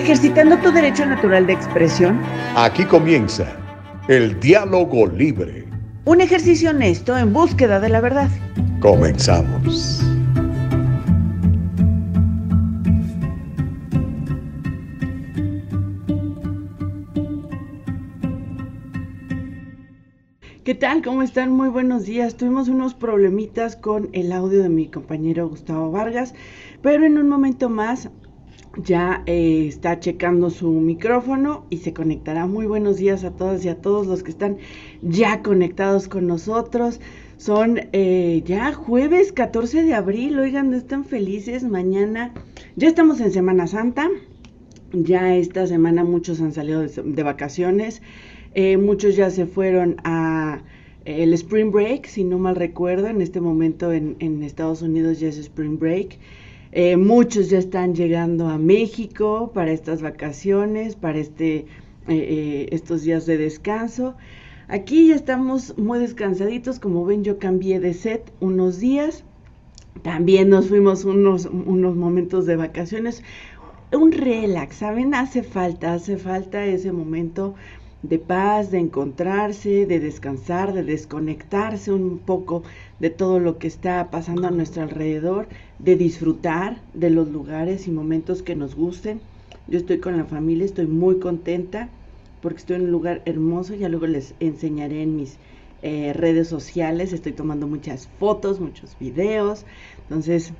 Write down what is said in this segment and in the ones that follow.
ejercitando tu derecho natural de expresión. Aquí comienza el diálogo libre. Un ejercicio honesto en búsqueda de la verdad. Comenzamos. ¿Qué tal? ¿Cómo están? Muy buenos días. Tuvimos unos problemitas con el audio de mi compañero Gustavo Vargas, pero en un momento más ya eh, está checando su micrófono y se conectará. Muy buenos días a todas y a todos los que están ya conectados con nosotros. Son eh, ya jueves 14 de abril, oigan, están felices. Mañana ya estamos en Semana Santa. Ya esta semana muchos han salido de, vacaciones. Eh, muchos ya se fueron a el Spring Break, si no mal recuerdo. En este momento en, en Estados Unidos ya es Spring Break. Eh, muchos ya están llegando a México para estas vacaciones, para este, eh, eh, estos días de descanso. Aquí ya estamos muy descansaditos, como ven yo cambié de set unos días, también nos fuimos unos, unos momentos de vacaciones, un relax, ¿saben? Hace falta, hace falta ese momento de paz, de encontrarse, de descansar, de desconectarse un poco de todo lo que está pasando a nuestro alrededor, de disfrutar de los lugares y momentos que nos gusten. Yo estoy con la familia, estoy muy contenta porque estoy en un lugar hermoso, ya luego les enseñaré en mis eh, redes sociales, estoy tomando muchas fotos, muchos videos, entonces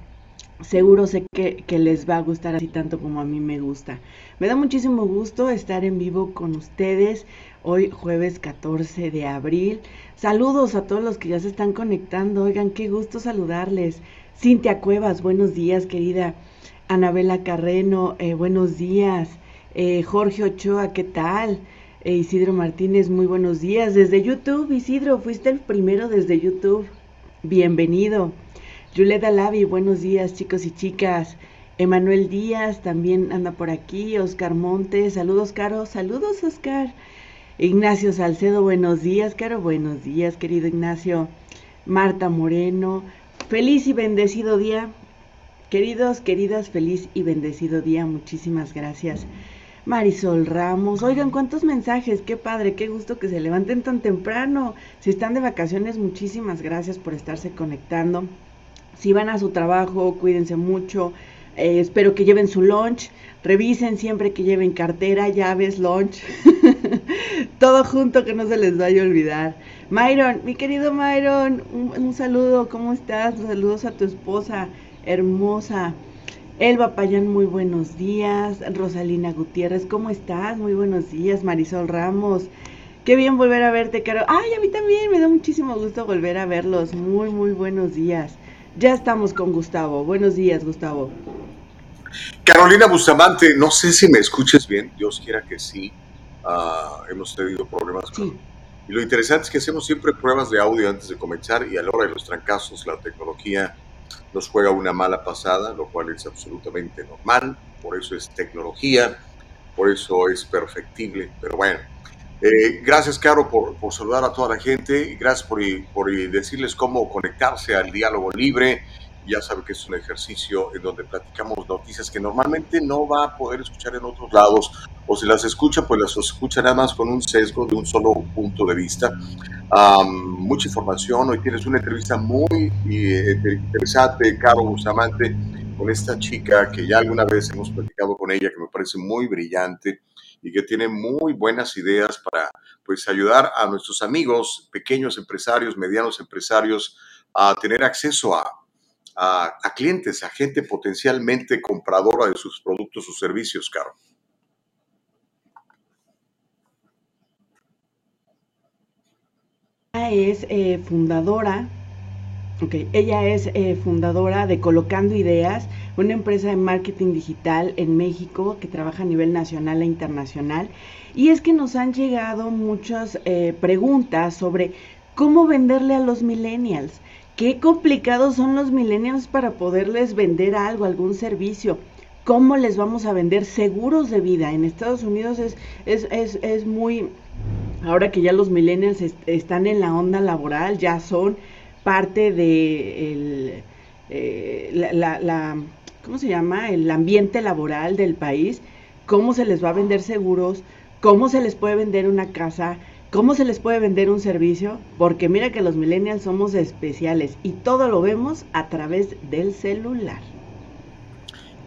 seguro sé que, que, les va a gustar así tanto como a mí me gusta. Me da muchísimo gusto estar en vivo con ustedes hoy jueves 14 de abril. Saludos a todos los que ya se están conectando. Oigan, qué gusto saludarles. Cintia Cuevas, buenos días, querida. Anabela Carreno, eh, buenos días. Eh, Jorge Ochoa, ¿qué tal? Eh, Isidro Martínez, muy buenos días. Desde YouTube, Isidro, fuiste el primero desde YouTube. Bienvenido. Yuleta Lavi, buenos días chicos y chicas. Emanuel Díaz también anda por aquí. Oscar Montes, saludos Caro, saludos Oscar. Ignacio Salcedo, buenos días, Caro, buenos días, querido Ignacio. Marta Moreno, feliz y bendecido día. Queridos, queridas, feliz y bendecido día, muchísimas gracias. Marisol Ramos, oigan cuántos mensajes, qué padre, qué gusto que se levanten tan temprano. Si están de vacaciones, muchísimas gracias por estarse conectando. Si van a su trabajo, cuídense mucho. Eh, espero que lleven su lunch. Revisen siempre que lleven cartera, llaves, lunch. Todo junto que no se les vaya a olvidar. Myron, mi querido Myron, un, saludo, ¿cómo estás? Saludos a tu esposa hermosa. Elba Payán, muy buenos días. Rosalina Gutiérrez, ¿cómo estás? Muy buenos días. Marisol Ramos, qué bien volver a verte, Caro. Ay, a mí también me da muchísimo gusto volver a verlos. Muy, muy buenos días. Ya estamos con Gustavo. Buenos días, Gustavo. Carolina Bustamante, no sé si me escuches bien, Dios quiera que sí. Uh, hemos tenido problemas con... Y lo interesante es que hacemos siempre pruebas de audio antes de comenzar y a la hora de los trancazos la tecnología nos juega una mala pasada, lo cual es absolutamente normal, por eso es tecnología, por eso es perfectible, pero bueno, eh, gracias, Caro, por, por, saludar a toda la gente. Y gracias por, por, decirles cómo conectarse al diálogo libre. Ya sabe que es un ejercicio en donde platicamos noticias que normalmente no va a poder escuchar en otros lados, o si las escucha, pues las escucha nada más con un sesgo de un solo punto de vista. mucha información, hoy tienes una entrevista muy eh, interesante, Caro Bustamante, con esta chica que ya alguna vez hemos platicado con ella, que me parece muy brillante y que tiene muy buenas ideas para pues ayudar a nuestros amigos, pequeños empresarios, medianos empresarios, a tener acceso a, a, clientes, a gente potencialmente compradora de sus productos o servicios, Caro. Es eh, fundadora ella es eh, fundadora de Colocando Ideas, una empresa de marketing digital en México que trabaja a nivel nacional e internacional. Y es que nos han llegado muchas eh, preguntas sobre cómo venderle a los millennials. Qué complicados son los millennials para poderles vender algo, algún servicio. ¿Cómo les vamos a vender seguros de vida? En Estados Unidos es, es, es, es muy... Ahora que ya los millennials están en la onda laboral, ya son parte de eh, la, ¿cómo se llama? El ambiente laboral del país, cómo se les va a vender seguros, cómo se les puede vender una casa, cómo se les puede vender un servicio, porque mira que los millennials somos especiales y todo lo vemos a través del celular.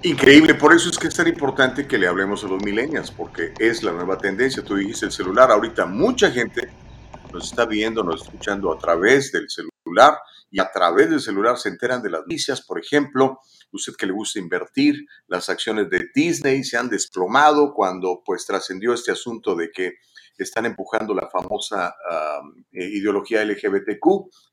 Increíble, por eso es que es tan importante que le hablemos a los millennials, porque es la nueva tendencia. Tú dijiste el celular, ahorita mucha gente nos está viendo, nos está escuchando a través del celular y a través del celular se enteran de las noticias, por ejemplo, usted que le gusta invertir, las acciones de Disney se han desplomado cuando pues trascendió este asunto de que están empujando la famosa eh, ideología LGBTQ,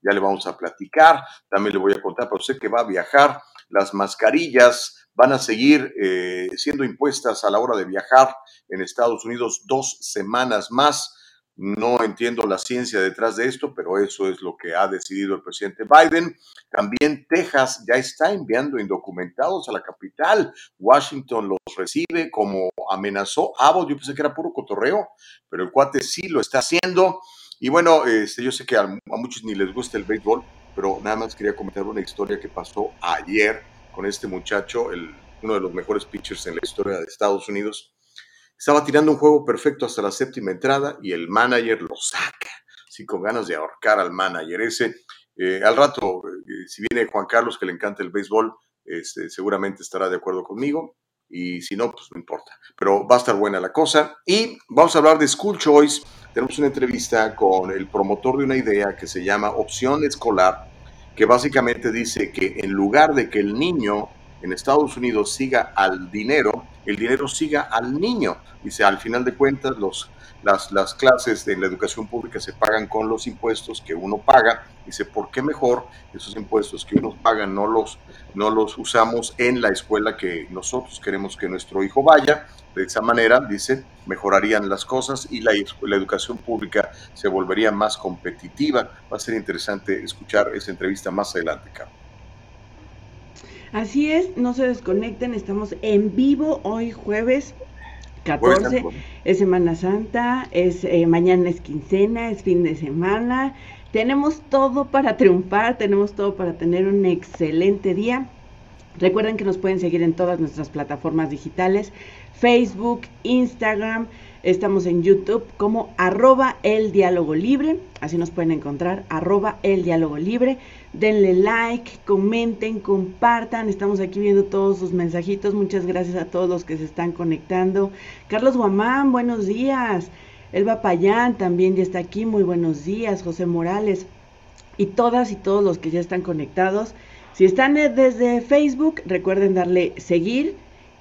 ya le vamos a platicar, también le voy a contar para usted que va a viajar, las mascarillas van a seguir eh, siendo impuestas a la hora de viajar en Estados Unidos dos semanas más no entiendo la ciencia detrás de esto, pero eso es lo que ha decidido el presidente Biden. También Texas ya está enviando indocumentados a la capital. Washington los recibe como amenazó Abbott. Yo pensé que era puro cotorreo, pero el cuate sí lo está haciendo. Y bueno, este, yo sé que a, muchos ni les gusta el béisbol, pero nada más quería comentar una historia que pasó ayer con este muchacho, uno de los mejores pitchers en la historia de Estados Unidos estaba tirando un juego perfecto hasta la séptima entrada y el manager lo saca, así con ganas de ahorcar al manager ese. Eh, al rato, eh, si viene Juan Carlos, que le encanta el béisbol, este, seguramente estará de acuerdo conmigo. Y si no, pues no importa. Pero va a estar buena la cosa. Y vamos a hablar de School Choice. Tenemos una entrevista con el promotor de una idea que se llama Opción Escolar, que básicamente dice que en lugar de que el niño en Estados Unidos siga al dinero, el dinero siga al niño. Dice, al final de cuentas, los, las, las clases de la educación pública se pagan con los impuestos que uno paga. Dice, ¿por qué mejor esos impuestos que uno paga no los, no los usamos en la escuela que nosotros queremos que nuestro hijo vaya? De esa manera, dice, mejorarían las cosas y la, la educación pública se volvería más competitiva. Va a ser interesante escuchar esa entrevista más adelante, Carlos. Así es, no se desconecten, estamos en vivo hoy jueves 14, es Semana Santa, es eh, mañana es quincena, es fin de semana, tenemos todo para triunfar, tenemos todo para tener un excelente día. Recuerden que nos pueden seguir en todas nuestras plataformas digitales, Facebook, Instagram, estamos en YouTube como arroba el diálogo libre, así nos pueden encontrar, arroba el diálogo libre denle like, comenten, compartan. Estamos aquí viendo todos sus mensajitos. Muchas gracias a todos los que se están conectando. Carlos Guamán, buenos días. Elba Payán también ya está aquí. Muy buenos días. José Morales. Y todas y todos los que ya están conectados. Si están desde Facebook, recuerden darle seguir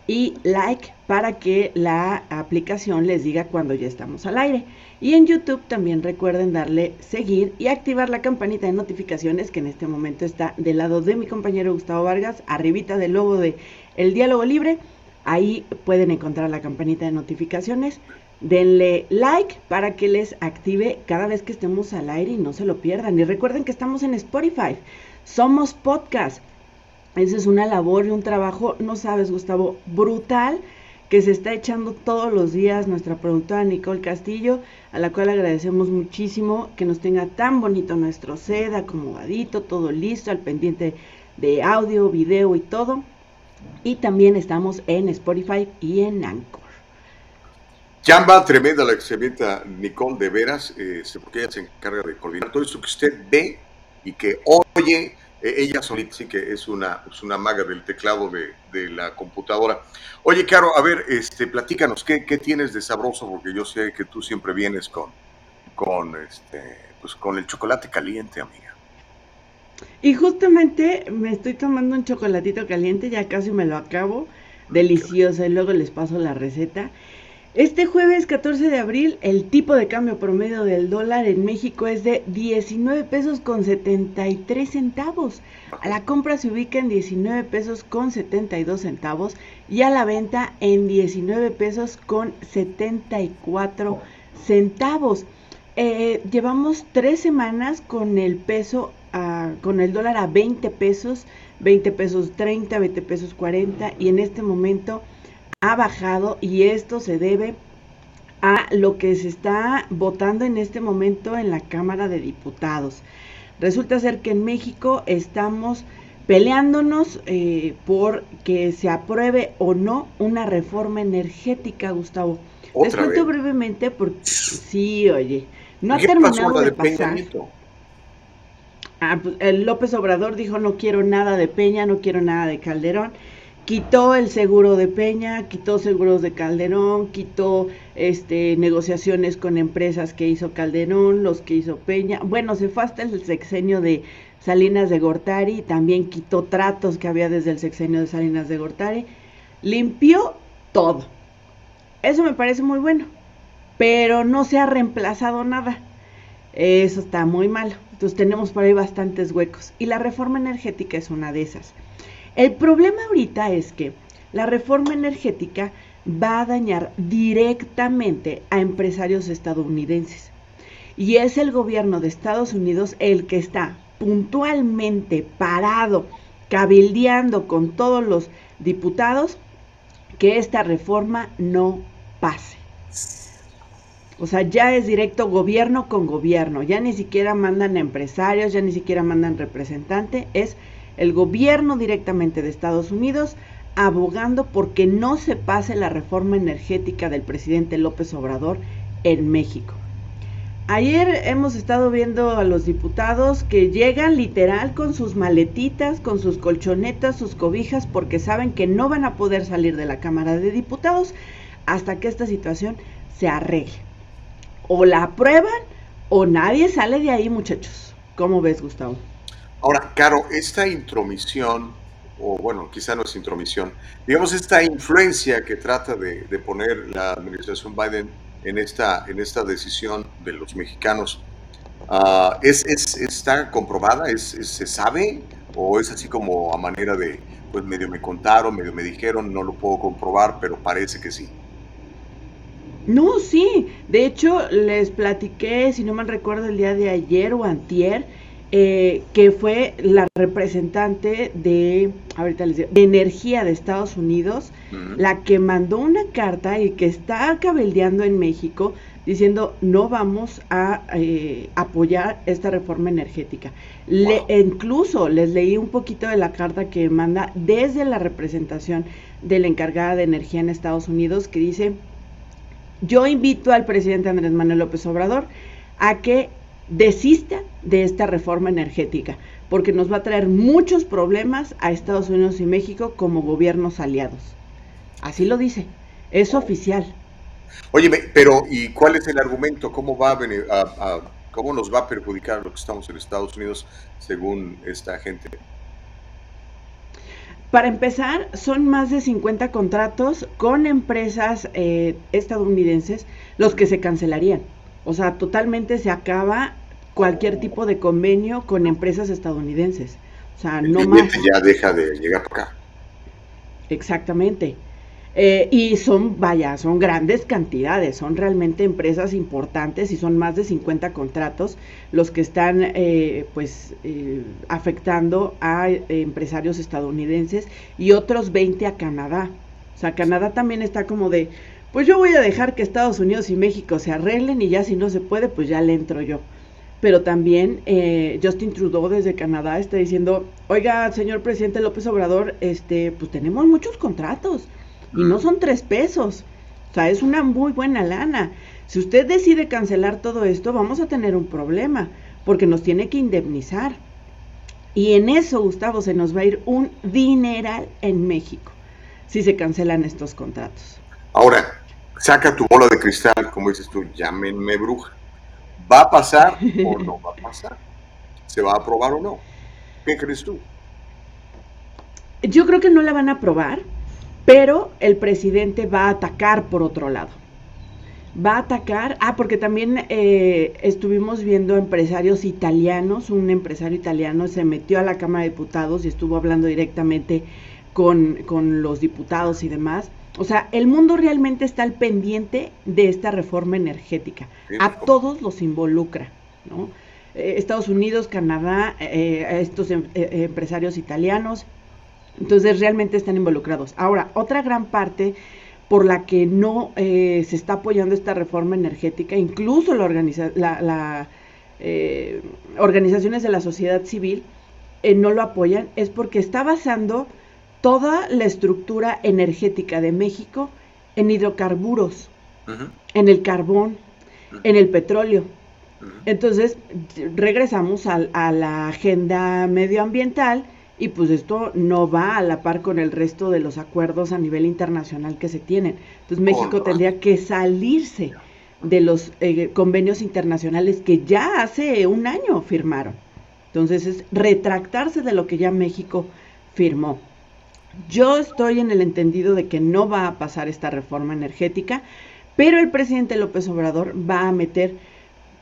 y like para que la aplicación les diga cuando ya estamos al aire. Y en YouTube también recuerden darle seguir y activar la campanita de notificaciones que en este momento está del lado de mi compañero Gustavo Vargas, arribita del logo de El Diálogo Libre. Ahí pueden encontrar la campanita de notificaciones. Denle like para que les active cada vez que estemos al aire y no se lo pierdan. Y recuerden que estamos en Spotify. Somos podcast. Esa es una labor y un trabajo, no sabes, Gustavo, brutal que se está echando todos los días nuestra productora Nicole Castillo, a la cual agradecemos muchísimo que nos tenga tan bonito nuestro set, acomodadito, todo listo, al pendiente de audio, video y todo. Y también estamos en Spotify y en Anchor. Chamba tremenda la excelente Nicole, de veras, eh, porque ella se encarga de coordinar todo esto que usted ve y que oye ella solita sí que es una, es una maga del teclado de, de, la computadora. Oye, Caro, a ver, este, platícanos, ¿qué, ¿qué, tienes de sabroso? Porque yo sé que tú siempre vienes con, con, este, pues, con el chocolate caliente, amiga. Y justamente me estoy tomando un chocolatito caliente, ya casi me lo acabo, delicioso, y luego les paso la receta. Este jueves 14 de abril el tipo de cambio promedio del dólar en México es de 19 pesos con 73 centavos. A la compra se ubica en 19 pesos con 72 centavos y a la venta en 19 pesos con 74 centavos. Eh, llevamos tres semanas con el peso, con el dólar a 20 pesos, 20 pesos 30, 20 pesos 40 y en este momento ha bajado y esto se debe a lo que se está votando en este momento en la Cámara de Diputados. Resulta ser que en México estamos peleándonos eh, por que se apruebe o no una reforma energética, Gustavo. Les cuento brevemente porque sí, oye, no ha terminado de, pasar. Ah, pues, el López Obrador dijo no quiero nada de Peña, no quiero nada de Calderón. Quitó el seguro de Peña, quitó seguros de Calderón, quitó este, negociaciones con empresas que hizo Calderón, los que hizo Peña. Bueno, se fue hasta el sexenio de Salinas de Gortari, también quitó tratos que había desde el sexenio de Salinas de Gortari, limpió todo. Eso me parece muy bueno, pero no se ha reemplazado nada. Eso está muy malo. Entonces tenemos por ahí bastantes huecos y la reforma energética es una de esas. El problema ahorita es que la reforma energética va a dañar directamente a empresarios estadounidenses. Y es el gobierno de Estados Unidos el que está puntualmente parado, cabildeando con todos los diputados que esta reforma no pase. O sea, ya es directo gobierno con gobierno, ya ni siquiera mandan empresarios, ya ni siquiera mandan representante, es el gobierno directamente de Estados Unidos abogando porque no se pase la reforma energética del presidente López Obrador en México. Ayer hemos estado viendo a los diputados que llegan literal con sus maletitas, con sus colchonetas, sus cobijas, porque saben que no van a poder salir de la Cámara de Diputados hasta que esta situación se arregle. O la aprueban o nadie sale de ahí, muchachos. ¿Cómo ves, Gustavo? Ahora, Caro, esta intromisión, o bueno, quizá no es intromisión, digamos esta influencia que trata de, de poner la administración Biden en esta, en esta decisión de los mexicanos. Ah, ¿es, es, ¿Está comprobada? ¿Es, ¿Se sabe? ¿O es así como a manera de, pues medio me contaron, medio me dijeron, no lo puedo comprobar, pero parece que sí? No, sí. De hecho, les platiqué, si no me recuerdo, el día de ayer o antier, eh, que fue la representante de, ahorita les digo, de energía de Estados Unidos, la que mandó una carta y que está cabildeando en México diciendo no vamos a eh, apoyar esta reforma energética. Le, incluso les leí un poquito de la carta que manda desde la representación de la encargada de energía en Estados Unidos que dice, yo invito al presidente Andrés Manuel López Obrador a que desista de esta reforma energética, porque nos va a traer muchos problemas a Estados Unidos y México como gobiernos aliados. Así lo dice, es oficial. Oye, pero ¿y cuál es el argumento? ¿Cómo, va a, ¿Cómo nos va a perjudicar lo que estamos en Estados Unidos según esta gente? Para empezar, son más de 50 contratos con empresas eh, estadounidenses los que se cancelarían. O sea, totalmente se acaba cualquier tipo de convenio con empresas estadounidenses. O sea, no más. ya deja de llegar acá. Exactamente. Eh, y son, vaya, son grandes cantidades, son realmente empresas importantes y son más de 50 contratos los que están eh, pues eh, afectando a empresarios estadounidenses y otros 20 a Canadá. O sea, Canadá también está como de, pues yo voy a dejar que Estados Unidos y México se arreglen y ya si no se puede, pues ya le entro yo pero también eh, Justin Trudeau desde Canadá está diciendo, oiga, señor presidente López Obrador, este, pues tenemos muchos contratos y no son tres pesos, o sea, es una muy buena lana. Si usted decide cancelar todo esto, vamos a tener un problema, porque nos tiene que indemnizar. Y en eso, Gustavo, se nos va a ir un dineral en México, si se cancelan estos contratos. Ahora, saca tu bola de cristal, como dices tú, llámenme bruja. ¿Va a pasar o no va a pasar? ¿Se va a aprobar o no? ¿Qué crees tú? Yo creo que no la van a aprobar, pero el presidente va a atacar por otro lado. Va a atacar, ah, porque también eh, estuvimos viendo empresarios italianos, un empresario italiano se metió a la Cámara de Diputados y estuvo hablando directamente con, con los diputados y demás o sea, el mundo realmente está al pendiente de esta reforma energética. A todos los involucra, ¿no? Eh, Estados Unidos, Canadá, eh, estos em, eh, empresarios italianos. Entonces realmente están involucrados. Ahora, otra gran parte por la que no se está apoyando esta reforma energética, incluso la, organizaciones de la sociedad civil, eh, no lo apoyan es porque está basando toda la estructura energética de México en hidrocarburos, en el carbón, en el petróleo. Entonces, regresamos a, la agenda medioambiental y pues esto no va a la par con el resto de los acuerdos a nivel internacional que se tienen. Entonces, México tendría que salirse de los eh, convenios internacionales que ya hace un año firmaron. Entonces, es retractarse de lo que ya México firmó. Yo estoy en el entendido de que no va a pasar esta reforma energética, pero el presidente López Obrador va a meter,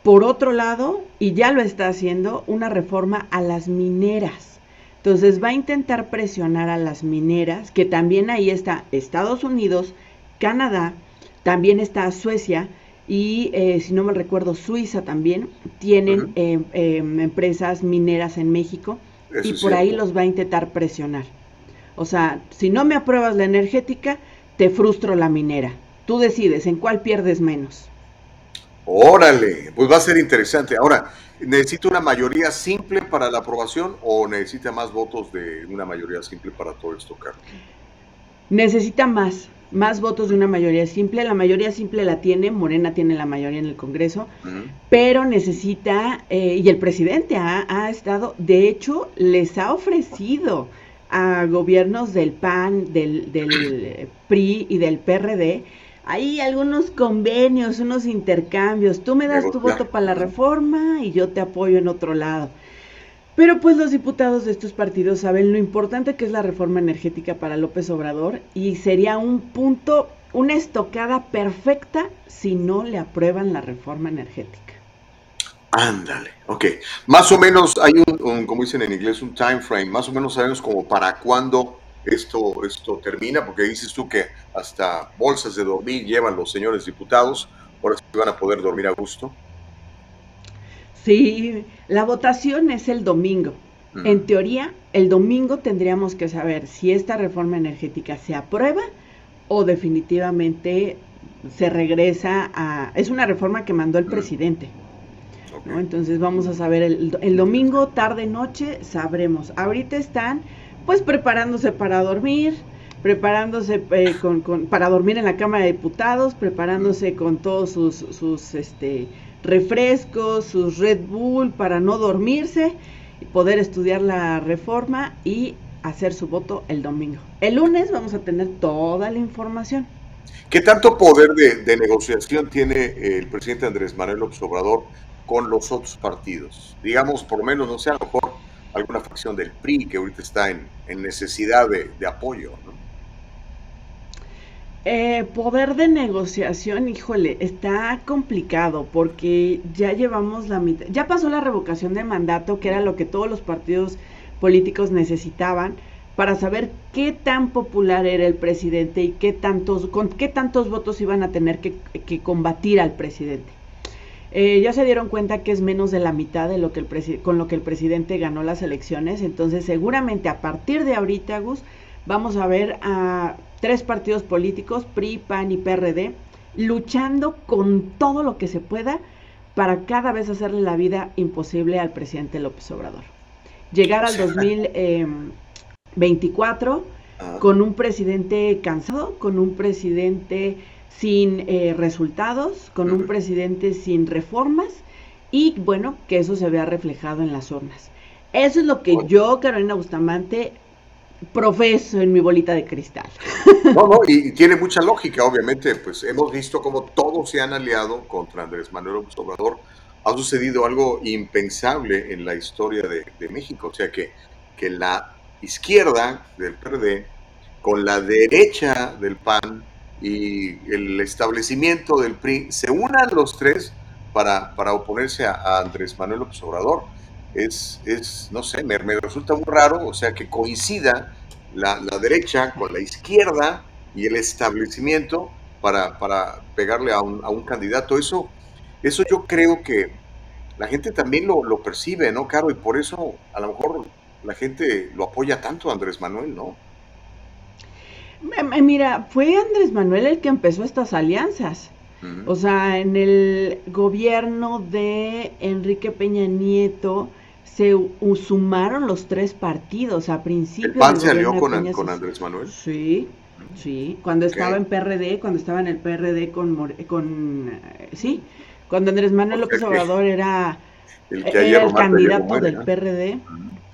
por otro lado, y ya lo está haciendo, una reforma a las mineras. Entonces va a intentar presionar a las mineras, que también ahí está Estados Unidos, Canadá, también está Suecia y, eh, si no me recuerdo, Suiza también, tienen em, em, empresas mineras en México y por ahí los va a intentar presionar. O sea, si no me apruebas la energética, te frustro la minera. Tú decides en cuál pierdes menos. Órale, pues va a ser interesante. Ahora, ¿necesita una mayoría simple para la aprobación o necesita más votos de una mayoría simple para todo esto, Carlos? Necesita más, más votos de una mayoría simple. La mayoría simple la tiene, Morena tiene la mayoría en el Congreso, pero necesita, eh, y el presidente ha, ha estado, de hecho, les ha ofrecido a gobiernos del PAN, del, del PRI y del PRD, hay algunos convenios, unos intercambios. Tú me das tu voto para la reforma y yo te apoyo en otro lado. Pero pues los diputados de estos partidos saben lo importante que es la reforma energética para López Obrador y sería un punto, una estocada perfecta si no le aprueban la reforma energética. Ándale, ok. Más o menos hay un, como dicen en inglés, un time frame. Más o menos sabemos como para cuándo esto, esto termina, porque dices tú que hasta bolsas de dormir llevan los señores diputados, ahora sí van a poder dormir a gusto. Sí, la votación es el domingo. Mm. En teoría, el domingo tendríamos que saber si esta reforma energética se aprueba o definitivamente se regresa a... Es una reforma que mandó el mm. presidente. Entonces vamos a saber el, domingo, tarde, noche, sabremos. Ahorita están pues preparándose para dormir, preparándose eh, con, para dormir en la Cámara de Diputados, preparándose con todos sus, sus este, refrescos, sus Red Bull para no dormirse y poder estudiar la reforma y hacer su voto el domingo. El lunes vamos a tener toda la información. ¿Qué tanto poder de, de negociación tiene el presidente Andrés Manuel López Obrador con los otros partidos. Digamos, por lo menos, no sé, a lo mejor alguna facción del PRI que ahorita está en, necesidad de, apoyo. Eh, poder de negociación, híjole, está complicado porque ya llevamos la mitad, ya pasó la revocación de mandato, que era lo que todos los partidos políticos necesitaban para saber qué tan popular era el presidente y qué tantos, con qué tantos votos iban a tener que combatir al presidente. Eh, ya se dieron cuenta que es menos de la mitad de lo que el con lo que el presidente ganó las elecciones, entonces seguramente a partir de ahorita, Gus, vamos a ver a tres partidos políticos, PRI, PAN y PRD, luchando con todo lo que se pueda para cada vez hacerle la vida imposible al presidente López Obrador. Llegar al 2024 em, ah. con un presidente cansado, con un presidente sin eh, resultados, con un presidente sin reformas y bueno, que eso se vea reflejado en las urnas. Eso es lo que yo, Carolina Bustamante, profeso en mi bolita de cristal. No, no, y, tiene mucha lógica, obviamente, pues hemos visto cómo todos se han aliado contra Andrés Manuel López Obrador. Ha sucedido algo impensable en la historia de, de México, o sea que, que la izquierda del PRD con la derecha del PAN y el establecimiento del PRI se unan los tres para, para oponerse a, Andrés Manuel López Obrador. Es, es no sé, me, resulta muy raro, o sea, que coincida la, derecha con la izquierda y el establecimiento para, para pegarle a un, a un, candidato. Eso, eso yo creo que la gente también lo, lo percibe, ¿no, Caro? Y por eso a lo mejor la gente lo apoya tanto a Andrés Manuel, ¿no? Mira, fue Andrés Manuel el que empezó estas alianzas. O sea, en el gobierno de Enrique Peña Nieto se sumaron los tres partidos a principio. ¿El PAN se alió con, Andrés Manuel? Sí, sí. Cuando estaba en PRD, cuando estaba en el PRD con. con sí, cuando Andrés Manuel López Obrador era el, candidato del PRD.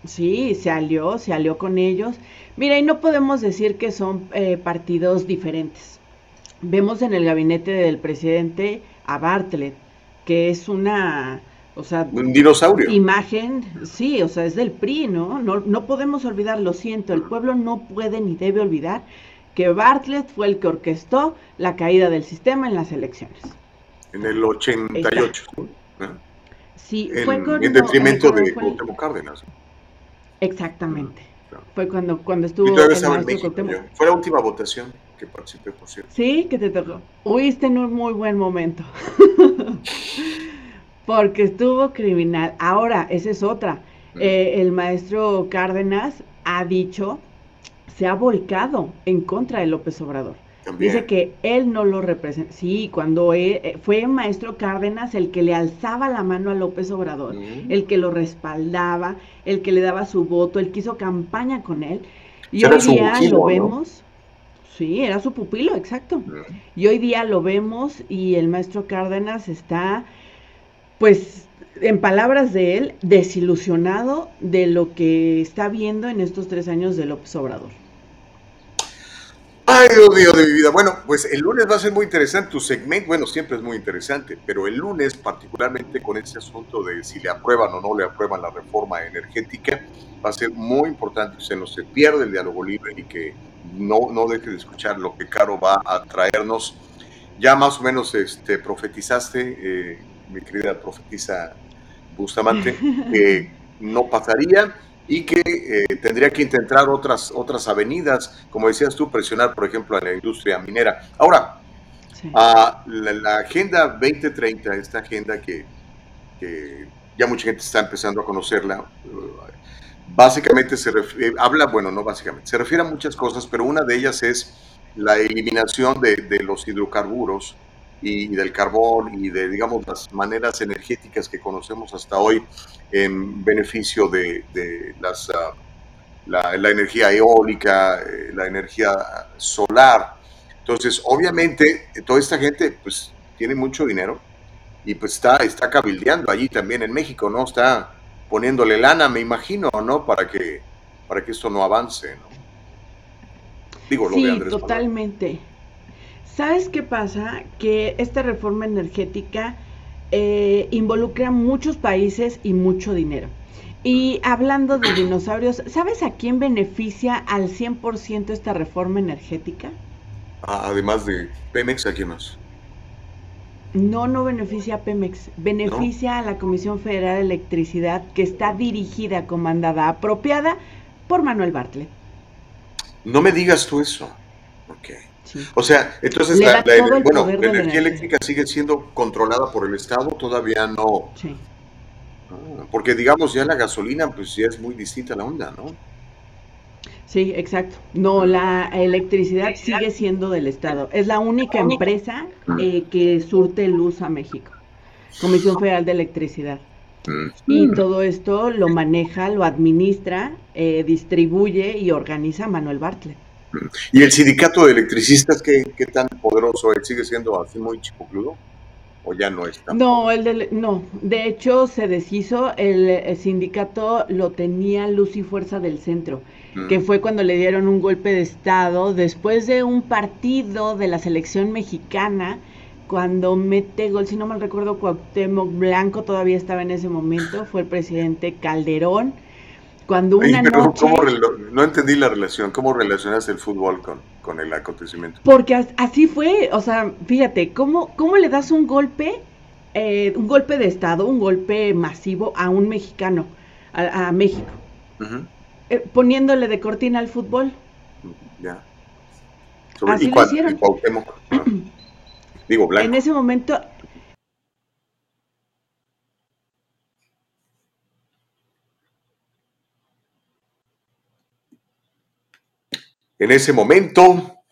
Sí, se alió, se alió con ellos. Mira, y no podemos decir que son eh, partidos diferentes. Vemos en el gabinete del presidente a Bartlett, que es una o sea, un dinosaurio. Imagen, sí, o sea, es del PRI, ¿no? ¿no? No podemos olvidar, lo siento, el pueblo no puede ni debe olvidar que Bartlett fue el que orquestó la caída del sistema en las elecciones. En el 88. Sí, fue con, en detrimento de Cuauhtémoc Cárdenas. Exactamente. Fue cuando, cuando estuvo Fue la última votación que participé, por cierto. Sí, que te tocó. Huiste en un muy buen momento. porque estuvo criminal. Ahora, esa es otra. Mm. Eh, el maestro Cárdenas ha dicho, se ha volcado en contra de López Obrador. Dice que él no lo representa. Sí, cuando eh, fue maestro Cárdenas el que le alzaba la mano a López Obrador, mm. el que lo respaldaba, el que le daba su voto, el que hizo campaña con él. Y hoy día lo vemos. Sí, era su pupilo, exacto. Mm. Y hoy día lo vemos y el maestro Cárdenas está pues en palabras de él, desilusionado de lo que está viendo en estos tres años de López Obrador. Ay, Dios mío de mi vida. Bueno, pues el lunes va a ser muy interesante tu segmento. Bueno, siempre es muy interesante, pero el lunes, particularmente con ese asunto de si le aprueban o no le aprueban la reforma energética, va a ser muy importante que se no se pierda el diálogo libre y que no, no deje de escuchar lo que Caro va a traernos. Ya más o menos este, profetizaste eh, mi querida profetisa Bustamante, que no pasaría y que eh, tendría que intentar otras, otras avenidas, como decías tú, presionar, por ejemplo, a la industria minera. Ahora, a la, Agenda 2030, esta agenda que, ya mucha gente está empezando a conocerla, básicamente se refiere, habla, bueno, no básicamente, se refiere a muchas cosas, pero una de ellas es la eliminación de, de los hidrocarburos y, del carbón y de, digamos, las maneras energéticas que conocemos hasta hoy en beneficio de, las, ah, la, energía eólica, eh, la energía solar. Entonces, obviamente, toda esta gente, pues, tiene mucho dinero y pues está, está cabildeando allí también en México, ¿no? Está poniéndole lana, me imagino, ¿no? Para que, para que esto no avance, ¿no? Digo, lo sí, totalmente. ¿Sabes qué pasa? Que esta reforma energética eh, involucra muchos países y mucho dinero. Y hablando de dinosaurios, ¿sabes a quién beneficia al 100% esta reforma energética? Además de Pemex, ¿a quién más? No, no beneficia a Pemex, beneficia a la Comisión Federal de Electricidad que está dirigida, comandada, apropiada por Manuel Bartlett. No me digas tú eso. Ok. O sea, entonces la, bueno, la energía eléctrica sigue siendo controlada por el Estado, todavía no. Sí. Ah, porque digamos ya la gasolina pues ya es muy distinta la onda, ¿no? Sí, exacto. No, la electricidad sigue siendo del Estado. Es la única empresa eh, que surte luz a México. Comisión Federal de Electricidad. Mm. Y todo esto lo maneja, lo administra, eh, distribuye y organiza Manuel Bartlett. ¿Y el sindicato de electricistas qué, qué tan poderoso es? ¿Sigue siendo así muy chipocludo? ¿O ya no está? No, el de, no, de hecho se deshizo, el, sindicato lo tenía Luz y Fuerza del Centro, mm. que fue cuando le dieron un golpe de Estado después de un partido de la selección mexicana, cuando mete gol, si no mal recuerdo, Cuauhtémoc Blanco todavía estaba en ese momento, fue el presidente Calderón, cuando una noche... no entendí la relación. ¿Cómo relacionas el fútbol con, con el acontecimiento? Porque así fue. O sea, fíjate, ¿cómo, cómo le das un golpe, eh, un golpe de Estado, un golpe masivo a un mexicano, a, México? Eh, poniéndole de cortina al fútbol. Ya. así lo hicieron. Digo, blanco. En ese momento En ese momento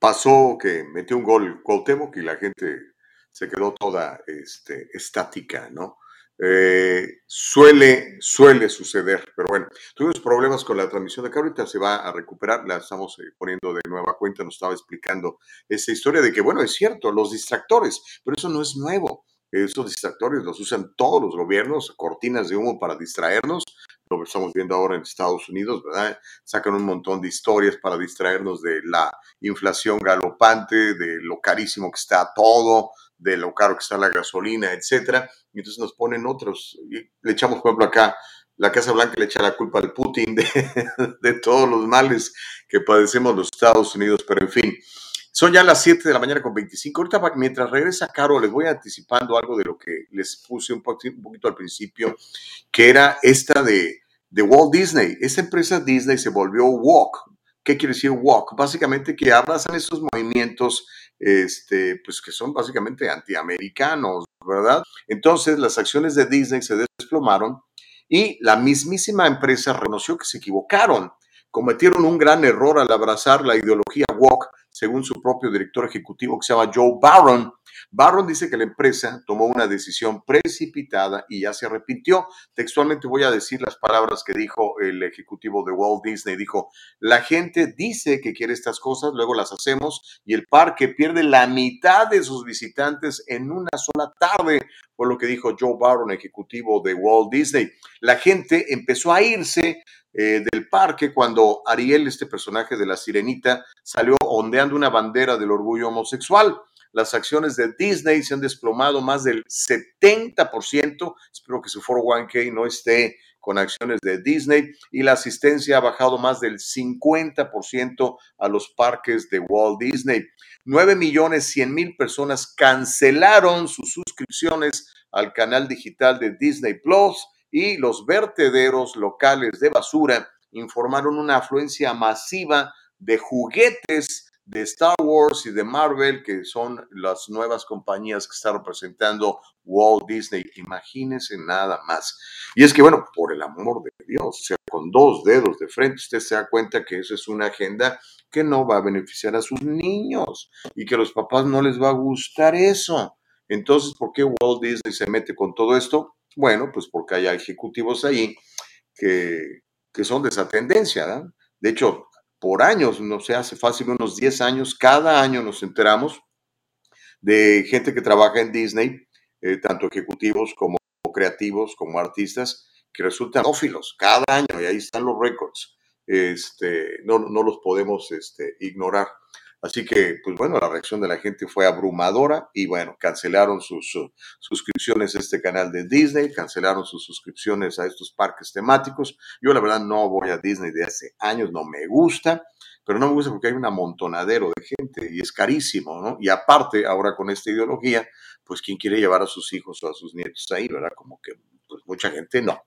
pasó que metió un gol Cuauhtémoc y la gente se quedó toda este, estática, ¿no? eh, suele, suele suceder, pero bueno, tuvimos problemas con la transmisión de acá, ahorita se va a recuperar, la estamos eh, poniendo de nueva cuenta, nos estaba explicando esa historia de que, bueno, es cierto, los distractores, pero eso no es nuevo. Esos distractores los usan todos los gobiernos, cortinas de humo para distraernos, lo que estamos viendo ahora en Estados Unidos, ¿verdad? Sacan un montón de historias para distraernos de la inflación galopante, de lo carísimo que está todo, de lo caro que está la gasolina, etcétera. Y entonces nos ponen otros. le echamos, por ejemplo, acá, la Casa Blanca le echa la culpa al Putin de, de todos los males que padecemos los Estados Unidos, pero en fin. Son ya las 7 de la mañana con 25. Ahorita, mientras regresa Caro, les voy anticipando algo de lo que les puse un poquito, al principio, que era esta de, de Walt Disney. Esta empresa Disney se volvió Walk. ¿Qué quiere decir Walk? Básicamente que abrazan estos movimientos este, pues que son básicamente antiamericanos, ¿verdad? Entonces las acciones de Disney se desplomaron y la mismísima empresa reconoció que se equivocaron, cometieron un gran error al abrazar la ideología woke según su propio director ejecutivo que se llama Joe Barron. Barron dice que la empresa tomó una decisión precipitada y ya se arrepintió. Textualmente voy a decir las palabras que dijo el ejecutivo de Walt Disney. Dijo, la gente dice que quiere estas cosas, luego las hacemos y el parque pierde la mitad de sus visitantes en una sola tarde, por lo que dijo Joe Barron, ejecutivo de Walt Disney. La gente empezó a irse eh, del parque cuando Ariel, este personaje de la sirenita, salió ondeando una bandera del orgullo homosexual. Las acciones de Disney se han desplomado más del 70%. Espero que su 401k no esté con acciones de Disney y la asistencia ha bajado más del 50% a los parques de Walt Disney. 9 millones 100 mil personas cancelaron sus suscripciones al canal digital de Disney Plus y los vertederos locales de basura informaron una afluencia masiva de juguetes de Star Wars y de Marvel, que son las nuevas compañías que está representando Walt Disney. Imagínense nada más. Y es que, bueno, por el amor de Dios, o sea, con dos dedos de frente, usted se da cuenta que eso es una agenda que no va a beneficiar a sus niños y que a los papás no les va a gustar eso. Entonces, ¿por qué Walt Disney se mete con todo esto? Bueno, pues porque hay ejecutivos ahí que, son de esa tendencia. De hecho, por años, no sé, hace fácil unos 10 años, cada año nos enteramos de gente que trabaja en Disney, eh, tanto ejecutivos como creativos, como artistas, que resultan ófilos cada año y ahí están los récords. Este, no, no los podemos este, ignorar. Así que, pues bueno, la reacción de la gente fue abrumadora y bueno, cancelaron sus suscripciones a este canal de Disney, cancelaron sus suscripciones a estos parques temáticos. Yo la verdad no voy a Disney de hace años, no me gusta, pero no me gusta porque hay un amontonadero de gente y es carísimo, ¿no? Y aparte, ahora con esta ideología, pues quién quiere llevar a sus hijos o a sus nietos ahí, ¿verdad? Como que pues mucha gente no.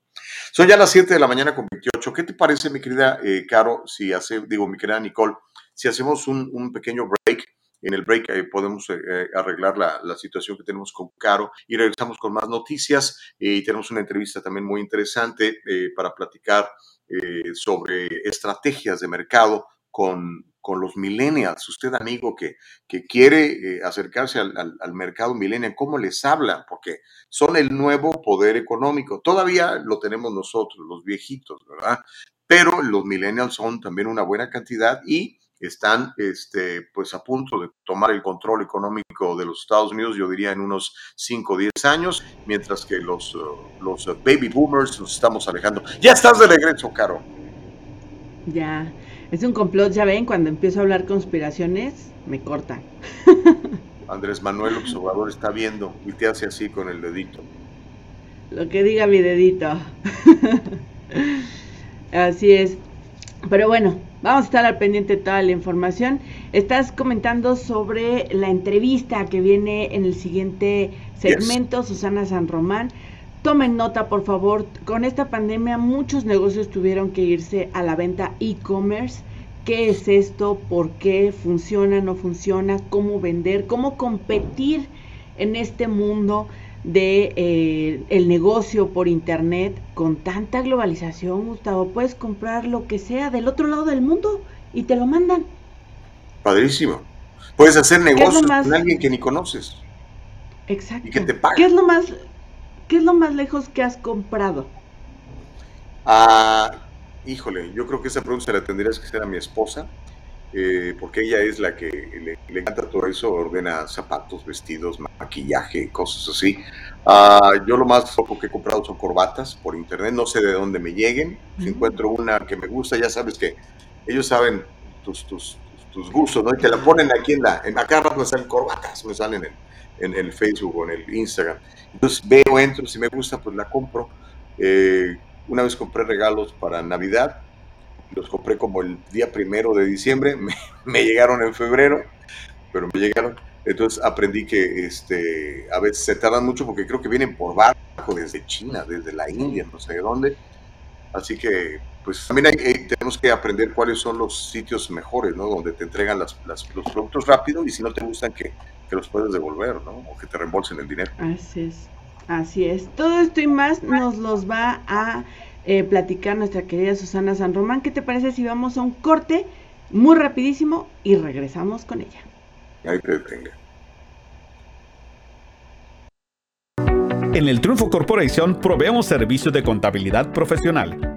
Son ya las 7 de la mañana con 28. ¿Qué te parece, mi querida eh, Caro, si hace, digo, mi querida Nicole? Si hacemos un, pequeño break, en el break eh, podemos eh, eh, arreglar la, situación que tenemos con Caro y regresamos con más noticias y tenemos una entrevista también muy interesante para platicar sobre estrategias de mercado con, con, los millennials. Usted, amigo, que, que quiere acercarse al, al, mercado millennial, ¿cómo les habla? Porque son el nuevo poder económico. Todavía lo tenemos nosotros, los viejitos, ¿verdad? Pero los millennials son también una buena cantidad y están este, pues a punto de tomar el control económico de los Estados Unidos, yo diría en unos 5 o 10 años, mientras que los, uh, los uh, baby boomers nos estamos alejando. Ya estás de regreso, Caro. Ya, es un complot, ya ven, cuando empiezo a hablar conspiraciones, me cortan. Andrés Manuel Observador está viendo y te hace así con el dedito. Lo que diga mi dedito. así es. Pero bueno, vamos a estar al pendiente de toda la información. Estás comentando sobre la entrevista que viene en el siguiente segmento, Susana San Román. Tomen nota, por favor. Con esta pandemia muchos negocios tuvieron que irse a la venta e-commerce. ¿Qué es esto? ¿Por qué funciona? ¿No funciona? ¿Cómo vender? ¿Cómo competir en este mundo? De eh, el negocio por internet con tanta globalización, Gustavo, puedes comprar lo que sea del otro lado del mundo y te lo mandan. Padrísimo. Puedes hacer negocios con alguien que ni conoces. Exacto. Y que te pague. ¿Qué es lo más ¿qué es lo más lejos que has comprado? Ah, híjole, yo creo que esa pregunta se la tendrías que hacer a mi esposa, eh, porque ella es la que le, le, encanta todo eso, ordena zapatos, vestidos, maquillaje, cosas así. Ah, yo lo más poco que he comprado son corbatas por internet, no sé de dónde me lleguen. Si encuentro una que me gusta, ya sabes que ellos saben tus, tus, tus gustos, ¿no? Y te la ponen aquí en la, en acá me salen corbatas, me salen en, en el Facebook o en el Instagram. Entonces veo, entro, si me gusta, pues la compro. Eh, una vez compré regalos para Navidad, los compré como el día primero de diciembre, me, me llegaron en febrero, pero me llegaron. Entonces aprendí que este, a veces se tardan mucho porque creo que vienen por barco desde China, desde la India, no sé de dónde. Así que, pues también hay, tenemos que aprender cuáles son los sitios mejores, ¿no? Donde te entregan las, las, los productos rápido y si no te gustan, que, que los puedes devolver, ¿no? O que te reembolsen el dinero. Así es. Así es. Todo esto y más nos los va a eh, platicar nuestra querida Susana San Román. ¿Qué te parece si vamos a un corte muy rapidísimo y regresamos con ella? Ahí te detenga. En el Triunfo Corporation proveemos servicios de contabilidad profesional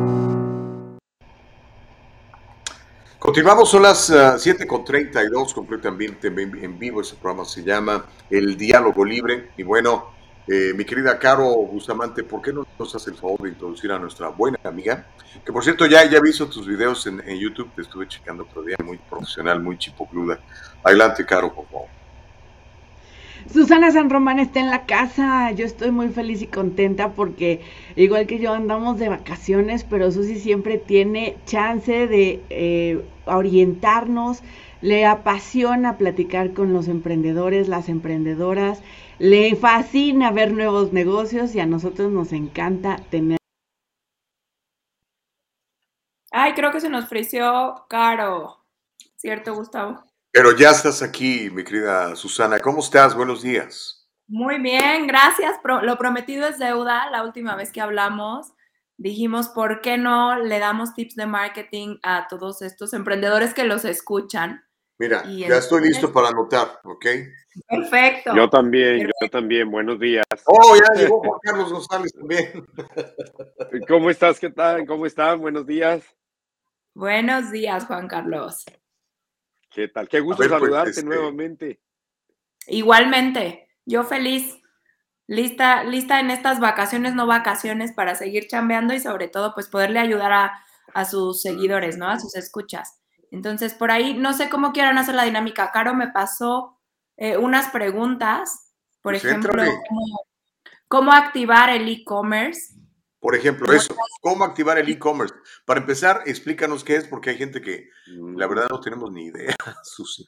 Continuamos, son las uh, 7.32, completamente en vivo. Ese programa se llama El Diálogo Libre. Y bueno, eh, mi querida Caro Bustamante, ¿por qué no nos hace el favor de introducir a nuestra buena amiga? Que por cierto, ya, ya he visto tus videos en, en YouTube, te estuve checando otro día, muy profesional, muy chipocluda. Adelante, Caro, por favor. Susana San Román está en la casa. Yo estoy muy feliz y contenta porque, igual que yo, andamos de vacaciones, pero Susi siempre tiene chance de eh, orientarnos. Le apasiona platicar con los emprendedores, las emprendedoras. Le fascina ver nuevos negocios y a nosotros nos encanta tener. Ay, creo que se nos frició caro. ¿Cierto, Gustavo? Pero ya estás aquí, mi querida Susana. ¿Cómo estás? Buenos días. Muy bien, gracias. Lo prometido es deuda. La última vez que hablamos dijimos, ¿por qué no le damos tips de marketing a todos estos emprendedores que los escuchan? Mira, y ya estoy listo para anotar, ¿ok? Perfecto. Yo también, Perfecto. yo también. Buenos días. Oh, ya llegó Juan Carlos González también. ¿Cómo estás? ¿Qué tal? ¿Cómo están? Buenos días. Buenos días, Juan Carlos. ¿Qué tal? Qué gusto ver, pues, saludarte pues, este... nuevamente. Igualmente, yo feliz, lista, lista en estas vacaciones, no vacaciones, para seguir chambeando y sobre todo, pues poderle ayudar a, a sus seguidores, ¿no? A sus escuchas. Entonces, por ahí, no sé cómo quieran hacer la dinámica. Caro me pasó eh, unas preguntas, por Pues ejemplo, cómo activar el e-commerce. Por ejemplo, eso. ¿Cómo activar el e-commerce? Para empezar, explícanos qué es, porque hay gente que la verdad no tenemos ni idea, Susi.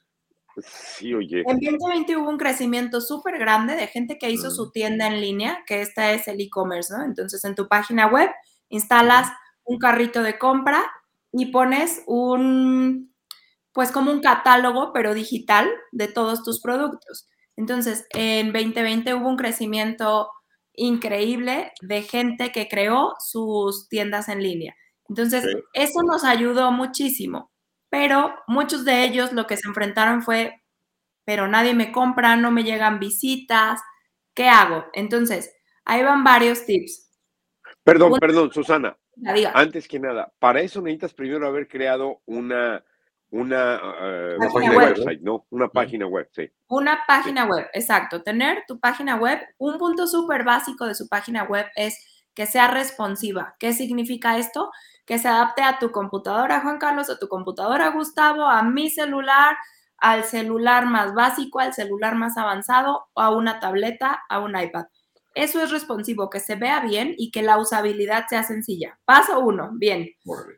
Sí, oye. En 2020 hubo un crecimiento súper grande de gente que hizo su tienda en línea, que esta es el e-commerce, ¿no? Entonces, en tu página web instalas un carrito de compra y pones un, pues como un catálogo, pero digital, de todos tus productos. Entonces, en 2020 hubo un crecimiento increíble de gente que creó sus tiendas en línea. Entonces, eso nos ayudó muchísimo, pero muchos de ellos lo que se enfrentaron fue, pero nadie me compra, no me llegan visitas, ¿qué hago? Entonces, ahí van varios tips. Perdón, perdón, Susana. Antes que nada, para eso necesitas primero haber creado una, una, eh, Página una web. website, ¿no? Una página web, sí. Una página web, exacto. Tener tu página web. Un punto súper básico de su página web es que sea responsiva. ¿Qué significa esto? Que se adapte a tu computadora, Juan Carlos, a tu computadora, Gustavo, a mi celular, al celular más básico, al celular más avanzado, o a una tableta, a un iPad. Eso es responsivo, que se vea bien y que la usabilidad sea sencilla. Paso uno, bien.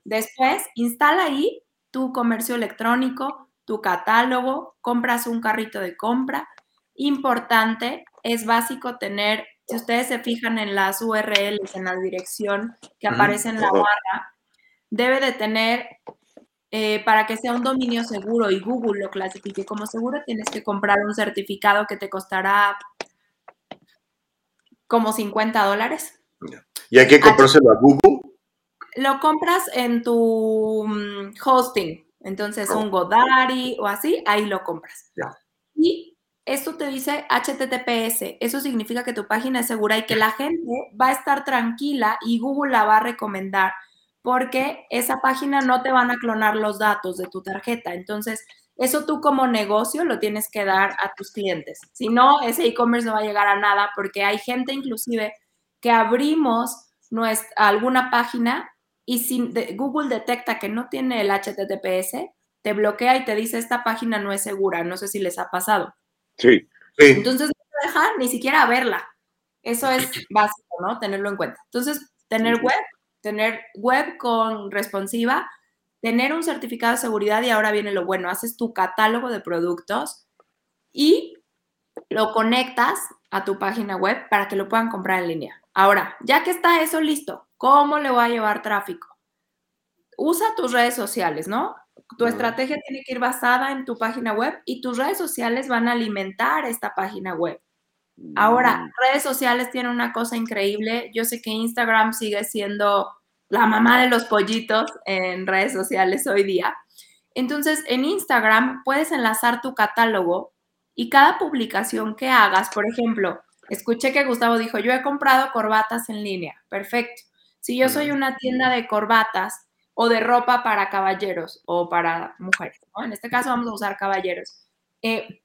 Después, instala ahí tu comercio electrónico, tu catálogo, compras un carrito de compra. Importante, es básico tener, si ustedes se fijan en las URLs, en la dirección que aparece en la barra, debe de tener, eh, para que sea un dominio seguro y Google lo clasifique como seguro, tienes que comprar un certificado que te costará como 50 dólares. ¿Y hay que comprárselo a Google? Lo compras en tu mm, hosting, entonces un Godaddy o así, ahí lo compras. Y esto te dice HTTPS, eso significa que tu página es segura y que la gente va a estar tranquila y Google la va a recomendar porque esa página no te van a clonar los datos de tu tarjeta. Entonces, eso tú como negocio lo tienes que dar a tus clientes. Si no, ese e-commerce no va a llegar a nada porque hay gente inclusive que abrimos nuestra, alguna página y si Google detecta que no tiene el HTTPS, te bloquea y te dice esta página no es segura. No sé si les ha pasado. Sí. Entonces no te deja ni siquiera verla. Eso es básico, ¿no? Tenerlo en cuenta. Entonces, tener web, tener web con responsiva, tener un certificado de seguridad y ahora viene lo bueno, haces tu catálogo de productos y lo conectas a tu página web para que lo puedan comprar en línea. Ahora, ya que está eso listo, ¿cómo le voy a llevar tráfico? Usa tus redes sociales, ¿no? Tu estrategia tiene que ir basada en tu página web y tus redes sociales van a alimentar esta página web. Ahora, mm. redes sociales tienen una cosa increíble. Yo sé que Instagram sigue siendo la mamá de los pollitos en redes sociales hoy día. Entonces, en Instagram puedes enlazar tu catálogo y cada publicación que hagas, por ejemplo, escuché que Gustavo dijo, yo he comprado corbatas en línea. Perfecto. Si yo soy una tienda de corbatas o de ropa para caballeros o para mujeres, En este caso vamos a usar caballeros. Eh,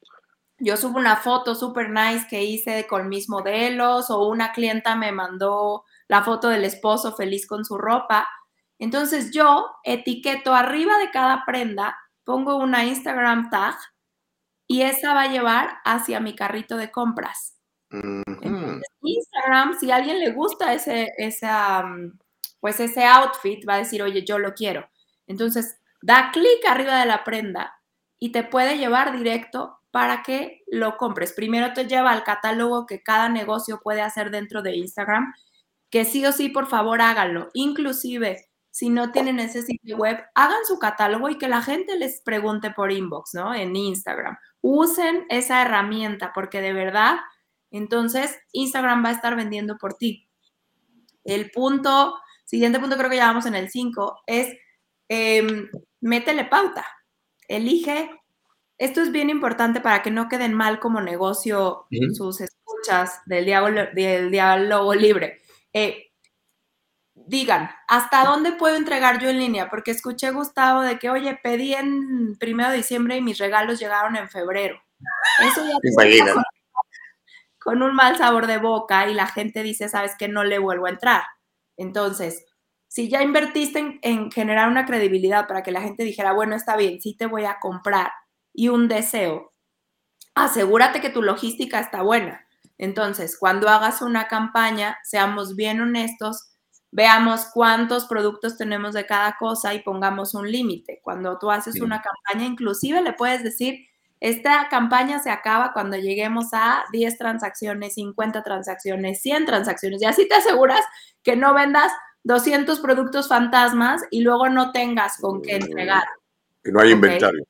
yo subo una foto super nice que hice con mis modelos o una clienta me mandó la foto del esposo feliz con su ropa. Entonces yo etiqueto arriba de cada prenda, pongo una Instagram tag y esa va a llevar hacia mi carrito de compras. Instagram, si a alguien le gusta ese, esa, pues ese outfit, va a decir, oye, yo lo quiero. Entonces, da clic arriba de la prenda y te puede llevar directo para que lo compres. Primero te lleva al catálogo que cada negocio puede hacer dentro de Instagram que sí o sí, por favor, háganlo. Inclusive, si no tienen ese sitio web, hagan su catálogo y que la gente les pregunte por inbox, ¿no? En Instagram. Usen esa herramienta porque de verdad, entonces Instagram va a estar vendiendo por ti. El punto, siguiente punto creo que ya vamos en el 5, es em, métele pauta. Elige. Esto es bien importante para que no queden mal como negocio sus escuchas del diálogo, del diálogo libre eh, digan, ¿hasta dónde puedo entregar yo en línea? Porque escuché, Gustavo, de que, oye, pedí en primero de diciembre y mis regalos llegaron en febrero. Eso ya con, un mal sabor de boca y la gente dice, sabes que no le vuelvo a entrar. Entonces, si ya invertiste en, en, generar una credibilidad para que la gente dijera, bueno, está bien, sí te voy a comprar y un deseo, asegúrate que tu logística está buena. Entonces, cuando hagas una campaña, seamos bien honestos, veamos cuántos productos tenemos de cada cosa y pongamos un límite. Cuando tú haces una campaña, inclusive le puedes decir, esta campaña se acaba cuando lleguemos a 10 transacciones, 50 transacciones, 100 transacciones. Y así te aseguras que no vendas 200 productos fantasmas y luego no tengas con qué entregar. Que no hay inventario.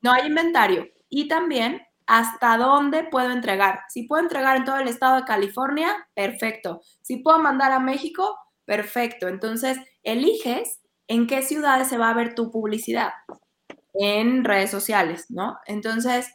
No hay inventario. Y también hasta dónde puedo entregar. Si puedo entregar en todo el estado de California, perfecto. Si puedo mandar a México, perfecto. Entonces, eliges en qué ciudades se va a ver tu publicidad en redes sociales, ¿no? Entonces,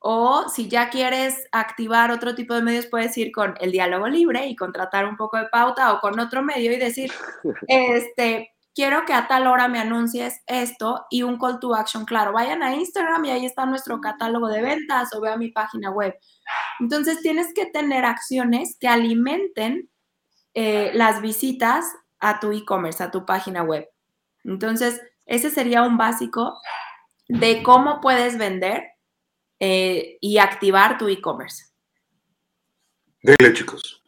o si ya quieres activar otro tipo de medios, puedes ir con el diálogo libre y contratar un poco de pauta o con otro medio y decir, este, quiero que a tal hora me anuncies esto y un call to action claro. Vayan a Instagram y ahí está nuestro catálogo de ventas o vea mi página web. Entonces tienes que tener acciones que alimenten eh, las visitas a tu e-commerce, a tu página web. Entonces, ese sería un básico de cómo puedes vender eh, y activar tu e-commerce. Dile, chicos.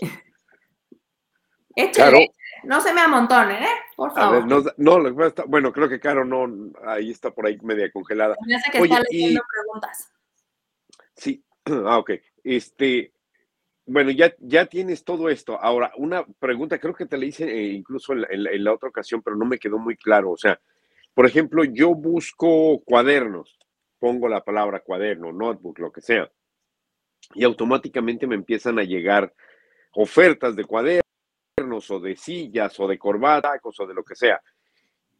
Échale, no se me amontonen, ¿eh? Por favor. no, no, bueno, creo que Caro no, ahí está por ahí media congelada. Me hace que está leyendo preguntas. Sí, ah, ok. Este, bueno, ya, ya tienes todo esto. Ahora, una pregunta, creo que te la hice eh, incluso en la, otra ocasión, pero no me quedó muy claro. O sea, por ejemplo, yo busco cuadernos, pongo la palabra cuaderno, notebook, lo que sea, y automáticamente me empiezan a llegar ofertas de cuadernos o de sillas o de corbatas o de lo que sea.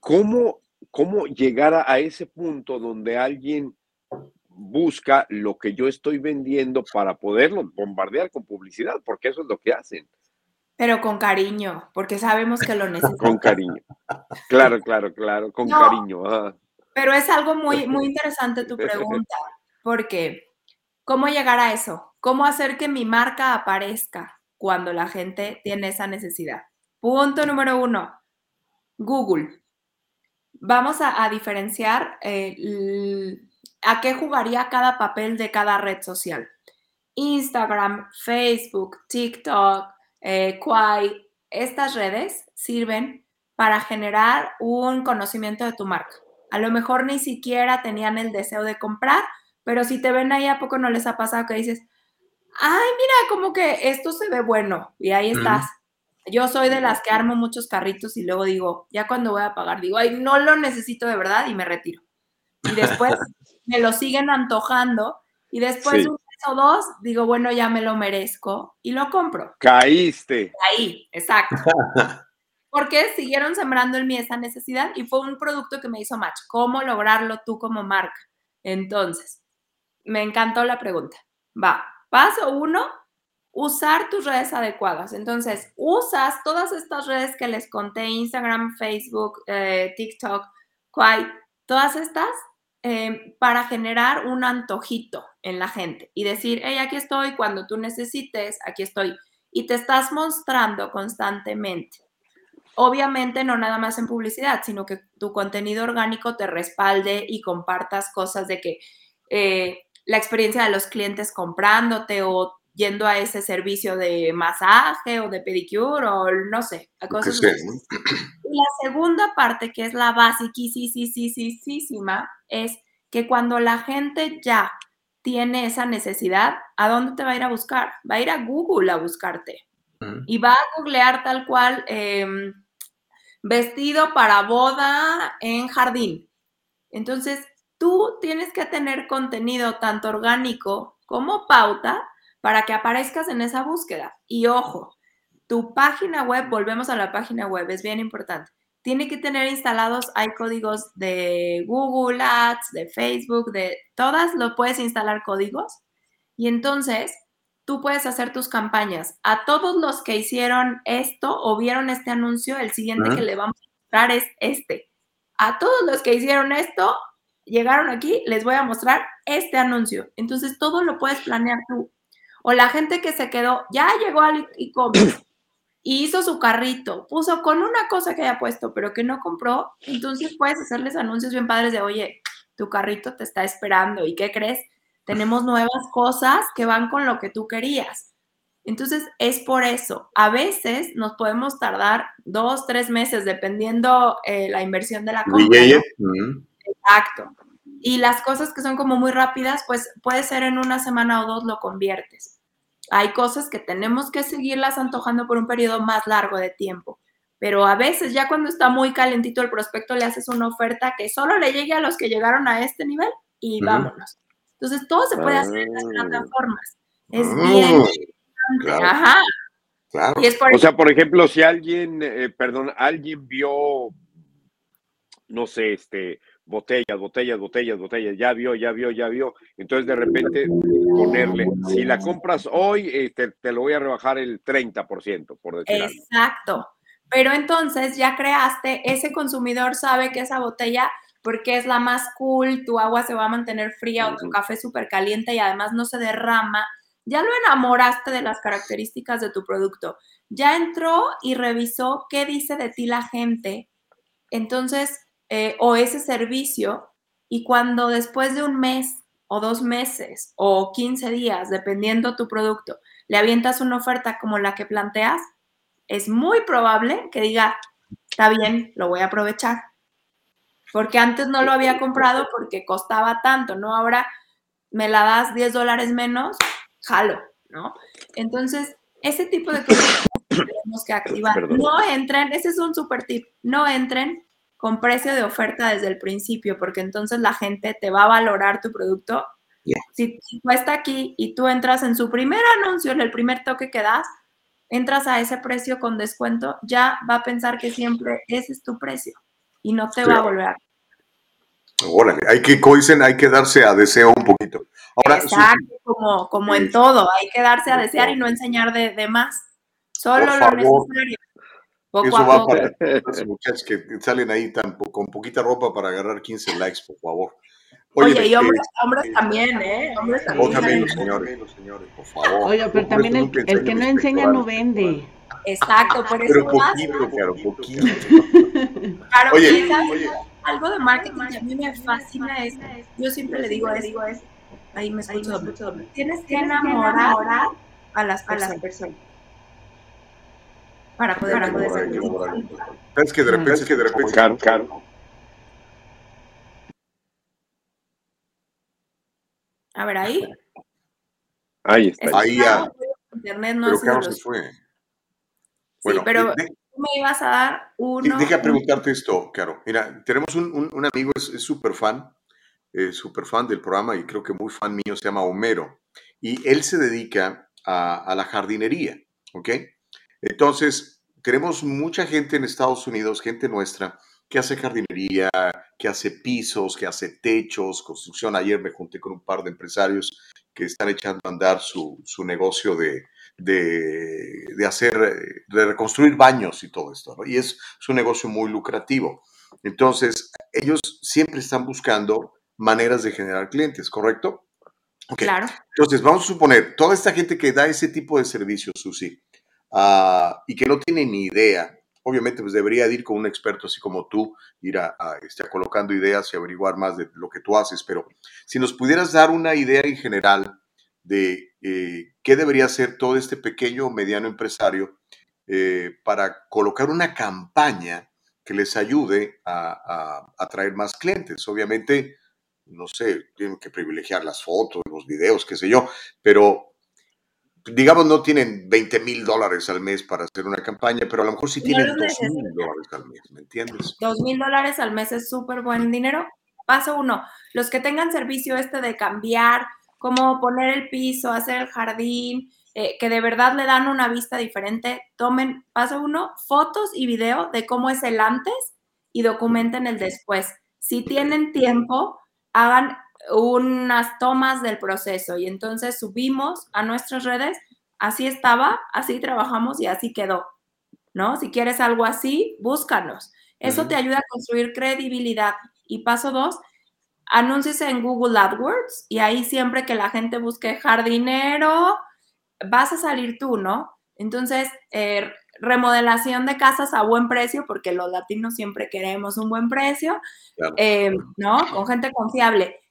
¿Cómo, cómo llegar a ese punto donde alguien busca lo que yo estoy vendiendo para poderlo bombardear con publicidad, porque eso es lo que hacen. Pero con cariño, porque sabemos que lo necesitan. con cariño. Claro, claro, claro, con cariño. Pero es algo muy, muy interesante tu pregunta, porque ¿cómo llegar a eso? ¿Cómo hacer que mi marca aparezca cuando la gente tiene esa necesidad? Punto número uno, Google. Vamos a, diferenciar eh, ¿A qué jugaría cada papel de cada red social? Instagram, Facebook, TikTok, eh, Quai, estas redes sirven para generar un conocimiento de tu marca. A lo mejor ni siquiera tenían el deseo de comprar, pero si te ven ahí, ¿a poco no les ha pasado que dices, ay, mira, como que esto se ve bueno y ahí estás? Yo soy de las que armo muchos carritos y luego digo, ya cuando voy a pagar, digo, ay, no lo necesito de verdad y me retiro. Y después me lo siguen antojando y después un o dos digo, bueno, ya me lo merezco y lo compro. Caíste. Ahí, exacto. Porque siguieron sembrando en mí esa necesidad y fue un producto que me hizo match. ¿Cómo lograrlo tú como marca? Entonces, me encantó la pregunta. Va, paso uno, usar tus redes adecuadas. Entonces, usas todas estas redes que les conté, Instagram, Facebook, eh, TikTok, Quai, todas estas Em, para generar un antojito en la gente y decir, hey, aquí estoy cuando tú necesites, aquí estoy. Y te estás mostrando constantemente. Obviamente no nada más en publicidad, sino que tu contenido orgánico te respalde y compartas cosas de que eh, la experiencia de los clientes comprándote o yendo a ese servicio de masaje o de pedicure o no sé, a cosas. Y la segunda parte, que es la basiquísima, es que cuando la gente ya tiene esa necesidad, ¿a dónde te va a ir a buscar? Va a ir a Google a buscarte. Y va a googlear tal cual em, vestido para boda en jardín. Entonces, tú tienes que tener contenido tanto orgánico como pauta para que aparezcas en esa búsqueda. Y ojo, tu página web, volvemos a la página web, es bien importante. Tiene que tener instalados, hay códigos de Google Ads, de Facebook, de todas, lo puedes instalar códigos. Y entonces tú puedes hacer tus campañas. A todos los que hicieron esto o vieron este anuncio, el siguiente que le vamos a mostrar es este. A todos los que hicieron esto, llegaron aquí, les voy a mostrar este anuncio. Entonces todo lo puedes planear tú. O la gente que se quedó, ya llegó al e-commerce y hizo su carrito, puso con una cosa que haya puesto, pero que no compró, entonces puedes hacerles anuncios bien padres de, oye, tu carrito te está esperando y ¿qué crees? Tenemos nuevas cosas que van con lo que tú querías. Entonces, es por eso. A veces nos podemos tardar dos, tres meses, dependiendo eh, la inversión de la compra. Exacto. Y las cosas que son como muy rápidas, pues puede ser en una semana o dos lo conviertes. Hay cosas que tenemos que seguirlas antojando por un periodo más largo de tiempo. Pero a veces ya cuando está muy calentito el prospecto le haces una oferta que solo le llegue a los que llegaron a este nivel y vámonos. Entonces todo se puede hacer en las ah. plataformas. Es ah, bien. Ajá. Claro. o sea, por ejemplo, si alguien, eh, perdón, alguien vio, no sé, este, botellas, botellas, botellas, botellas, ya vio, ya vio, ya vio. Entonces de repente ponerle, si la compras hoy, eh, te, lo voy a rebajar el 30%, por decirlo. Exacto. Pero entonces ya creaste, ese consumidor sabe que esa botella, porque es la más cool, tu agua se va a mantener fría o tu café súper caliente y además no se derrama, ya lo enamoraste de las características de tu producto, ya entró y revisó qué dice de ti la gente, entonces, eh, o ese servicio, y cuando después de un mes o dos meses o 15 días, dependiendo tu producto, le avientas una oferta como la que planteas, es muy probable que diga, está bien, lo voy a aprovechar. Porque antes no lo había comprado porque costaba tanto, ¿no? Ahora me la das 10 dólares menos, jalo, ¿no? Entonces, ese tipo de cosas tenemos que activar. No entren, ese es un super tip, no entren con precio de oferta desde el principio, porque entonces la gente te va a valorar tu producto. Si, si cuesta aquí y tú entras en su primer anuncio, en el primer toque que das, entras a ese precio con descuento, ya va a pensar que siempre ese es tu precio y no te va a volver. Órale, hay que, como dicen, hay que darse a deseo un poquito. Exacto, como, como en todo, hay que darse a desear y no enseñar de, más. Solo lo necesario. Eso va para los muchachos que salen ahí tan, con poquita ropa para agarrar 15 likes, por favor. Oye, y hombres, hombres, también, ¿eh? Hombres también. También los señores, los señores, por favor. Oye, pero también el, el, que no enseña no vende. Exacto, por eso. Pero poquito, claro, poquito. Claro, oye, oye, algo de marketing que a mí me fascina es, yo siempre le digo, digo es, ahí me escucho, doble. Tienes que enamorar a las personas. Para poder, para poder Es que de repente, es que de repente. Claro, claro. A ver, ahí. Ahí está. Ahí ya. Internet no pero se fue. Bueno, sí, pero de, tú me ibas a dar uno. Deja preguntarte esto, Caro. Mira, tenemos un, un, un amigo, es súper fan, eh, súper fan del programa y creo que muy fan mío, se llama Homero. Y él se dedica a, a la jardinería, ¿ok? Entonces, tenemos mucha gente en Estados Unidos, gente nuestra, que hace jardinería, que hace pisos, que hace techos, construcción. Ayer me junté con un par de empresarios que están echando a andar su, su negocio de, de, de, hacer, de reconstruir baños y todo esto. ¿no? Y es, es, un negocio muy lucrativo. Entonces, ellos siempre están buscando maneras de generar clientes, ¿correcto? Okay. Claro. Entonces, vamos a suponer, toda esta gente que da ese tipo de servicios, Susi, uh, y que no tiene ni idea obviamente pues debería ir con un experto así como tú, ir a, a, este, colocando ideas y averiguar más de lo que tú haces, pero si nos pudieras dar una idea en general de eh, qué debería hacer todo este pequeño o mediano empresario eh, para colocar una campaña que les ayude a atraer más clientes. Obviamente, no sé, tienen que privilegiar las fotos, los videos, qué sé yo, pero digamos, no tienen 20 mil dólares al mes para hacer una campaña, pero a lo mejor sí tienen 2 mil dólares al mes, ¿me entiendes? 2 mil dólares al mes es súper buen dinero. Paso uno, los que tengan servicio este de cambiar, como poner el piso, hacer el jardín, eh, que de verdad le dan una vista diferente, tomen, paso uno, fotos y video de cómo es el antes y documenten el después. Si tienen tiempo, hagan unas tomas del proceso y entonces subimos a nuestras redes, así estaba, así trabajamos y así quedó, ¿no? Si quieres algo así, búscanos. Eso uh -huh. te ayuda a construir credibilidad. Y paso dos, anuncies en Google AdWords y ahí siempre que la gente busque jardinero, vas a salir tú, ¿no? Entonces, eh, remodelación de casas a buen precio, porque los latinos siempre queremos un buen precio, claro. eh, ¿no? Con gente confiable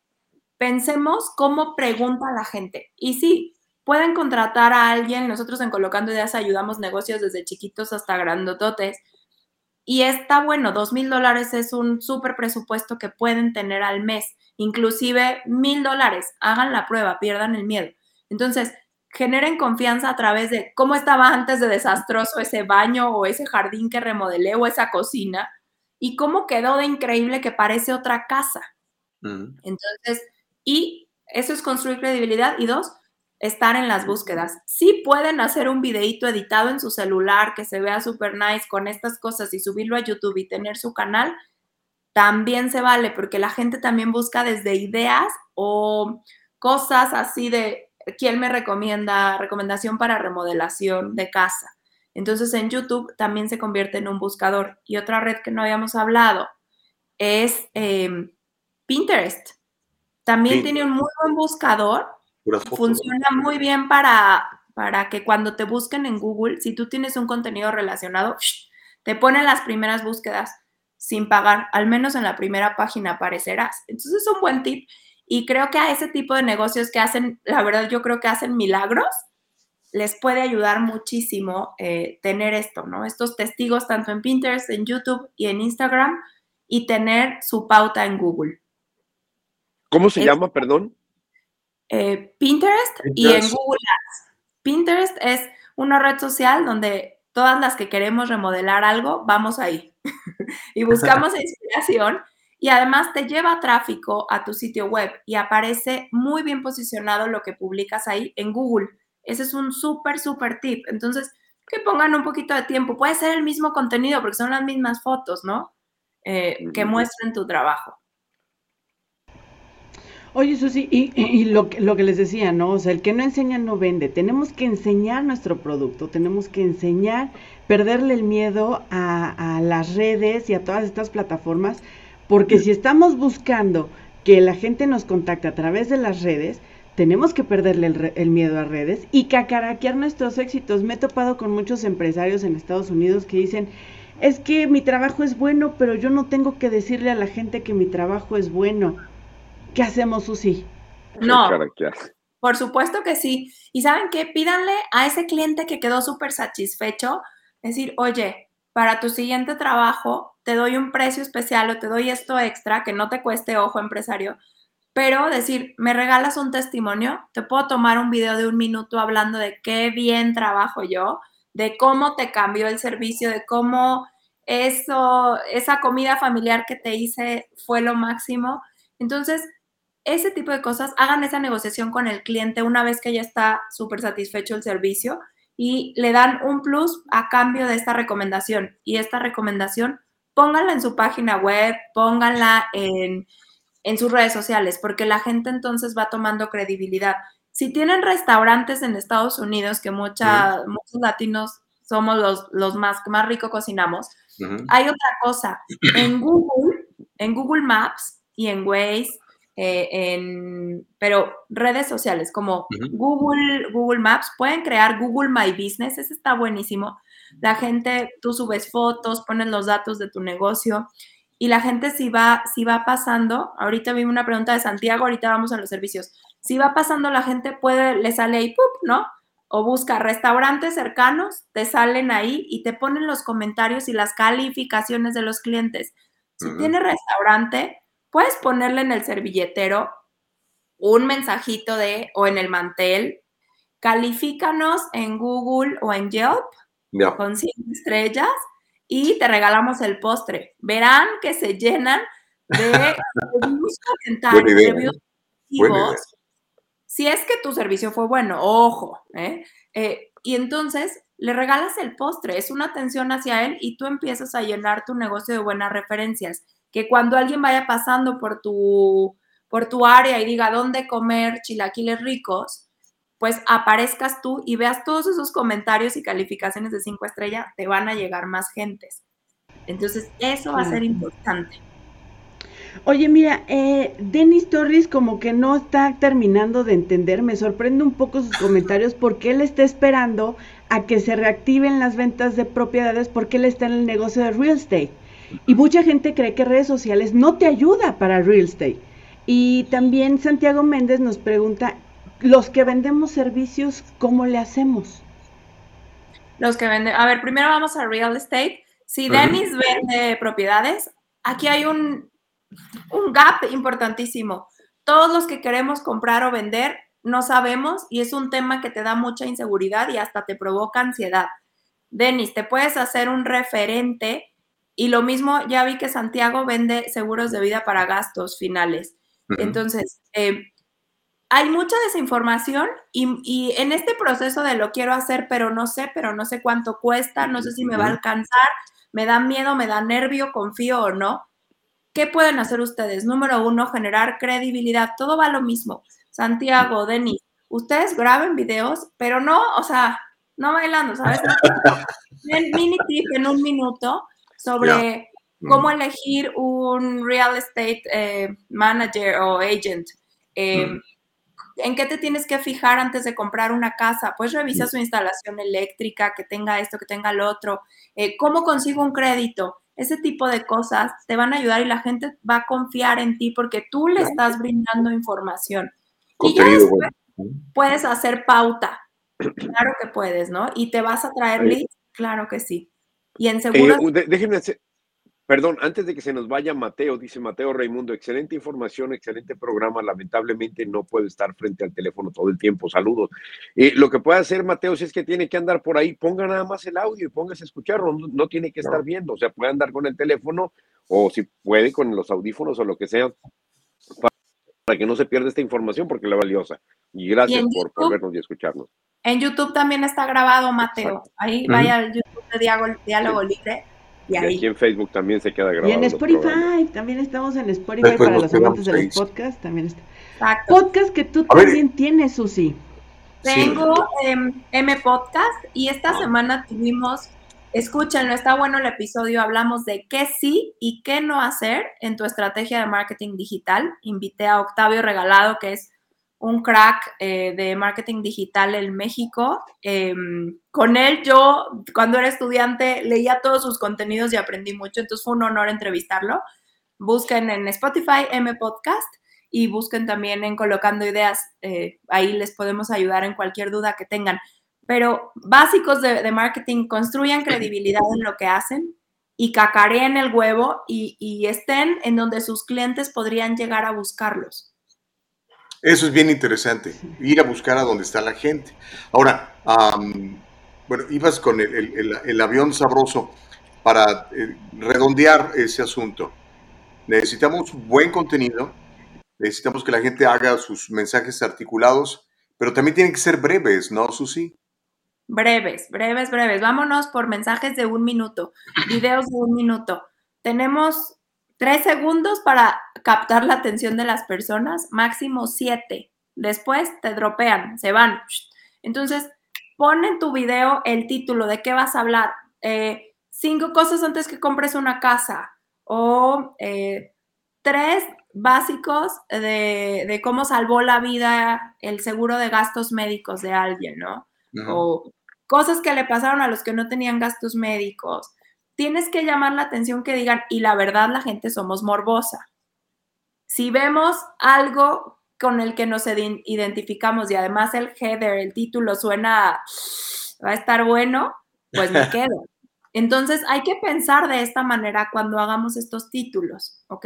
pensemos cómo pregunta la gente. Y sí, pueden contratar a alguien, nosotros en Colocando Ideas ayudamos negocios desde chiquitos hasta grandototes. Y está bueno, dos mil dólares es un súper presupuesto que pueden tener al mes, inclusive mil dólares. Hagan la prueba, pierdan el miedo. Entonces, generen confianza a través de cómo estaba antes de desastroso ese baño o ese jardín que remodelé o esa cocina y cómo quedó de increíble que parece otra casa. Mm. Entonces, y eso es construir credibilidad. Y dos, estar en las búsquedas. Sí pueden hacer un videito editado en su celular que se vea súper nice con estas cosas y subirlo a YouTube y tener su canal. También se vale porque la gente también busca desde ideas o cosas así de quién me recomienda, recomendación para remodelación de casa. Entonces en YouTube también se convierte en un buscador. Y otra red que no habíamos hablado es eh, Pinterest. También sí. tiene un muy buen buscador funciona muy bien para, para que cuando te busquen en Google, si tú tienes un contenido relacionado, te ponen las primeras búsquedas sin pagar, al menos en la primera página aparecerás. Entonces es un buen tip y creo que a ese tipo de negocios que hacen, la verdad yo creo que hacen milagros, les puede ayudar muchísimo eh, tener esto, ¿no? Estos testigos tanto en Pinterest, en YouTube y en Instagram y tener su pauta en Google. ¿Cómo se llama, perdón? Eh, Pinterest, y en Google Ads. Pinterest es una red social donde todas las que queremos remodelar algo, vamos ahí y buscamos inspiración y además te lleva tráfico a tu sitio web y aparece muy bien posicionado lo que publicas ahí en Google. Ese es un súper, súper tip. Entonces, que pongan un poquito de tiempo. Puede ser el mismo contenido porque son las mismas fotos, ¿no? Eh, que muestren tu trabajo. Oye, Susi, y, y lo, lo, que les decía, ¿no? O sea, el que no enseña no vende. Tenemos que enseñar nuestro producto, tenemos que enseñar, perderle el miedo a, a las redes y a todas estas plataformas, porque si estamos buscando que la gente nos contacte a través de las redes, tenemos que perderle el, miedo a redes y cacaraquear nuestros éxitos. Me he topado con muchos empresarios en Estados Unidos que dicen, es que mi trabajo es bueno, pero yo no tengo que decirle a la gente que mi trabajo es bueno. ¿Qué hacemos, Susi? No, por supuesto que sí. Y saben qué, pídanle a ese cliente que quedó súper satisfecho, decir, oye, para tu siguiente trabajo te doy un precio especial o te doy esto extra que no te cueste ojo empresario pero decir, me regalas un testimonio, te puedo tomar un video de un minuto hablando de qué bien trabajo yo, de cómo te cambió el servicio, de cómo eso, esa comida familiar que te hice fue lo máximo. Entonces, ese tipo de cosas, hagan esa negociación con el cliente una vez que ya está súper satisfecho el servicio y le dan un plus a cambio de esta recomendación. Y esta recomendación, pónganla en su página web, pónganla en en sus redes sociales, porque la gente entonces va tomando credibilidad. Si tienen restaurantes en Estados Unidos, que mucha, muchos latinos somos los, los más, más rico cocinamos, hay otra cosa. En Google, en Google Maps y en Waze, eh, en, pero redes sociales como Google, Google Maps, pueden crear Google My Business, ese está buenísimo. La gente, tú subes fotos, pones los datos de tu negocio y la gente si va, si va pasando, ahorita vi una pregunta de Santiago, ahorita vamos a los servicios, si va pasando la gente puede, le sale ahí, ¡pup! ¿no? O busca restaurantes cercanos, te salen ahí y te ponen los comentarios y las calificaciones de los clientes. Si tiene restaurante, puedes ponerle en el servilletero un mensajito de, o en el mantel, califícanos en Google o en Yelp con cinco estrellas y te regalamos el postre. Verán que se llenan de reviews, Si es que tu servicio fue bueno, ojo, ¿eh? ¿eh? y entonces le regalas el postre, es una atención hacia él y tú empiezas a llenar tu negocio de buenas referencias. Que cuando alguien vaya pasando por tu, por tu área y diga dónde comer chilaquiles ricos, pues aparezcas tú y veas todos esos comentarios y calificaciones de cinco estrellas, te van a llegar más gentes. Entonces, eso va a ser importante. Oye, mira, eh, Denis Torres como que no está terminando de entender, me sorprende un poco sus comentarios porque él está esperando a que se reactiven las ventas de propiedades porque él está en el negocio de real estate. Y mucha gente cree que redes sociales no te ayuda para real estate. Y también Santiago Méndez nos pregunta, los que vendemos servicios, ¿cómo le hacemos? Los que venden, a ver, primero vamos a real estate. Si Dennis vende propiedades, aquí hay un, un gap importantísimo. Todos los que queremos comprar o vender no sabemos y es un tema que te da mucha inseguridad y hasta te provoca ansiedad. Denis, te puedes hacer un referente y lo mismo, ya vi que Santiago vende seguros de vida para gastos finales. Entonces, eh, hay mucha desinformación y, en este proceso de lo quiero hacer, pero no sé, pero no sé cuánto cuesta, no sé si me va a alcanzar, me da miedo, me da nervio, confío o no. ¿Qué pueden hacer ustedes? Número uno, generar credibilidad. Todo va lo mismo. Santiago, Denis, ustedes graben videos, pero no, o sea, no bailando, ¿sabes? Mini tip en un minuto sobre cómo elegir un real estate eh, manager o agent. Eh, ¿En qué te tienes que fijar antes de comprar una casa? Pues revisa su instalación eléctrica, que tenga esto, que tenga lo otro. Eh, ¿Cómo consigo un crédito? Ese tipo de cosas te van a ayudar y la gente va a confiar en ti porque tú le estás brindando información. y ya puedes hacer pauta. Claro que puedes, ¿no? Y te vas a traer leads, claro que sí. Y en seguro. Eh, déjenme hacer, Perdón, antes de que se nos vaya Mateo, dice Mateo Raimundo, excelente información, excelente programa. Lamentablemente no puede estar frente al teléfono todo el tiempo. Saludos. Eh, lo que puede hacer Mateo, si es que tiene que andar por ahí, ponga nada más el audio y póngase a escucharlo. No, tiene que estar viendo, o sea, puede andar con el teléfono o si puede con los audífonos o lo que sea, para, que no se pierda esta información porque la valiosa. Y gracias por, vernos y escucharnos. En YouTube también está grabado, Mateo. Ahí vaya al YouTube de Diálogo Libre y, aquí en Facebook también se queda grabado. Y en Spotify, también estamos en Spotify para los amantes de los podcasts. También está. Podcast que tú también tienes, Susi. Tengo em, M Podcast y esta ah. semana tuvimos, escúchenlo, está bueno el episodio, hablamos de qué sí y qué no hacer en tu estrategia de marketing digital. Invité a Octavio Regalado, que es un crack eh, de marketing digital en México. Em, con él yo, cuando era estudiante, leía todos sus contenidos y aprendí mucho, entonces fue un honor entrevistarlo. Busquen en Spotify M Podcast y busquen también en Colocando Ideas, eh, ahí les podemos ayudar en cualquier duda que tengan. Pero básicos de, marketing, construyan credibilidad en lo que hacen y cacareen el huevo y, y estén en donde sus clientes podrían llegar a buscarlos. Eso es bien interesante, ir a buscar a donde está la gente. Ahora, bueno, ibas con el, avión sabroso para eh, redondear ese asunto. Necesitamos buen contenido, necesitamos que la gente haga sus mensajes articulados, pero también tienen que ser breves, ¿no, Susi? Breves, breves, breves. Vámonos por mensajes de un minuto, videos de un minuto. Tenemos Tres segundos para captar la atención de las personas, máximo siete. Después te dropean, se van. Entonces, pon en tu video el título de qué vas a hablar. Eh, cinco cosas antes que compres una casa. O eh, tres básicos de, cómo salvó la vida el seguro de gastos médicos de alguien, ¿no? O cosas que le pasaron a los que no tenían gastos médicos tienes que llamar la atención que digan, y la verdad la gente somos morbosa. Si vemos algo con el que nos identificamos y además el header, el título suena, va a estar bueno, pues me quedo. Entonces hay que pensar de esta manera cuando hagamos estos títulos, ¿ok?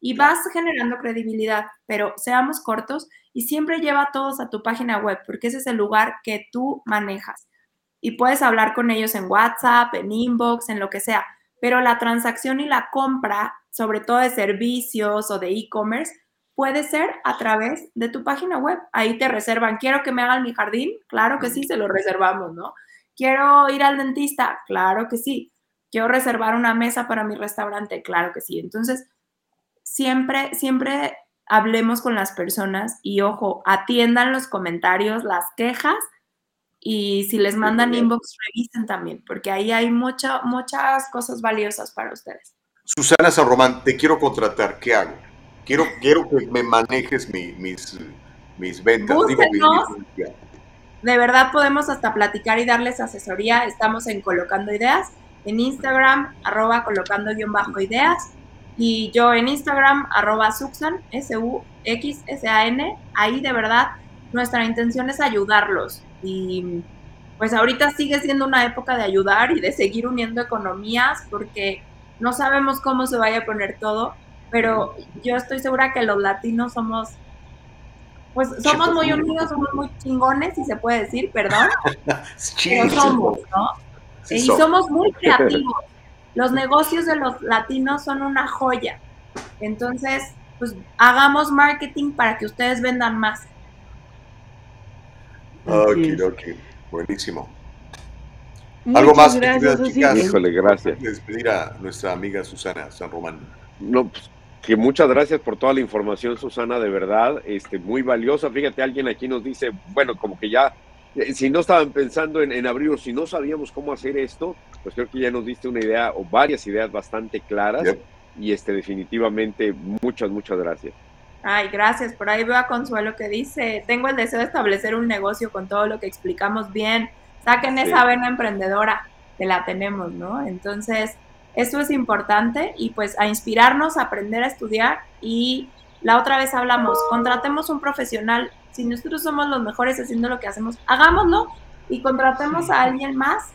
Y vas generando credibilidad, pero seamos cortos y siempre lleva a todos a tu página web, porque ese es el lugar que tú manejas y puedes hablar con ellos en WhatsApp, en inbox, en lo que sea, pero la transacción y la compra, sobre todo de servicios o de e-commerce, puede ser a través de tu página web. Ahí te reservan, quiero que me hagan mi jardín, claro que sí, se lo reservamos, ¿no? Quiero ir al dentista, claro que sí. Quiero reservar una mesa para mi restaurante, claro que sí. Entonces, siempre, siempre hablemos con las personas y ojo, atiendan los comentarios, las quejas y si les mandan inbox, revisen también, porque ahí hay mucha, muchas cosas valiosas para ustedes. Susana San Román, te quiero contratar, ¿qué hago? Quiero, quiero que me manejes mis, mis ventas. de verdad podemos hasta platicar y darles asesoría. Estamos en Colocando Ideas, en Instagram, arroba colocando-ideas, y yo en Instagram, arroba Suxan, S-U-X-S-A-N. Ahí de verdad nuestra intención es ayudarlos y pues ahorita sigue siendo una época de ayudar y de seguir uniendo economías porque no sabemos cómo se vaya a poner todo, pero yo estoy segura que los latinos somos, pues somos muy unidos, somos muy chingones, si se puede decir, perdón, pero somos, ¿no? y somos muy creativos. Los negocios de los latinos son una joya. Entonces, pues hagamos marketing para que ustedes vendan más. Ok, ok, buenísimo. ¿Algo más gracias, que chicas? Híjole, gracias. Despedir a nuestra amiga Susana San Román. No, pues, que muchas gracias por toda la información, Susana, de verdad, este, muy valiosa. Fíjate, alguien aquí nos dice, bueno, como que ya, eh, si no estaban pensando en, abrir o si no sabíamos cómo hacer esto, pues creo que ya nos diste una idea o varias ideas bastante claras. Y este, definitivamente, muchas, muchas gracias. Ay, gracias. Por ahí veo a Consuelo que dice, tengo el deseo de establecer un negocio con todo lo que explicamos bien. Saquen esa vena emprendedora que la tenemos, ¿no? Entonces, esto es importante y pues a inspirarnos, a aprender a estudiar y la otra vez hablamos, contratemos un profesional. Si nosotros somos los mejores haciendo lo que hacemos, hagámoslo y contratemos a alguien más,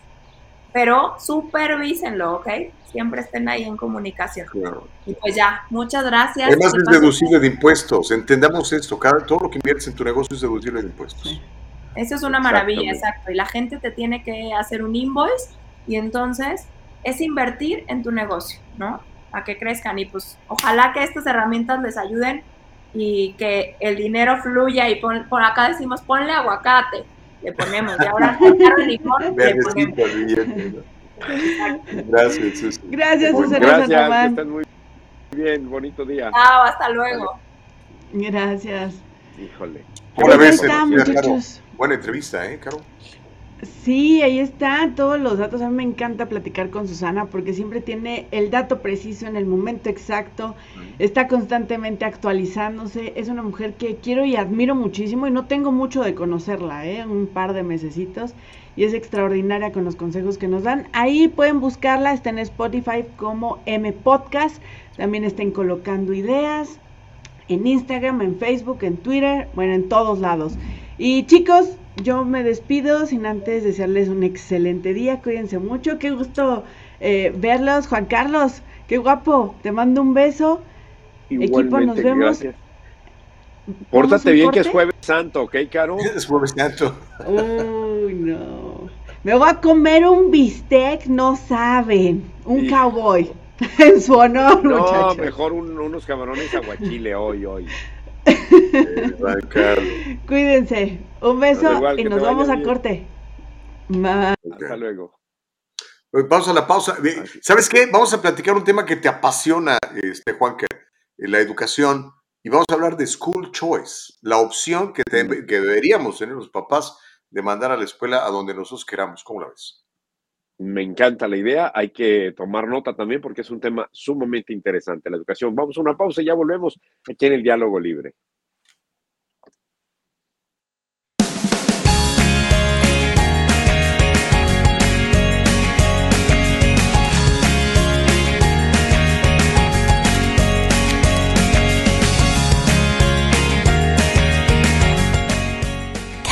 pero supervísenlo, ¿ok? Siempre estén ahí en comunicación. Y pues ya, muchas gracias. Además es deducible de impuestos, entendamos esto, cada, todo lo que inviertes en tu negocio es deducible de impuestos. Eso es una maravilla, exacto. Y la gente te tiene que hacer un invoice y entonces es invertir en tu negocio, ¿no? A que crezcan y pues ojalá que estas herramientas les ayuden y que el dinero fluya y por acá decimos ponle aguacate, le ponemos y ahora limón le ponemos. Gracias, Susana. Gracias, Susana Gracias, que estén muy bien, bonito día. Chao, hasta luego. Gracias. Híjole. Está, muchachos. Buena entrevista, ¿eh, Caro? Sí, ahí están todos los datos. A mí me encanta platicar con Susana porque siempre tiene el dato preciso en el momento exacto. Está constantemente actualizándose. Es una mujer que quiero y admiro muchísimo y no tengo mucho de conocerla, ¿eh? Un par de mesecitos. Y es extraordinaria con los consejos que nos dan. Ahí pueden buscarla. Está en Spotify como M Podcast. También estén colocando ideas en Instagram, en Facebook, en Twitter, bueno, en todos lados. Y chicos, yo me despido sin antes desearles un excelente día. Cuídense mucho. Qué gusto eh, verlos. Juan Carlos, qué guapo. Te mando un beso. Equipo, nos vemos. Gracias. Pórtate bien que es jueves santo, ¿ok, Caro? Es jueves santo. Uy, no. Me voy a comer un bistec, no saben. Un cowboy. en su honor, No, mejor unos camarones aguachile hoy, hoy. Cuídense. Un beso y nos vamos a corte. Hasta luego. Pues vamos a la pausa. ¿Sabes qué? Vamos a platicar un tema que te apasiona, este, Juan, que la educación. Y vamos a hablar de School Choice, la opción que, que deberíamos tener los papás de mandar a la escuela a donde nosotros queramos. ¿Cómo la ves? Me encanta la idea, hay que tomar nota también porque es un tema sumamente interesante, la educación. Vamos a una pausa y ya volvemos aquí en el diálogo libre.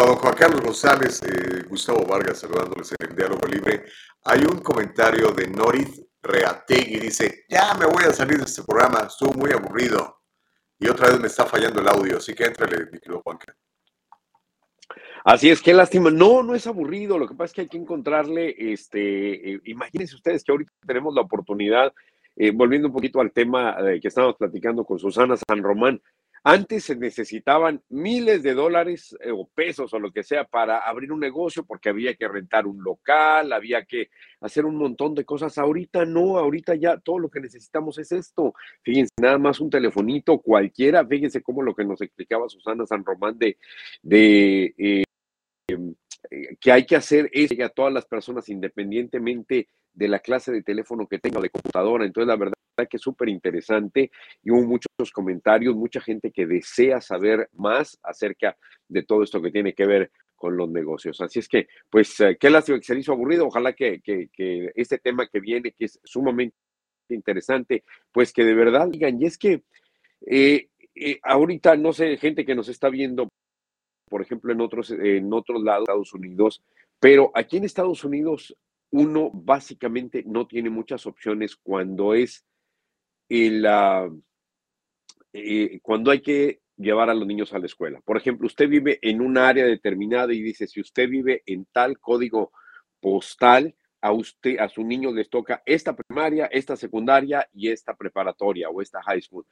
A don Juan Carlos González, eh, Gustavo Vargas saludándoles en el diálogo libre. Hay un comentario de Norith Reategui, dice, ya me voy a salir de este programa, estuvo muy aburrido. Y otra vez me está fallando el audio, así que éntrale, mi querido Juan Carlos. Así es, qué lástima. No, no es aburrido. Lo que pasa es que hay que encontrarle, este, eh, imagínense ustedes que ahorita tenemos la oportunidad, eh, volviendo un poquito al tema que estábamos platicando con Susana San Román, antes se necesitaban miles de dólares eh, o pesos o lo que sea para abrir un negocio porque había que rentar un local, había que hacer un montón de cosas. Ahorita no, ahorita ya todo lo que necesitamos es esto. Fíjense, nada más un telefonito cualquiera. Fíjense cómo lo que nos explicaba Susana San Román de, eh, eh, que hay que hacer es que a todas las personas independientemente de la clase de teléfono que tenga de computadora. Entonces, la verdad que es súper interesante y hubo muchos comentarios, mucha gente que desea saber más acerca de todo esto que tiene que ver con los negocios. Así es que, pues, eh, qué lástima que se hizo aburrido. Ojalá que, que, este tema que viene, que es sumamente interesante, pues que de verdad digan, y es que eh, eh, ahorita, no sé, gente que nos está viendo, por ejemplo, en otros, en otros lados, Estados Unidos, pero aquí en Estados Unidos uno básicamente no tiene muchas opciones cuando es el, eh, cuando hay que llevar a los niños a la escuela. Por ejemplo, usted vive en un área determinada y dice, si usted vive en tal código postal, a usted, a su niño les toca esta primaria, esta secundaria y esta preparatoria o esta high school.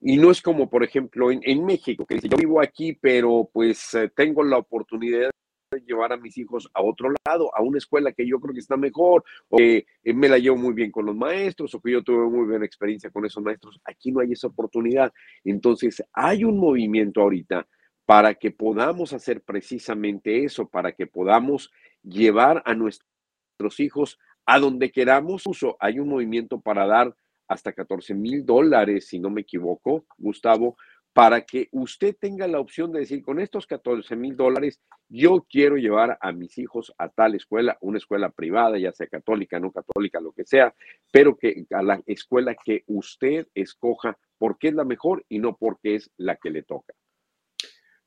Y no es como, por ejemplo, en, México, que dice, yo vivo aquí, pero pues eh, tengo la oportunidad de llevar a mis hijos a otro lado, a una escuela que yo creo que está mejor, o que eh, me la llevo muy bien con los maestros, o que yo tuve muy buena experiencia con esos maestros. Aquí no hay esa oportunidad. Entonces, hay un movimiento ahorita para que podamos hacer precisamente eso, para que podamos llevar a nuestros hijos a donde queramos. Uso, hay un movimiento para dar hasta 14 mil dólares, si no me equivoco, Gustavo, para que usted tenga la opción de decir, con estos 14 mil dólares, yo quiero llevar a mis hijos a tal escuela, una escuela privada, ya sea católica, no católica, lo que sea, pero que a la escuela que usted escoja porque es la mejor y no porque es la que le toca.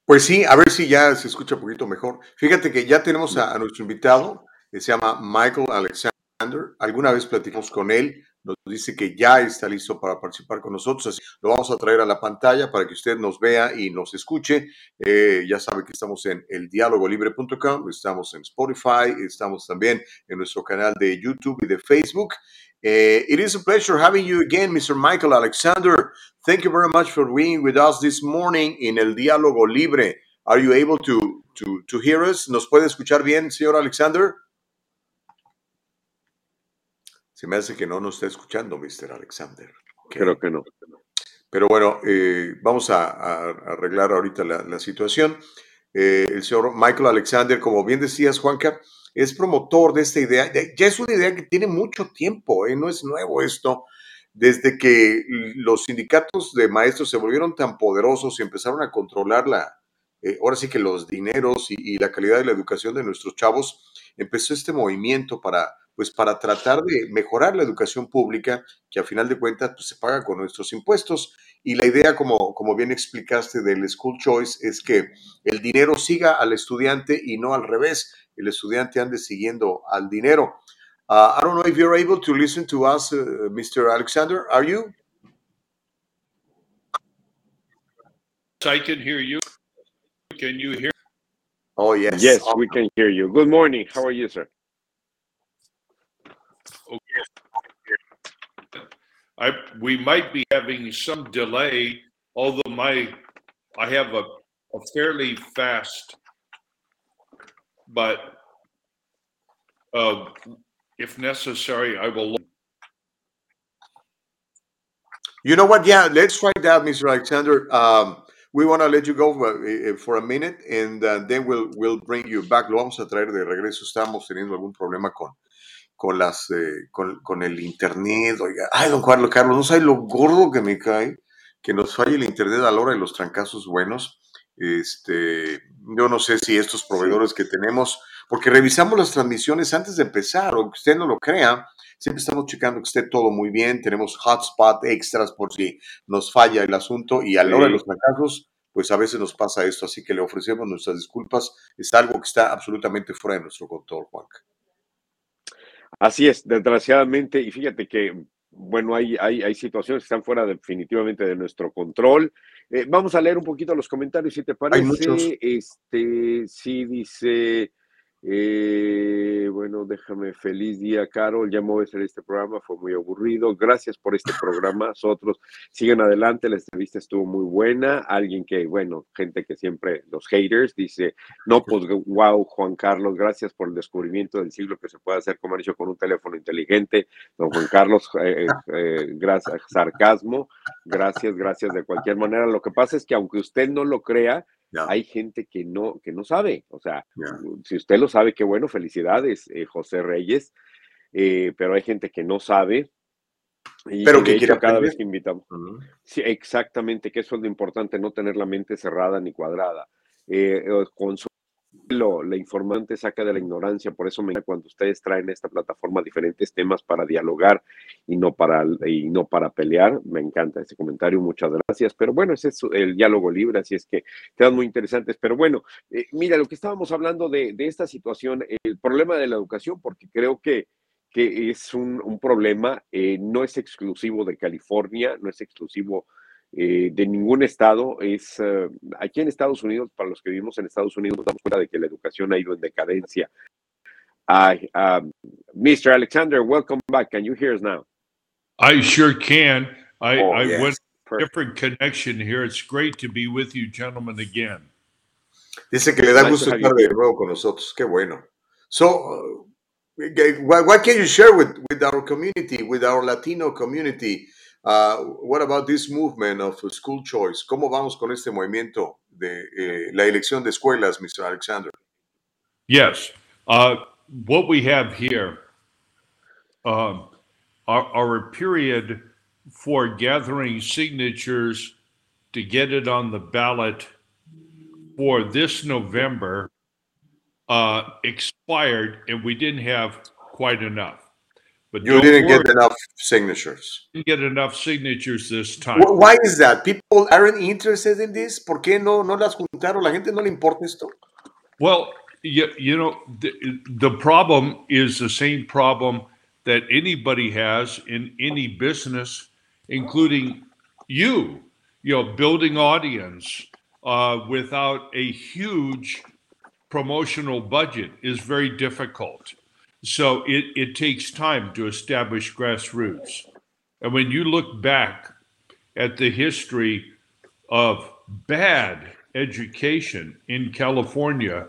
Pues sí, a ver si ya se escucha un poquito mejor. Fíjate que ya tenemos a, a nuestro invitado, que se llama Michael Alexander. Alguna vez platicamos con él nos dice que ya está listo para participar con nosotros. Lo vamos a traer a la pantalla para que usted nos vea y nos escuche. Eh, ya sabe que estamos en eldialogolibre.com, estamos en Spotify, estamos también en nuestro canal de YouTube y de Facebook. Uh, it is a pleasure having you again, Mr. Michael Alexander. Thank you very much for being with us this morning in El Diálogo Libre. Are you able to, to, to hear us? ¿Nos puede escuchar bien, señor Alexander? Se me hace que no nos está escuchando, Mr. Alexander. Creo que no. Pero bueno, eh, vamos a, arreglar ahorita la, situación. Eh, el señor Michael Alexander, como bien decías, Juanca, es promotor de esta idea. Ya es una idea que tiene mucho tiempo, ¿eh? no es nuevo esto. Desde que los sindicatos de maestros se volvieron tan poderosos y empezaron a controlar la, ahora sí que los dineros y, y la calidad de la educación de nuestros chavos, empezó este movimiento para pues para tratar de mejorar la educación pública, que a final de cuentas pues, se paga con nuestros impuestos. Y la idea, como, como bien explicaste del School Choice, es que el dinero siga al estudiante y no al revés, el estudiante ande siguiendo al dinero. Uh, I don't know if you're able to listen to us, uh, Mr. Alexander. Are you? I can hear you. Can you hear? Oh, yes. Yes, we can hear you. Good morning. How are you, sir? I we might be having some delay, although my I have a, a fairly fast, but uh, if necessary, I will. You know what? Yeah, let's try that, Mr. Alexander. Um, we want to let you go for, for a minute and uh, then we'll, we'll bring you back. Lo vamos a traer de regreso. Estamos teniendo algún problema con, con las eh, con, con, el internet. Oiga, ay, don Carlos, Carlos, no sabe lo gordo que me cae que nos falle el internet a la hora de los trancazos buenos. Este, yo no sé si estos proveedores que tenemos, porque revisamos las transmisiones antes de empezar, o que usted no lo crea, siempre estamos checando que esté todo muy bien, tenemos hotspot extras por si nos falla el asunto y a la hora de los trancazos, pues a veces nos pasa esto, así que le ofrecemos nuestras disculpas, es algo que está absolutamente fuera de nuestro control, Juanca. Así es, desgraciadamente, y fíjate que, bueno, hay, hay, hay situaciones que están fuera definitivamente de nuestro control. Eh, vamos a leer un poquito los comentarios, si te parece. Este, sí, dice eh, bueno, déjame feliz día, Carol. Ya me voy a hacer este programa, fue muy aburrido. Gracias por este programa. Nosotros siguen adelante. La entrevista estuvo muy buena. Alguien que, bueno, gente que siempre, los haters, dice: No, pues wow, Juan Carlos, gracias por el descubrimiento del siglo que se puede hacer comercio con un teléfono inteligente. Don Juan Carlos, eh, eh, gracias, sarcasmo. Gracias, gracias de cualquier manera. Lo que pasa es que, aunque usted no lo crea, hay gente que no, que no sabe. O sea, si usted lo sabe, qué bueno, felicidades, eh, José Reyes. Eh, pero hay gente que no sabe. Y pero que quiere cada vez que invitamos. Sí, exactamente, que eso es lo importante, no tener la mente cerrada ni cuadrada. Eh, con su la informante saca de la ignorancia, por eso me encanta cuando ustedes traen a esta plataforma diferentes temas para dialogar y no para, y no para pelear. Me encanta ese comentario, muchas gracias. Pero bueno, ese es el diálogo libre, así es que quedan muy interesantes. Pero bueno, eh, mira, lo que estábamos hablando de, esta situación, el problema de la educación, porque creo que, que es un, problema, eh, no es exclusivo de California, no es exclusivo eh, de ningún estado. Es uh, aquí en Estados Unidos, para los que vivimos en Estados Unidos, nos damos cuenta de que la educación ha ido en decadencia. I, um, Mr. Alexander, welcome back. Can you hear us now? I sure can. I, Oh, I yes. went Perfect. different connection here. It's great to be with you, gentlemen, again. Dice que le da Nice gusto estar de nuevo con nosotros. Qué bueno. So, uh, what, what can you share with, with our community, with our Latino community? Uh, what about this movement of school choice? ¿Cómo vamos con este movimiento de eh, la elección de escuelas, Mr. Alexander? Yes. Uh, what we have here um, are, are a period for gathering signatures to get it on the ballot for this November uh, expired, and we didn't have quite enough. But You didn't get enough signatures. didn't get enough signatures this time. Why is that? People aren't interested in this. ¿Por qué no, no las juntaron? ¿La gente no le importa esto? Well, you, you know, the, the problem is the same problem that anybody has in any business, including you, you know, building audience uh, without a huge promotional budget is very difficult. So it, it takes time to establish grassroots. And when you look back at the history of bad education in California,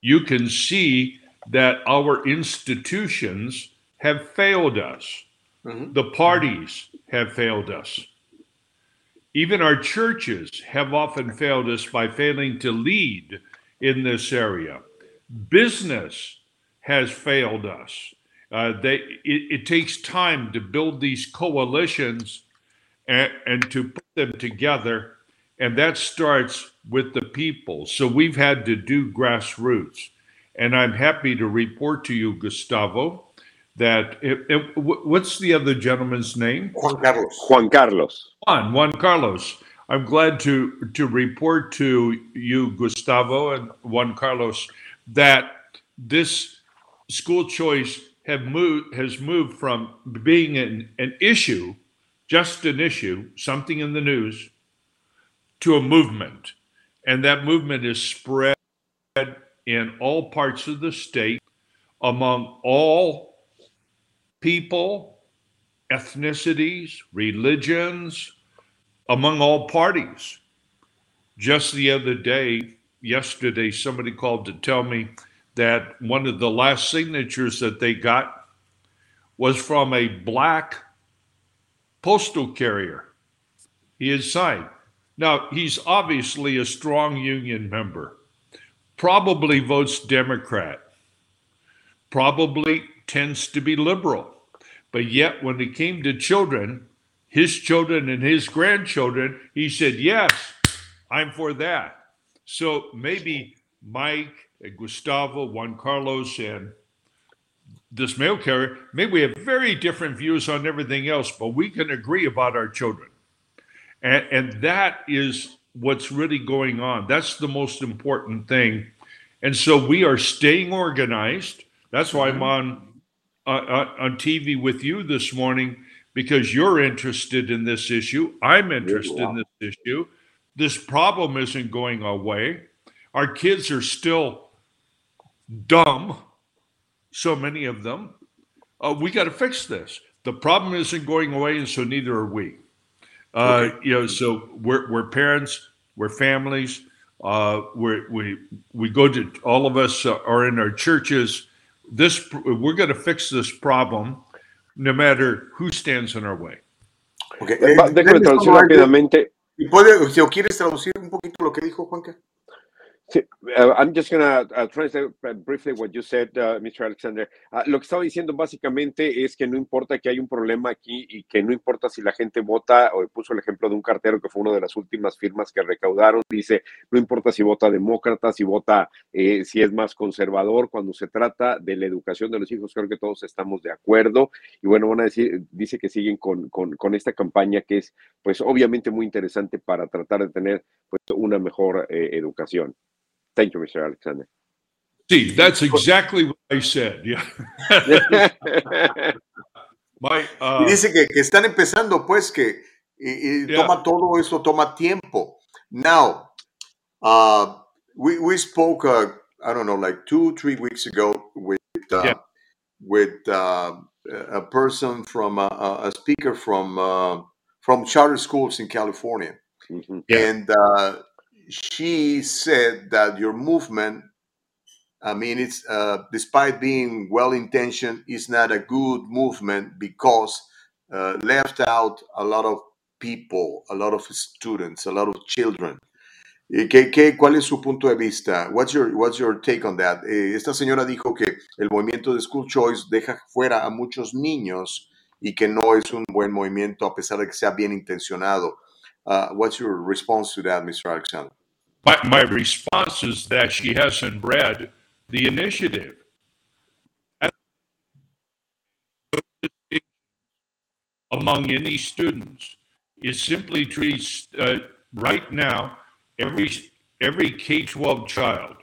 you can see that our institutions have failed us. Mhm. The parties have failed us. Even our churches have often failed us by failing to lead in this area. Business has failed us. Uh, they, it, it takes time to build these coalitions and, and to put them together, and that starts with the people. So we've had to do grassroots, and I'm happy to report to you, Gustavo, that it, it- what's the other gentleman's name? Juan Carlos. Juan Carlos. Juan, Juan Carlos. I'm glad to to report to you, Gustavo and Juan Carlos, that this school choice have moved has moved from being an, an issue, just an issue, something in the news, to a movement. And that movement is spread in all parts of the state among all people, ethnicities, religions, among all parties. Just the other day, yesterday, somebody called to tell me that one of the last signatures that they got was from a black postal carrier. He had signed. Now, he's obviously a strong union member, probably votes Democrat, probably tends to be liberal. But yet, when it came to children, his children and his grandchildren, he said, Yes, I'm for that. So maybe Mike, Gustavo, Juan Carlos, and this mail carrier, maybe we have very different views on everything else, but we can agree about our children. And, and that is what's really going on. That's the most important thing. And so we are staying organized. That's why I'm on uh, uh, on TV with you this morning because you're interested in this issue. I'm interested in this issue. This problem isn't going away. Our kids are still dumb, so many of them. Uh, we got to fix this. The problem isn't going away, and so neither are we. Uh, You know, so we're, we're parents, we're families, uh, we're, we we go to all of us uh, are in our churches. This we're going to fix this problem, no matter who stands in our way. Okay. Eh, Déjame traducir rápidamente. ¿Y puede, si o quieres traducir un poquito lo que dijo Juanca? Sí, uh, I'm just going to uh, translate uh, briefly what you said, uh, Mr. Alexander. Uh, lo que estaba diciendo básicamente es que no importa que hay un problema aquí y que no importa si la gente vota, o puso el ejemplo de un cartero que fue una de las últimas firmas que recaudaron, dice, no importa si vota demócrata, si vota, eh, si es más conservador, cuando se trata de la educación de los hijos, creo que todos estamos de acuerdo. Y bueno, van a decir, dice que siguen con, con, con esta campaña que es, pues obviamente muy interesante para tratar de tener pues, una mejor eh, educación. Thank you, Mr. Alexander. See, that's exactly what I said. Yeah. My, uh, Y dice que, que están empezando, pues, que y, toma todo eso, toma tiempo. Now, uh, we, we spoke, uh, I don't know, like two, three weeks ago with, uh, yeah. with uh, a person from, uh, a speaker from, uh, from charter schools in California. Mm-hmm. Yeah. And she said that your movement I mean, it's uh, despite being well intentioned, is not a good movement because uh, left out a lot of people, a lot of students, a lot of children. ¿Qué, qué, cuál es su punto de vista? What's your, what's your take on that? Eh, esta señora dijo que el movimiento de School Choice deja fuera a muchos niños y que no es un buen movimiento a pesar de que sea bien intencionado. Uh, what's your response to that, Mr. Alexander? My, my response is that she hasn't read the initiative. Among any students is simply treats uh, right now every every K twelve child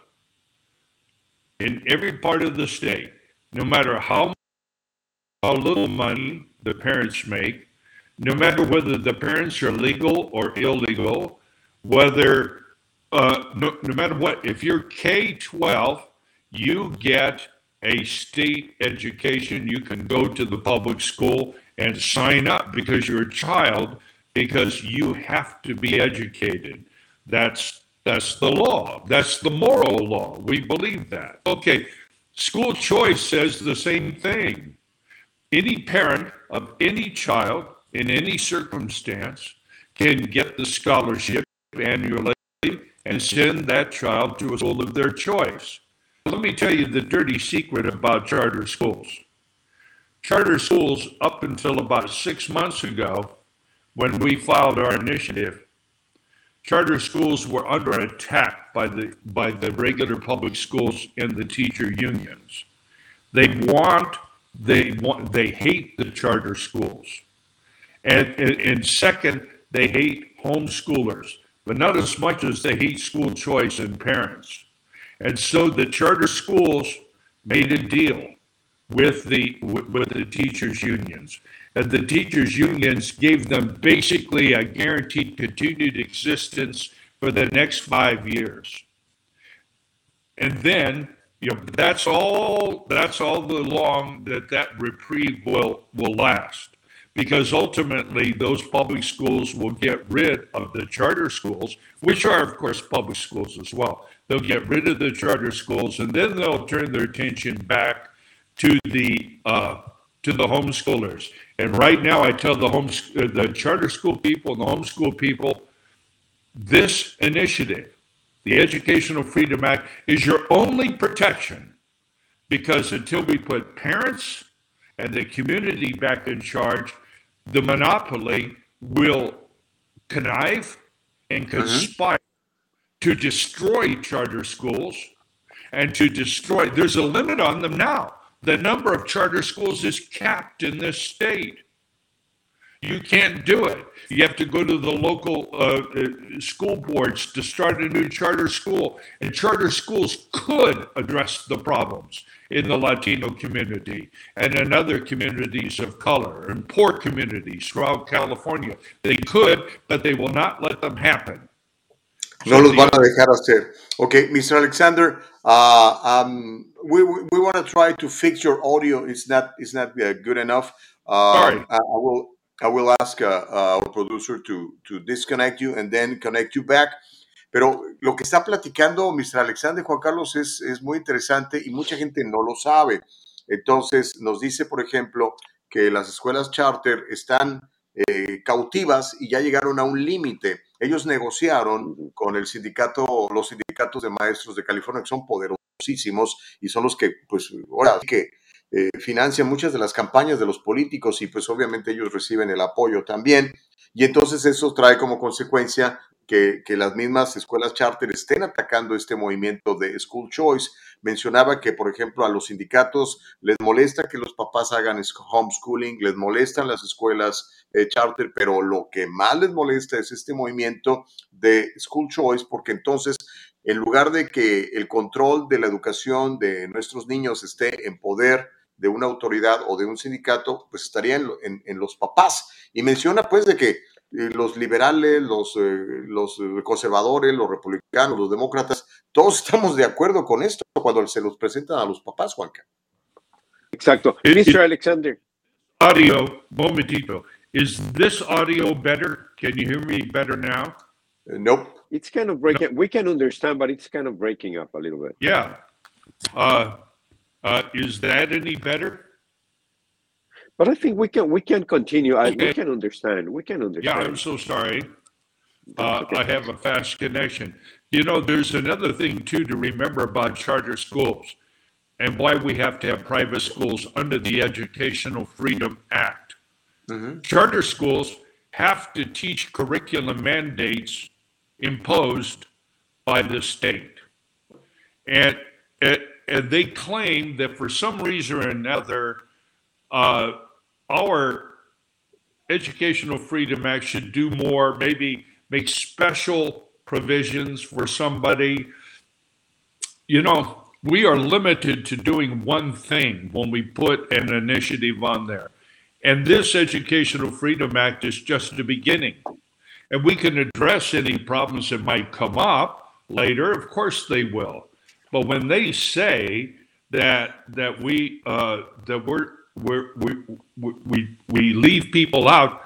in every part of the state, no matter how how little money the parents make, no matter whether the parents are legal or illegal, whether uh, no, no matter what, if you're K twelve you get a state education. You can go to the public school and sign up because you're a child because you have to be educated. That's that's the law. That's the moral law. We believe that. Okay, school choice says the same thing. Any parent of any child in any circumstance can get the scholarship annually and send that child to a school of their choice. Let me tell you the dirty secret about charter schools. Charter schools, up until about six months ago, when we filed our initiative, charter schools were under attack by the by the regular public schools and the teacher unions. They want they want they hate the charter schools, and, and, and second, they hate homeschoolers, but not as much as they hate school choice and parents. And so the charter schools made a deal with the with the teachers unions. And the teachers unions gave them basically a guaranteed continued existence for the next 5 years. And then you know that's all that's all the long that that reprieve will will last because ultimately those public schools will get rid of the charter schools which are of course public schools as well They'll get rid of the charter schools, and then they'll turn their attention back to the uh, to the homeschoolers. And right now, I tell the home uh, the charter school people and the homeschool people, this initiative, the Educational Freedom Act, is your only protection, because until we put parents and the community back in charge, the monopoly will connive and mm-hmm. conspire to destroy charter schools and to destroy, there's a limit on them now. The number of charter schools is capped in this state. You can't do it. You have to go to the local uh, uh, school boards to start a new charter school. And charter schools could address the problems in the Latino community and in other communities of color and poor communities throughout California. They could, but they will not let them happen. No los van a dejar hacer. Okay, Mr. Alexander, uh, um, we, we want to try to fix your audio. It's not it's not uh, good enough. Uh, Sorry. I, I, will I will ask uh, our producer to to disconnect you and then connect you back. Pero lo que está platicando Mr. Alexander Juan Carlos es, es muy interesante y mucha gente no lo sabe. Entonces nos dice, por ejemplo, que las escuelas charter están eh, cautivas y ya llegaron a un límite. Ellos negociaron con el sindicato, los sindicatos de maestros de California, que son poderosísimos y son los que, pues, ahora que eh, financian muchas de las campañas de los políticos y pues obviamente ellos reciben el apoyo también. Y entonces eso trae como consecuencia que, las mismas escuelas charter estén atacando este movimiento de school choice. Mencionaba que, por ejemplo, a los sindicatos les molesta que los papás hagan homeschooling, les molestan las escuelas eh, charter, pero lo que más les molesta es este movimiento de school choice, porque entonces, en lugar de que el control de la educación de nuestros niños esté en poder de una autoridad o de un sindicato, pues estaría en, los papás. Y menciona pues de que los liberales, los, eh, los conservadores, los republicanos, los demócratas, todos estamos de acuerdo con esto cuando se los presentan a los papás, Juanca. Exacto. Mr. Alexander. Audio, momentito. Is this audio better? Can you hear me better now? Uh, nope. It's kind of breaking. No. We can understand, but it's kind of breaking up a little bit. Yeah. Uh, uh, is that any better? But I think we can we can continue. I, we can understand. We can understand. Yeah, I'm so sorry. Uh, okay. I have a fast connection. You know, there's another thing too to remember about charter schools and why we have to have private schools under the Educational Freedom Act. Mm-hmm. Charter schools have to teach curriculum mandates imposed by the state. And, and they claim that for some reason or another, uh, our Educational Freedom Act should do more, maybe make special provisions for somebody. You know, we are limited to doing one thing when we put an initiative on there. And this Educational Freedom Act is just the beginning. And we can address any problems that might come up later. Of course, they will. But when they say that that we uh, that we're we we, we, we leave people out.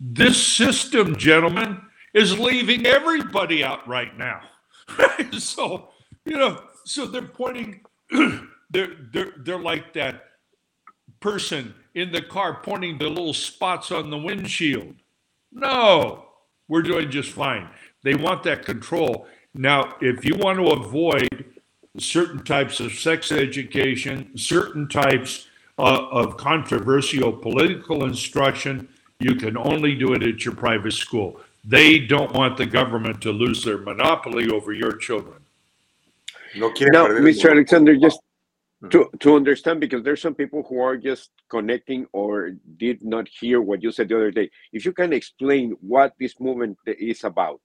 This system, gentlemen, is leaving everybody out right now. so, you know, so they're pointing, they're, they're, they're like that person in the car pointing the little spots on the windshield. No, we're doing just fine. They want that control. Now, if you want to avoid certain types of sex education, certain types uh, of controversial political instruction, you can only do it at your private school. They don't want the government to lose their monopoly over your children. No now, Mr. Alexander, just to, to understand, because there's some people who are just connecting or did not hear what you said the other day. If you can explain what this movement is about.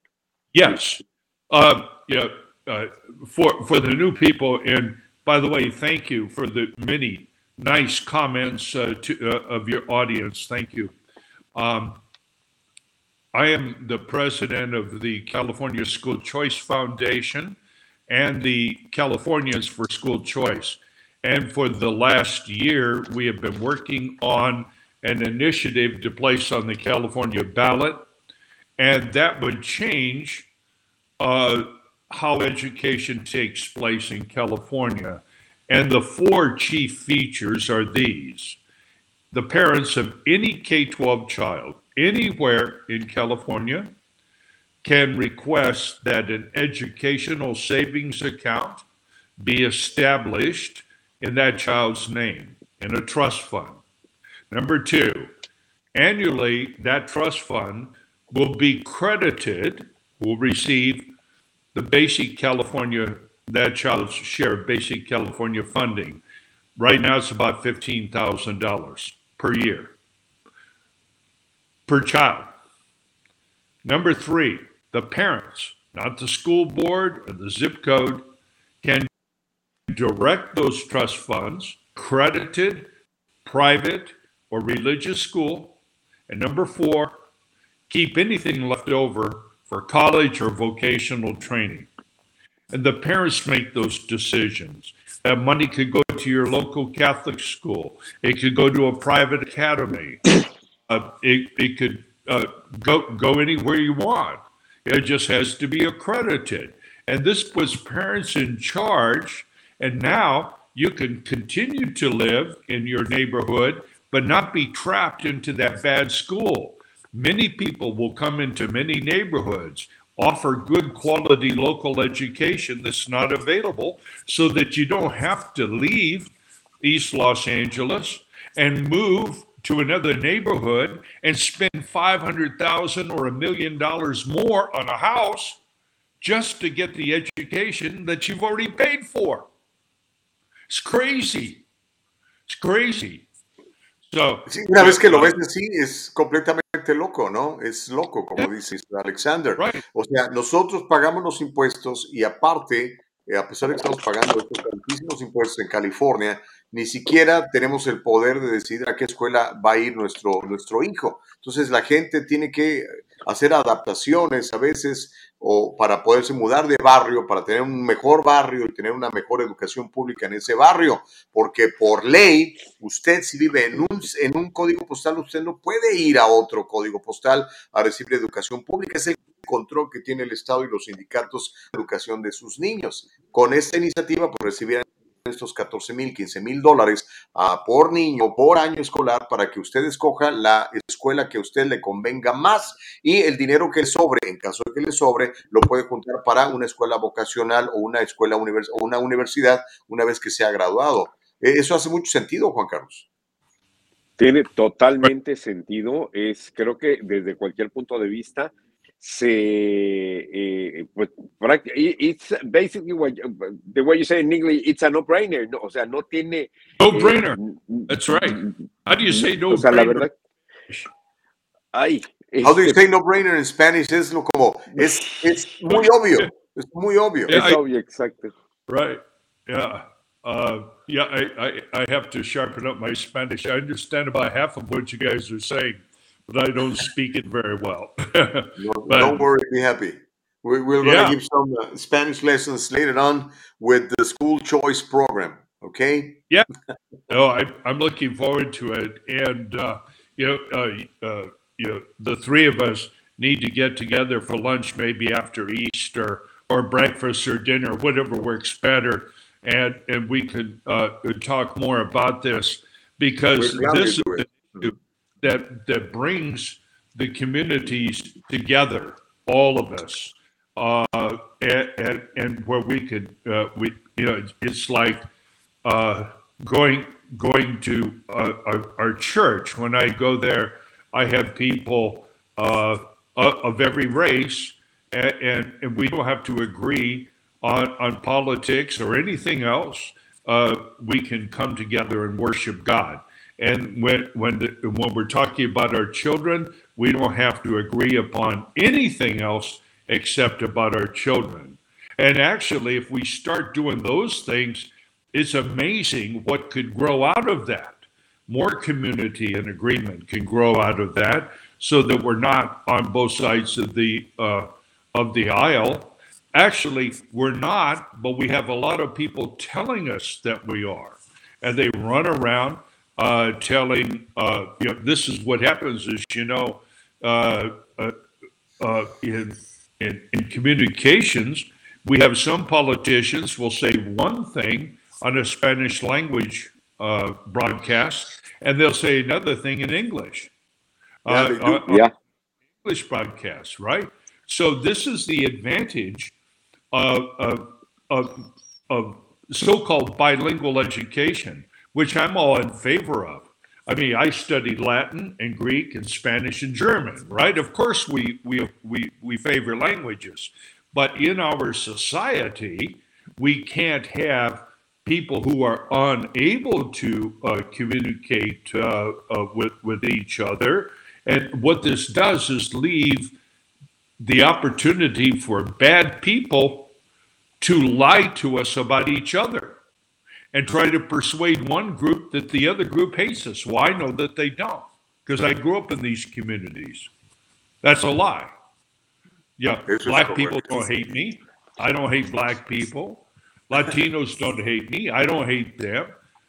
Yes. Uh, yeah, uh, for, for the new people, and by the way, thank you for the many nice comments uh, to, uh, of your audience. Thank you. Um, I am the president of the California School Choice Foundation and the Californians for School Choice. And for the last year, we have been working on an initiative to place on the California ballot, and that would change uh, how education takes place in California. And the four chief features are these the parents of any K 12 child anywhere in California can request that an educational savings account be established in that child's name in a trust fund. Number two, annually, that trust fund will be credited, will receive the basic California that child's share of basic California funding. Right now, it's about $15,000 per year per child. Number three, the parents, not the school board or the zip code, can direct those trust funds credited, private, or religious school. And number four, keep anything left over for college or vocational training. And the parents make those decisions. That money could go to your local Catholic school. It could go to a private academy. Uh, it, it could uh, go go anywhere you want. It just has to be accredited. And this puts parents in charge. And now you can continue to live in your neighborhood, but not be trapped into that bad school. Many people will come into many neighborhoods offer good quality local education that's not available so that you don't have to leave East Los Angeles and move to another neighborhood and spend 500,000 or a million dollars more on a house just to get the education that you've already paid for. It's crazy. It's crazy. So, sí, una vez que lo ves así, es completamente loco, ¿no? Es loco, como dice Alexander. O sea, nosotros pagamos los impuestos y aparte eh, a pesar de que estamos pagando estos altísimos impuestos en California, ni siquiera tenemos el poder de decidir a qué escuela va a ir nuestro, nuestro hijo. Entonces la gente tiene que hacer adaptaciones a veces o para poderse mudar de barrio, para tener un mejor barrio y tener una mejor educación pública en ese barrio, porque por ley, usted si vive en un, en un código postal, usted no puede ir a otro código postal a recibir educación pública. Es el control que tiene el Estado y los sindicatos de educación de sus niños. Con esta iniciativa, por recibir estos 14 mil, 15 mil dólares uh, por niño, por año escolar, para que usted escoja la escuela que a usted le convenga más y el dinero que sobre, en caso de que le sobre, lo puede juntar para una escuela vocacional o una escuela univers o una universidad una vez que sea graduado. Eh, eso hace mucho sentido, Juan Carlos. Tiene totalmente sentido. Es, creo que desde cualquier punto de vista, se eh, pues, it's basically what, the way you say in English it's a no-brainer no, o sea no tiene no brainer eh, that's right. How do you say no o sea, la verdad ay how do you say no brainer in Spanish? Es lo como es es muy obvio es muy obvio. Yeah, es I, obvio exacto. Right yeah uh, yeah I, I I have to sharpen up my Spanish. I understand about half of what you guys are saying but I don't speak it very well. but, don't worry, be happy. We, we're going yeah. to give some uh, Spanish lessons later on with the school choice program. Okay. Yeah. no, I, I'm looking forward to it, and uh, you know, uh, uh, you know, the three of us need to get together for lunch, maybe after Easter or breakfast or dinner, whatever works better, and and we can uh, talk more about this because this is that that brings the communities together, all of us, uh, and, and, and, where we could, uh, we you know, it's like uh, going going to uh, our, our, church. When I go there, I have people uh, of every race, and, and, and, we don't have to agree on on politics or anything else. Uh, we can come together and worship God. And when when the, when we're talking about our children, we don't have to agree upon anything else except about our children. And actually, if we start doing those things, it's amazing what could grow out of that. More community and agreement can grow out of that, so that we're not on both sides of the uh, of the aisle. Actually, we're not, but we have a lot of people telling us that we are, and they run around uh, telling, uh, you know, this is what happens is, you know, uh, uh, uh, in, in, in communications, we have some politicians will say one thing on a Spanish language uh, broadcast, and they'll say another thing in English. Yeah, yeah. English broadcast, right? So this is the advantage of, of, of, of so-called bilingual education which I'm all in favor of. I mean, I studied Latin and Greek and Spanish and German, right? Of course, we we we we favor languages, but in our society, we can't have people who are unable to uh, communicate uh, uh, with with each other. And what this does is leave the opportunity for bad people to lie to us about each other and try to persuade one group that the other group hates us. Well, I know that they don't because I grew up in these communities. That's a lie. Yeah, black people don't hate me. I don't hate black people. Latinos don't hate me. I don't hate them.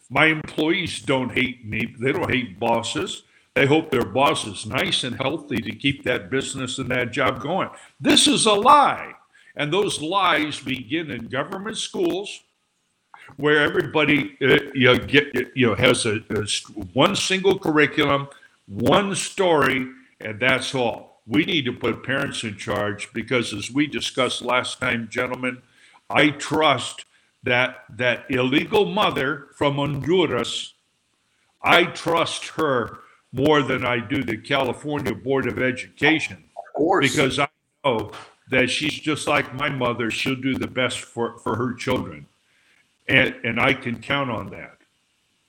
My employees don't hate me. They don't hate bosses. They hope their boss is nice and healthy to keep that business and that job going. This is a lie. And those lies begin in government schools where everybody uh, you know, get you know has a, a, one single curriculum, one story, and that's all. We need to put parents in charge because, as we discussed last time, gentlemen, I trust that that illegal mother from Honduras. I trust her more than I do the California Board of Education. Of course, because I know that she's just like my mother. She'll do the best for, for her children. And, and I can count on that.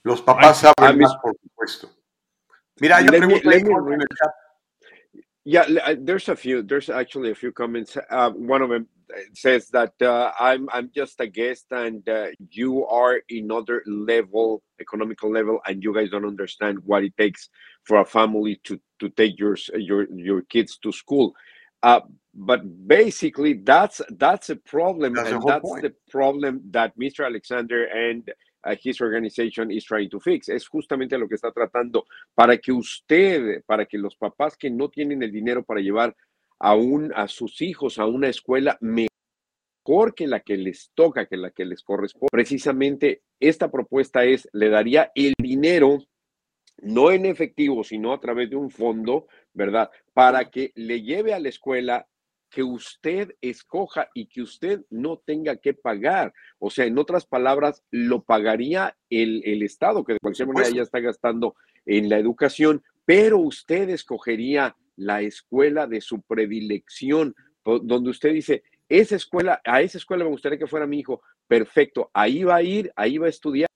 Los papás saben más, por supuesto. Mira, yo pregunto en el chat. Yeah, uh, there's a few. There's actually a few comments. Uh, one of them says that uh, I'm I'm just a guest and uh, you are in other level, economical level, and you guys don't understand what it takes for a family to to take your your your kids to school. Uh, but basically, that's that's a problem, That's and that's point. the problem that Mr. Alexander and uh, his organization is trying to fix. Es justamente lo que está tratando para que usted, para que los papás que no tienen el dinero para llevar a, un, a sus hijos a una escuela mejor que la que les toca, que la que les corresponde. Precisamente esta propuesta es, le daría el dinero, no en efectivo, sino a través de un fondo, ¿verdad? Para que le lleve a la escuela que usted escoja y que usted no tenga que pagar. O sea, en otras palabras, lo pagaría el, el Estado, que de cualquier manera ya está gastando en la educación, pero usted escogería la escuela de su predilección, donde usted dice, esa escuela, a esa escuela me gustaría que fuera mi hijo, perfecto, ahí va a ir, ahí va a estudiar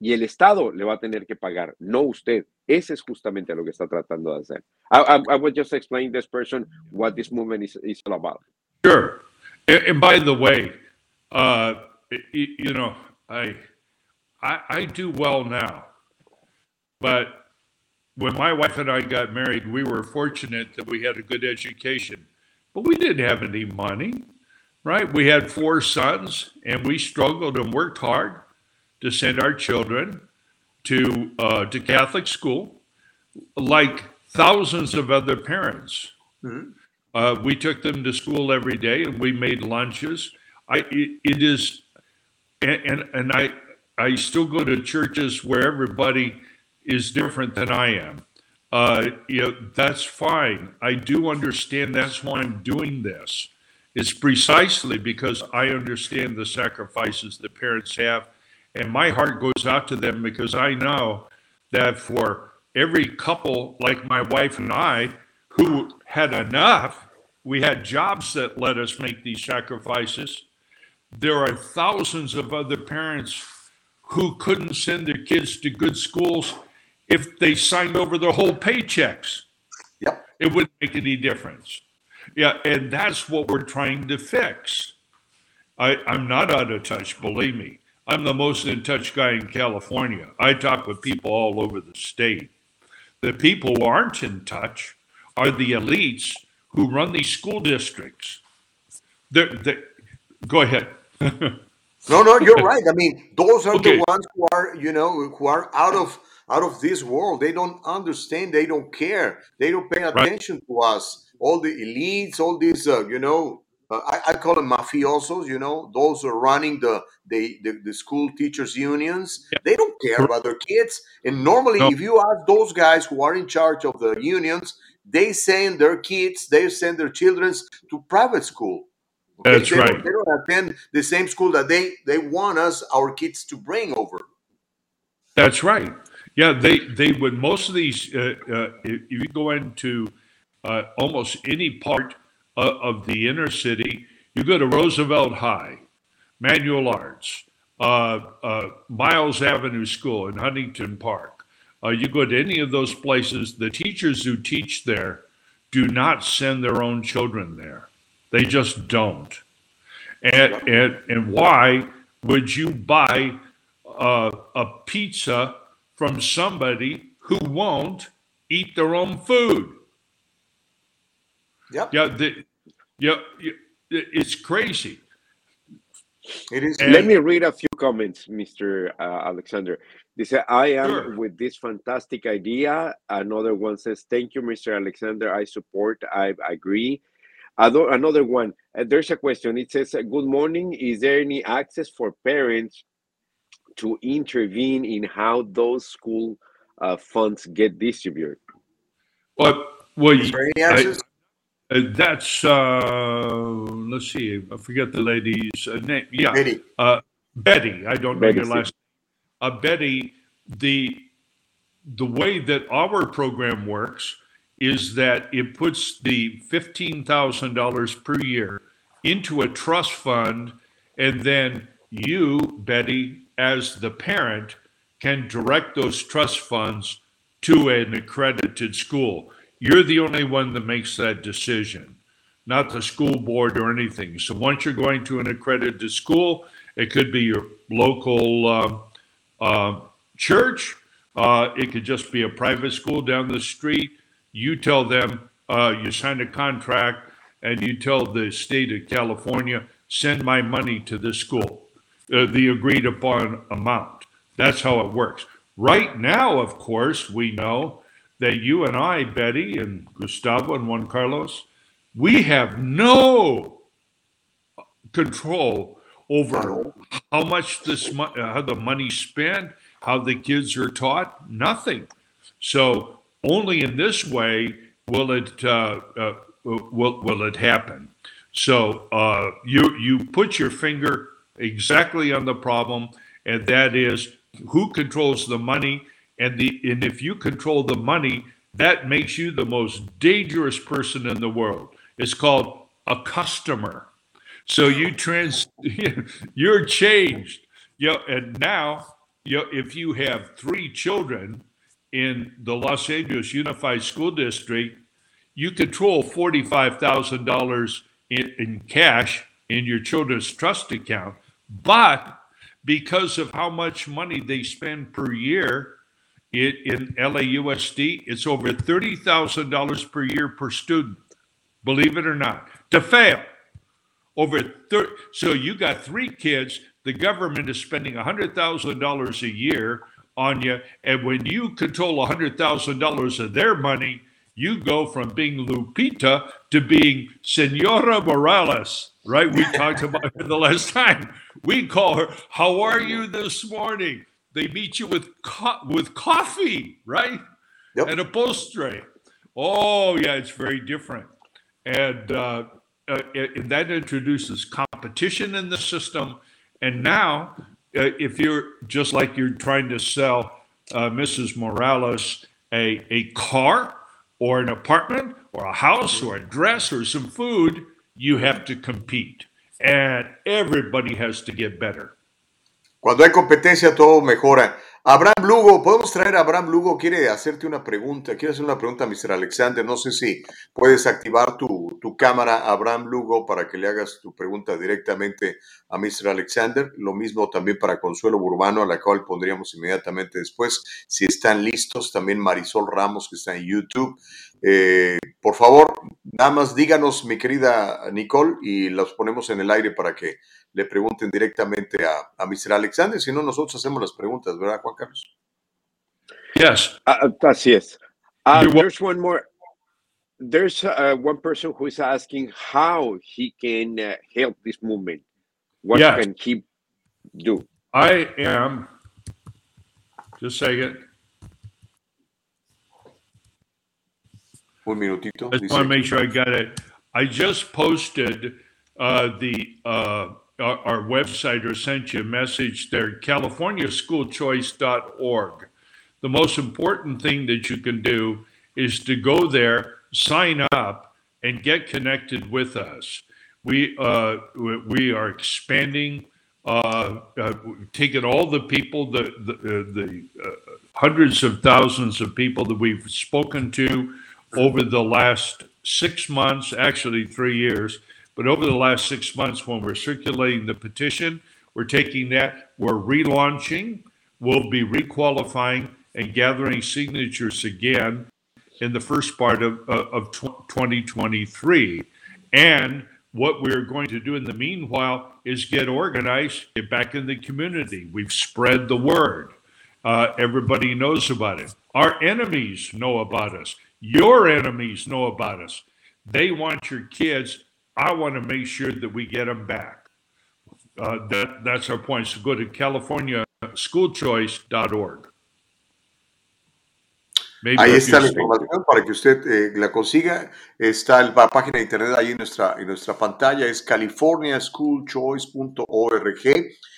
y el Estado le va a tener que pagar, no usted. Ese es justamente lo que está tratando de hacer. I, I, I would just explain this person what this movement is, is all about. Sure. And, by the way, uh, you know, I, I I do well now, but when my wife and I got married, we were fortunate that we had a good education, but we didn't have any money, right? We had four sons, and we struggled and worked hard to send our children to uh, to Catholic school, like thousands of other parents. Uh, we took them to school every day, and we made lunches. I it, it is, and, and and I I still go to churches where everybody is different than I am. Uh, you know that's fine. I do understand. That's why I'm doing this. It's precisely because I understand the sacrifices that parents have, and my heart goes out to them because I know that for every couple like my wife and I who had enough, we had jobs that let us make these sacrifices. There are thousands of other parents who couldn't send their kids to good schools if they signed over their whole paychecks. Yep. It wouldn't make any difference. Yeah, and that's what we're trying to fix. I, I'm not out of touch, believe me. I'm the most in touch guy in California. I talk with people all over the state. The people who aren't in touch are the elites who run these school districts. They're, they're, go ahead. No, no, you're right. I mean, those are Okay. the ones who are, you know, who are out of out of this world. They don't understand. They don't care. They don't pay attention to us. All the elites, all these, uh, you know, uh, I, I call them mafiosos. You know, those are running the the, the, the school teachers unions. They don't care about their kids. And normally, No. if you ask those guys who are in charge of the unions, they send their kids, they send their children to private school. Okay? That's they don't- right. they don't attend the same school that they they want us our kids to bring over. That's right. Yeah, they they would most of these. Uh, uh, if if you go into uh, almost any part of, of the inner city, you go to Roosevelt High, Manual Arts, uh, uh, Miles Avenue School in Huntington Park. Uh, you go to any of those places. The teachers who teach there do not send their own children there. They just don't. And and and why would you buy uh, a pizza from somebody who won't eat their own food? Yep, Yeah, the, yeah, yeah, it's crazy. it is. And- Let me read a few comments, Mr. Uh, Alexander. They say, I am Sure. with this fantastic idea. Another one says, Thank you, Mr. Alexander. I support, I agree. Another one, uh, there's a question. It says, Good morning. Is there any access for parents to intervene in how those school uh, funds get distributed? But well, Is there any I- access? Uh, that's uh, let's see. I forget the lady's uh, name. Yeah, Betty. uh, Betty. I don't know your sí. last. Uh, Betty, the the way that our program works is that it puts the fifteen thousand dollars per year into a trust fund, and then you, Betty, as the parent, can direct those trust funds to an accredited school. You're the only one that makes that decision. not the school board or anything. So once you're going to an accredited school, it could be your local uh, uh, church. Uh, it could just be a private school down the street. You tell them uh, you sign a contract and you tell the state of California, send my money to this school, uh, the agreed upon amount. That's how it works. Right now, of course, we know that you and I, Betty and Gustavo and Juan Carlos, we have no control over how much this mo- uh, how the money spent, how the kids are taught, nothing. So only in this way will it uh, uh, will will it happen. So uh, you you put your finger exactly on the problem, and that is who controls the money, and the and if you control the money, that makes you the most dangerous person in the world. It's called a customer. So you trans, you're changed. You know, and now, you know, if you have three children in the Los Angeles Unified School District, you control forty-five thousand dollars in, in cash in your children's trust account. But because of how much money they spend per year it, in LAUSD, it's over thirty thousand dollars per year per student. Believe it or not, to fail. Over 30 so you got three kids the government is spending $100000 a year on you and when you control $100000 of their money you go from being lupita to being senora morales right? We talked about it the last time. We call her how are you this morning they meet you with co- with coffee right Yep. and a postre oh yeah it's very different and uh, uh, and that introduces competition in the system. And now, uh, if you're just like you're trying to sell uh, Mrs. Morales a, a car or an apartment or a house or a dress or some food, you have to compete. And everybody has to get better. Cuando hay competencia todo mejora. Abraham Lugo, podemos traer a Abraham Lugo, quiere hacerte una pregunta, quiere hacer una pregunta a Mr. Alexander, no sé si puedes activar tu, tu cámara, Abraham Lugo, para que le hagas tu pregunta directamente a Mr. Alexander, lo mismo también para Consuelo Burbano, a la cual pondríamos inmediatamente después, si están listos, también Marisol Ramos, que está en YouTube. Eh, por favor, nada más díganos, mi querida Nicole, y los ponemos en el aire para que le pregunten directamente a, a Mr. Alexander, si no nosotros hacemos las preguntas, ¿verdad, Juan Carlos? Yes. Uh, así es. Uh, wel- there's one more. There's uh, one person who is asking how he can uh, help this movement. What Yes. can he do? I am, just a second. Un minutito. I just want to make sure I got it. I just posted uh, the uh, our, our website or sent you a message there, californiaschoolchoice.org. The most important thing that you can do is to go there, sign up, and get connected with us. We uh, we are expanding, uh, uh, taking all the people, the the, uh, the uh, hundreds of thousands of people that we've spoken to over the last six months, actually three years, but over the last six months when we're circulating the petition, we're taking that, we're relaunching, we'll be requalifying and gathering signatures again in the first part of, of, of 2023. And what we're going to do in the meanwhile is get organized, get back in the community. We've spread the word. Uh, everybody knows about it. Our enemies know about us. Your enemies know about us. They want your kids. I want to make sure that we get them back. Uh, that, that's our point. So go to californiaschoolchoice.org. Maybe Ahí está la información para que usted eh, la consiga. Está la página de internet ahí en nuestra, en nuestra pantalla, es californiaschoolchoice.org.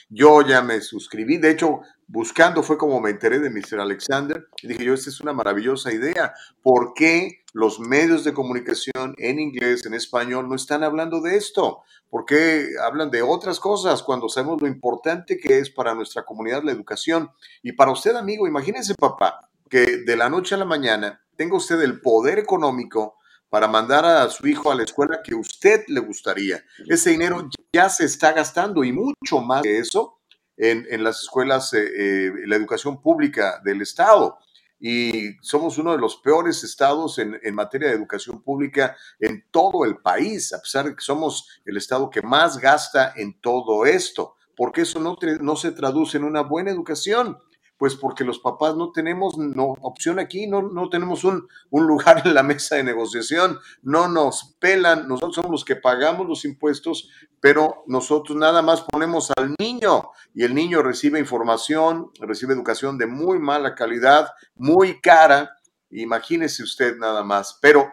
Yo ya me suscribí, de hecho, buscando fue como me enteré de Mr. Alexander. Y dije yo, esta es una maravillosa idea. ¿Por qué los medios de comunicación en inglés, en español, no están hablando de esto? ¿Por qué hablan de otras cosas cuando sabemos lo importante que es para nuestra comunidad la educación? Y para usted, amigo, imagínese, papá, que de la noche a la mañana tenga usted el poder económico para mandar a su hijo a la escuela que usted le gustaría. Ese dinero ya se está gastando y mucho más que eso en, en las escuelas, eh, eh, la educación pública del Estado. Y somos uno de los peores estados en, en, materia de educación pública en todo el país, a pesar de que somos el estado que más gasta en todo esto, porque eso no, no se traduce en una buena educación pues porque los papás no tenemos no, opción aquí, no, no tenemos un, un, lugar en la mesa de negociación, no nos pelan, nosotros somos los que pagamos los impuestos, pero nosotros nada más ponemos al niño y el niño recibe información, recibe educación de muy mala calidad, muy cara, imagínese usted nada más, pero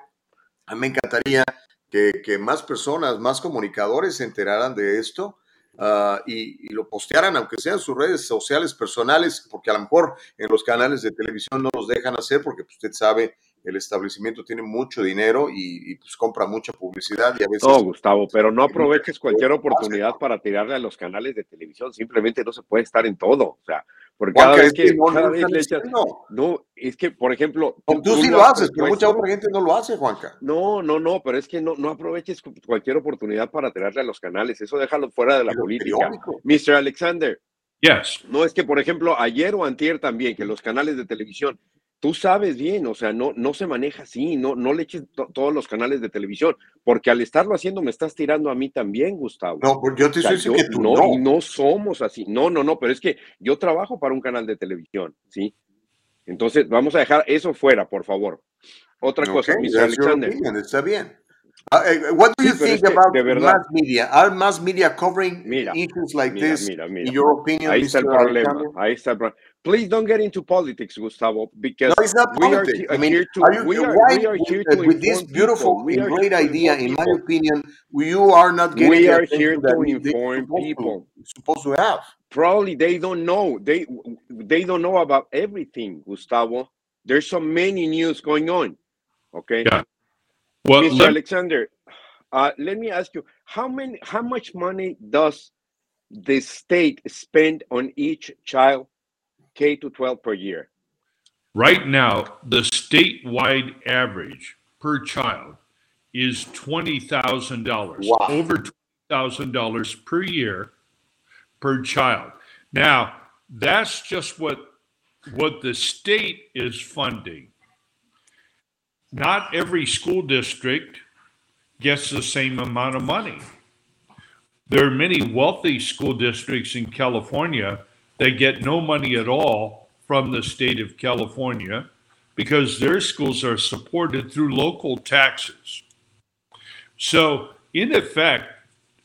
a mí me encantaría que, que más personas, más comunicadores se enteraran de esto uh, y, y, lo postearan, aunque sean sus redes sociales personales, porque a lo mejor en los canales de televisión no los dejan hacer, porque pues, usted sabe, el establecimiento tiene mucho dinero y, y, pues compra mucha publicidad y a veces... No, Gustavo, pero no aproveches cualquier oportunidad para tirarle a los canales de televisión, simplemente no se puede estar en todo, o sea, porque cada vez que, no, cada vez le echas, no, es que, por ejemplo... Tú, tú sí lo haces, pero mucha otra gente no lo hace, Juanca. No, no, no, pero es que no, no aproveches cualquier oportunidad para tirarle a los canales, eso déjalo fuera de la pero política. Mr. Alexander. Yes. No es que, por ejemplo, ayer o antier también, que los canales de televisión, tú sabes bien, o sea, no, no se maneja así, no, no le eches to todos los canales de televisión, porque al estarlo haciendo me estás tirando a mí también, Gustavo. No, pues yo te estoy diciendo que tú no, no. no somos así. No, no, no, pero es que yo trabajo para un canal de televisión, ¿sí? Entonces, vamos a dejar eso fuera, por favor. Otra okay, cosa, Mr. Alexander. Opinion, está bien. Uh, what do you sí, think about mass media? Are mass media covering mira, issues like mira, this? Mira, mira. In your opinion, ahí está el problema. Alexander? Ahí está el problema. Please don't get into politics, Gustavo, because no, it's not we are, politics. I mean, here to, are you, we are, why, we are here with, to with this beautiful people. and great idea, in my opinion, you are not getting We are here to they inform supposed people. Supposed to have. Probably they don't know. They they don't know about everything, Gustavo. There's so many news going on. Okay. Yeah. Well, Mr. let- Alexander, uh, let me ask you, how many how much money does the state spend on each child K to 12 per year? Right now, the statewide average per child is $20,000. Wow. Over $20,000 per year per child. Now, that's just what what the state is funding. Not every school district gets the same amount of money. There are many wealthy school districts in California that get no money at all from the state of California because their schools are supported through local taxes. So, in effect,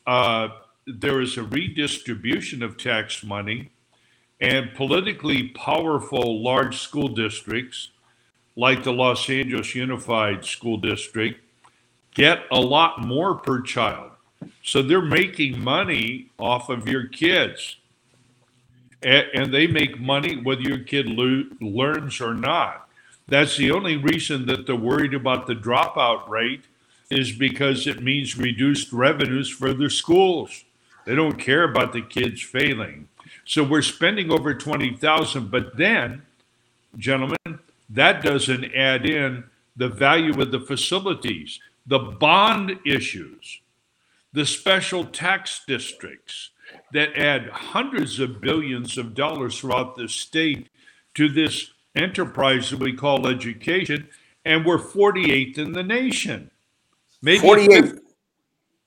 uh, there is a redistribution of tax money, and politically powerful large school districts, like the Los Angeles Unified School District, get a lot more per child. So they're making money off of your kids. A- And they make money whether your kid lo- learns or not. That's the only reason that they're worried about the dropout rate is because it means reduced revenues for their schools. They don't care about the kids failing. So we're spending over 20,000, but then, gentlemen, that doesn't add in the value of the facilities, the bond issues, the special tax districts that add hundreds of billions of dollars throughout the state to this enterprise that we call education, and we're 48th in the nation. Maybe 48.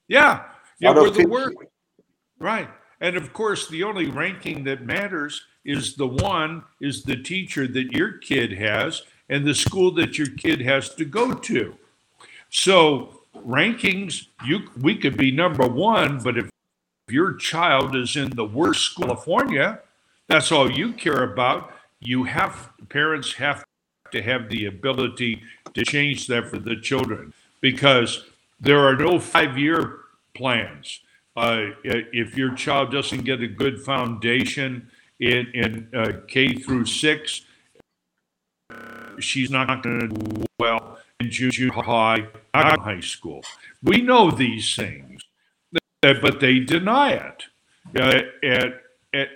Yeah, yeah, we're the worst. Right. And of course, the only ranking that matters is the one is the teacher that your kid has and the school that your kid has to go to. So rankings, you we could be number one, but if your child is in the worst school California, that's all you care about. You have parents have to have the ability to change that for the children because there are no five-year plans. Uh, if your child doesn't get a good foundation in, in uh, K through six, she's not going to do well in junior high, high school. We know these things, uh, but they deny it. Uh, and, and,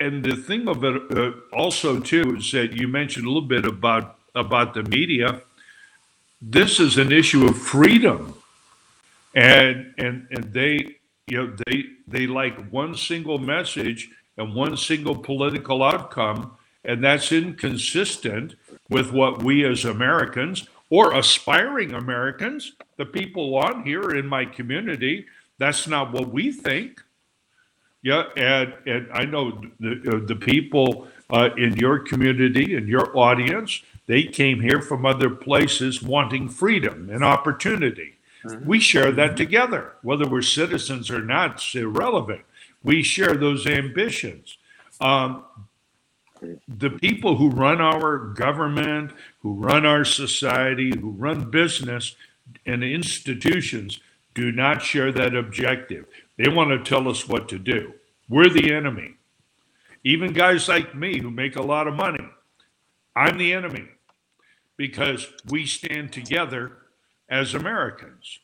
and the thing of it uh, also too is that you mentioned a little bit about about the media. this is an issue of freedom, and and and they you know they they like one single message and one single political outcome, and that's inconsistent with what we as Americans or aspiring Americans, the people on here in my community, that's not what we think. Yeah, and and I know the the people uh, in your community and your audience, they came here from other places wanting freedom and opportunity. Mm-hmm. We share that together, whether we're citizens or not. It's irrelevant. We share those ambitions. Um, the people who run our government, who run our society, who run business and institutions do not share that objective. They want to tell us what to do. We're the enemy. Even guys like me who make a lot of money, I'm the enemy because we stand together as Americans,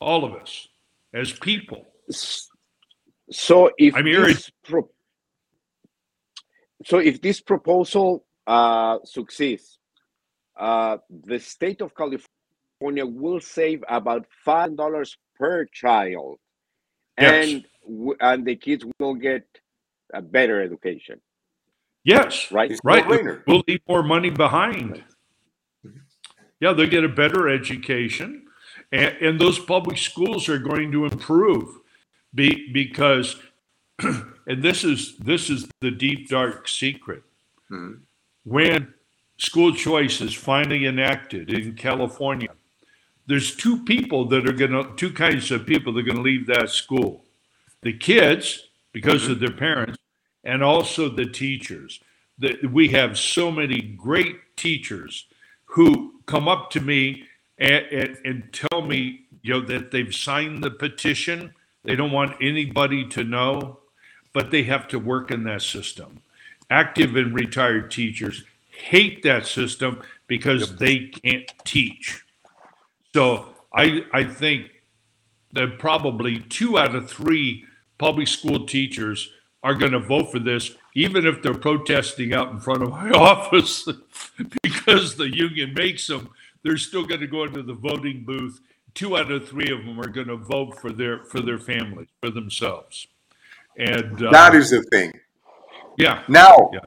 all of us, as people. So if I'm this pro- so if this proposal uh, succeeds, uh, the state of California will save about five dollars per child, yes. and and the kids will get a better education. Yes, right, right. We'll leave more money behind. Yeah, they'll get a better education, and, and those public schools are going to improve, be, because, and this is this is the deep dark secret. Mm-hmm. When school choice is finally enacted in California, there's two people that are going to two kinds of people that are going to leave that school: the kids because mm-hmm. of their parents, and also the teachers. That we have so many great teachers who come up to me and, and, and tell me, you know, that they've signed the petition. They don't want anybody to know, but they have to work in that system. Active and retired teachers hate that system because yep. they can't teach. So I I think that probably two out of three public school teachers are going to vote for this, even if they're protesting out in front of my office because the union makes them. They're still going to go into the voting booth. Two out of three of them are going to vote for their for their families, for themselves. And uh, that is the thing. Yeah. Now, yeah.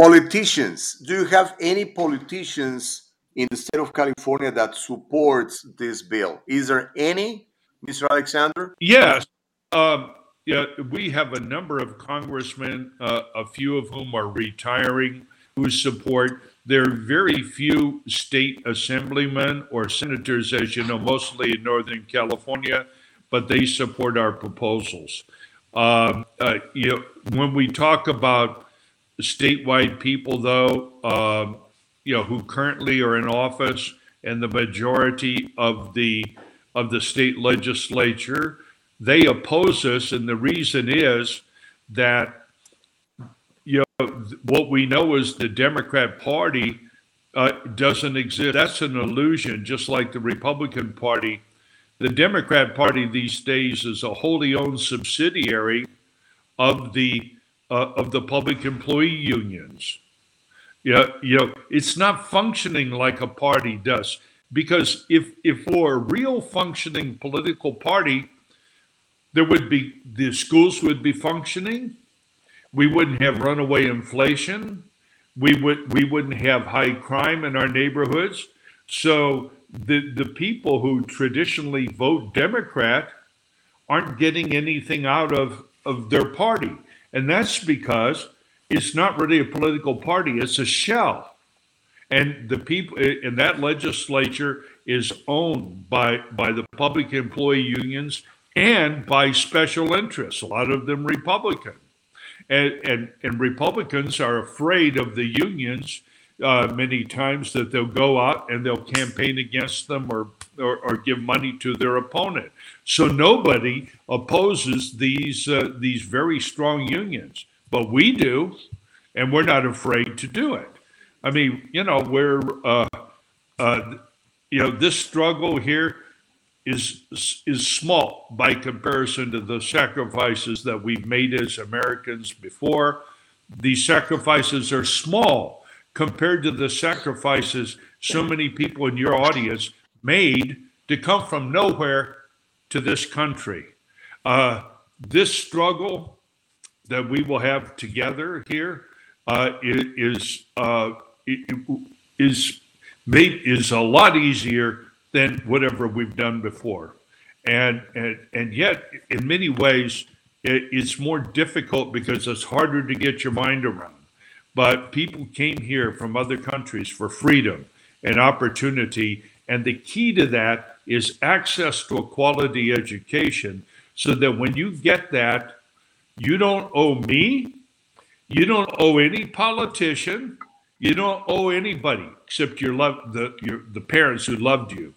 politicians. Do you have any politicians in the state of California that supports this bill? Is there any, Mr. Alexander? Yes. Um, yeah, we have a number of congressmen, uh, a few of whom are retiring, who support. There are very few state assemblymen or senators, as you know, mostly in Northern California, but they support our proposals. Um, uh, you know, when we talk about statewide people, though, um, you know, who currently are in office, and the majority of the of the state legislature they oppose us, and the reason is that you know what we know is the Democrat Party uh, doesn't exist. That's an illusion, just like the Republican Party. The Democrat Party these days is a wholly owned subsidiary of the uh, of the public employee unions. Yeah, you know, it's not functioning like a party does. Because if if for a real functioning political party, there would be the schools would be functioning. We wouldn't have runaway inflation. We would we wouldn't have high crime in our neighborhoods. So the the people who traditionally vote Democrat aren't getting anything out of of their party, and that's because it's not really a political party; it's a shell. And the people in that legislature is owned by by the public employee unions and by special interests, a lot of them Republican. And, and, and Republicans are afraid of the unions uh, many times that they'll go out and they'll campaign against them or, or, or give money to their opponent. So nobody opposes these, uh, these very strong unions, but we do, and we're not afraid to do it. I mean, you know, we're, uh, uh you know, this struggle here is is small by comparison to the sacrifices that we've made as Americans before. These sacrifices are small compared to the sacrifices so many people in your audience made to come from nowhere to this country. Uh, this struggle that we will have together here uh, is uh, is made is a lot easier than whatever we've done before, and and and yet in many ways it, it's more difficult because it's harder to get your mind around. But people came here from other countries for freedom and opportunity, and the key to that is access to a quality education, so that when you get that, you don't owe me, you don't owe any politician, you don't owe anybody except your love the your the parents who loved you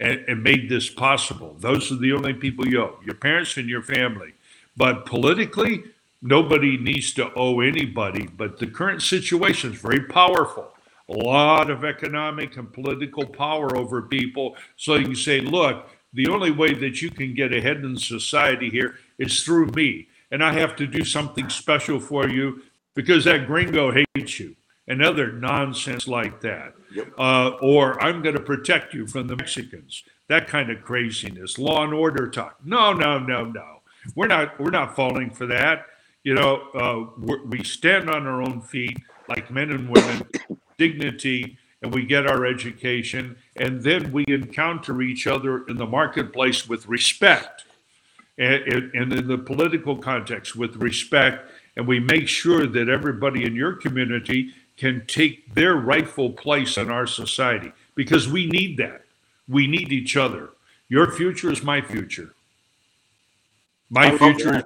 and, and made this possible. Those are the only people you owe, your parents and your family. But politically, nobody needs to owe anybody. But the current situation is very powerful. A lot of economic and political power over people. So you can say, look, the only way that you can get ahead in society here is through me. And I have to do something special for you because that gringo hates you and other nonsense like that. Yep. Uh, or I'm going to protect you from the Mexicans. That kind of craziness. Law and order talk. No, no, no, no. We're not. We're not falling for that. You know, uh, we stand on our own feet like men and women, dignity, and we get our education, and then we encounter each other in the marketplace with respect, and, and in the political context with respect, and we make sure that everybody in your community can take their rightful place in our society because we need that. We need each other. Your future is my future. My I future.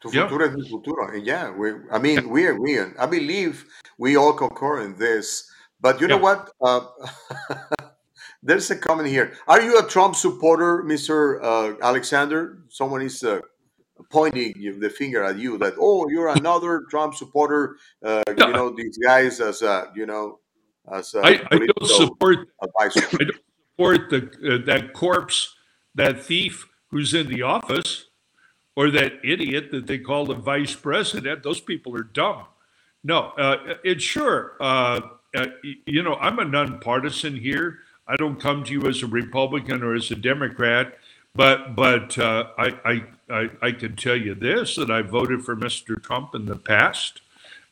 Tu futuro es mi futuro. And yeah, we, I mean, we agree. I believe we all concur in this. But you know what? Uh, there's a comment here. Are you a Trump supporter, Mr. Uh, Alexander? Someone is uh, pointing the finger at you that oh you're another Trump supporter. Uh, you know these guys as uh, you know as uh, I, I don't support advisor. I don't support the uh, that corpse, that thief who's in the office, or that idiot that they call the vice president. Those people are dumb. No, uh, it's sure. Uh, uh, you know, I'm a nonpartisan here. I don't come to you as a Republican or as a Democrat. But but uh, I, I I can tell you this that I voted for Mr. Trump in the past,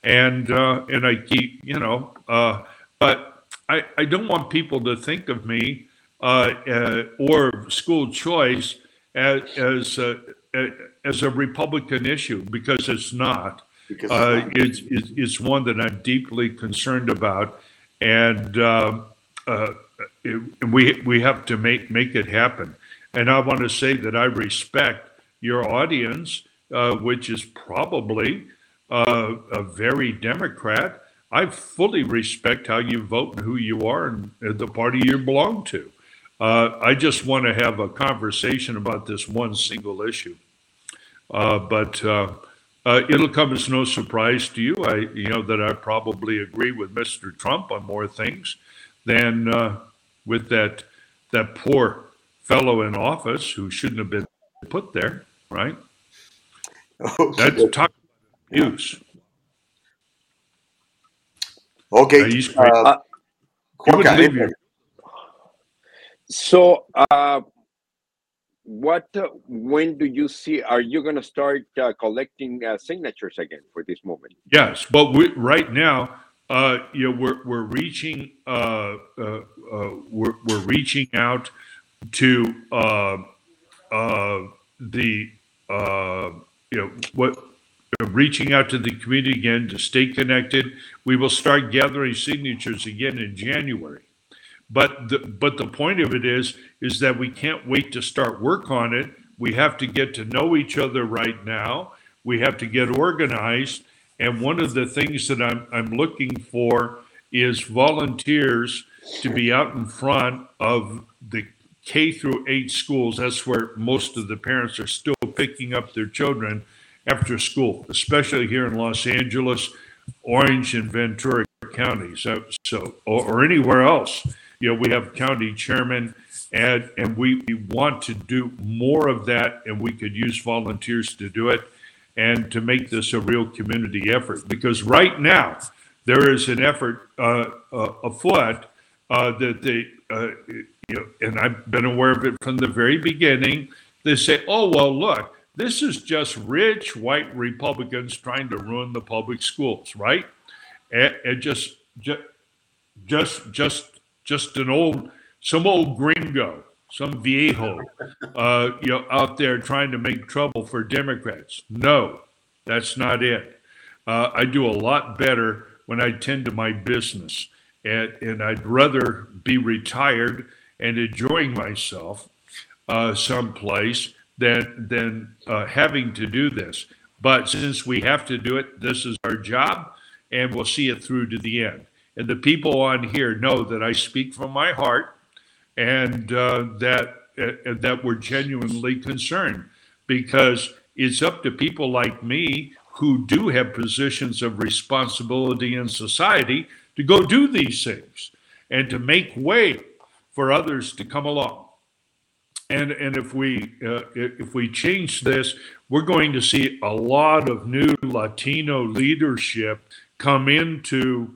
and uh, and I keep you know, uh, but I I don't want people to think of me uh, uh, or school choice as as a, as a Republican issue because it's not. Because uh, it's, it's, it's one that I'm deeply concerned about, and it, we we have to make make it happen. And I want to say that I respect your audience, uh, which is probably uh, a very Democrat. I fully respect how you vote and who you are and the party you belong to. Uh, I just want to have a conversation about this one single issue. Uh, but uh, uh, it'll come as no surprise to you. I, you know, that I probably agree with Mr. Trump on more things than with that that poor fellow in office who shouldn't have been put there, right? Okay. That's talk abuse. Okay. Uh. Uh, okay. So, uh, what? Uh, when do you see? Are you going to start uh, collecting uh, signatures again for this moment? Yes, but we, right now, uh, you know, we're we're reaching uh, uh, uh, we're we're reaching out to uh, uh, the you know what reaching out to the community again to stay connected. We will start gathering signatures again in January. But the, but the point of it is is that we can't wait to start work on it. We have to get to know each other right now. We have to get organized. And one of the things that I'm, I'm looking for is volunteers to be out in front of the K through eight schools, that's where most of the parents are still picking up their children after school, especially here in Los Angeles, Orange, and Ventura counties. So, so or, or anywhere else, you know, we have county chairmen, and and we, we want to do more of that, and we could use volunteers to do it, and to make this a real community effort. Because right now, there is an effort uh, uh, afoot uh, that they, uh, you know, and I've been aware of it from the very beginning. They say, "Oh well, look, this is just rich white Republicans trying to ruin the public schools, right?" And, and just, just, just, just, just an old, some old gringo, some viejo, uh, you know, out there trying to make trouble for Democrats. No, that's not it. Uh, I do a lot better when I tend to my business, and, and I'd rather be retired and enjoying myself uh, someplace than than uh, having to do this. But since we have to do it, this is our job, and we'll see it through to the end. And the people on here know that I speak from my heart, and uh, that uh, that we're genuinely concerned because it's up to people like me who do have positions of responsibility in society to go do these things and to make way for others to come along. And, and if we uh, if we change this, we're going to see a lot of new Latino leadership come into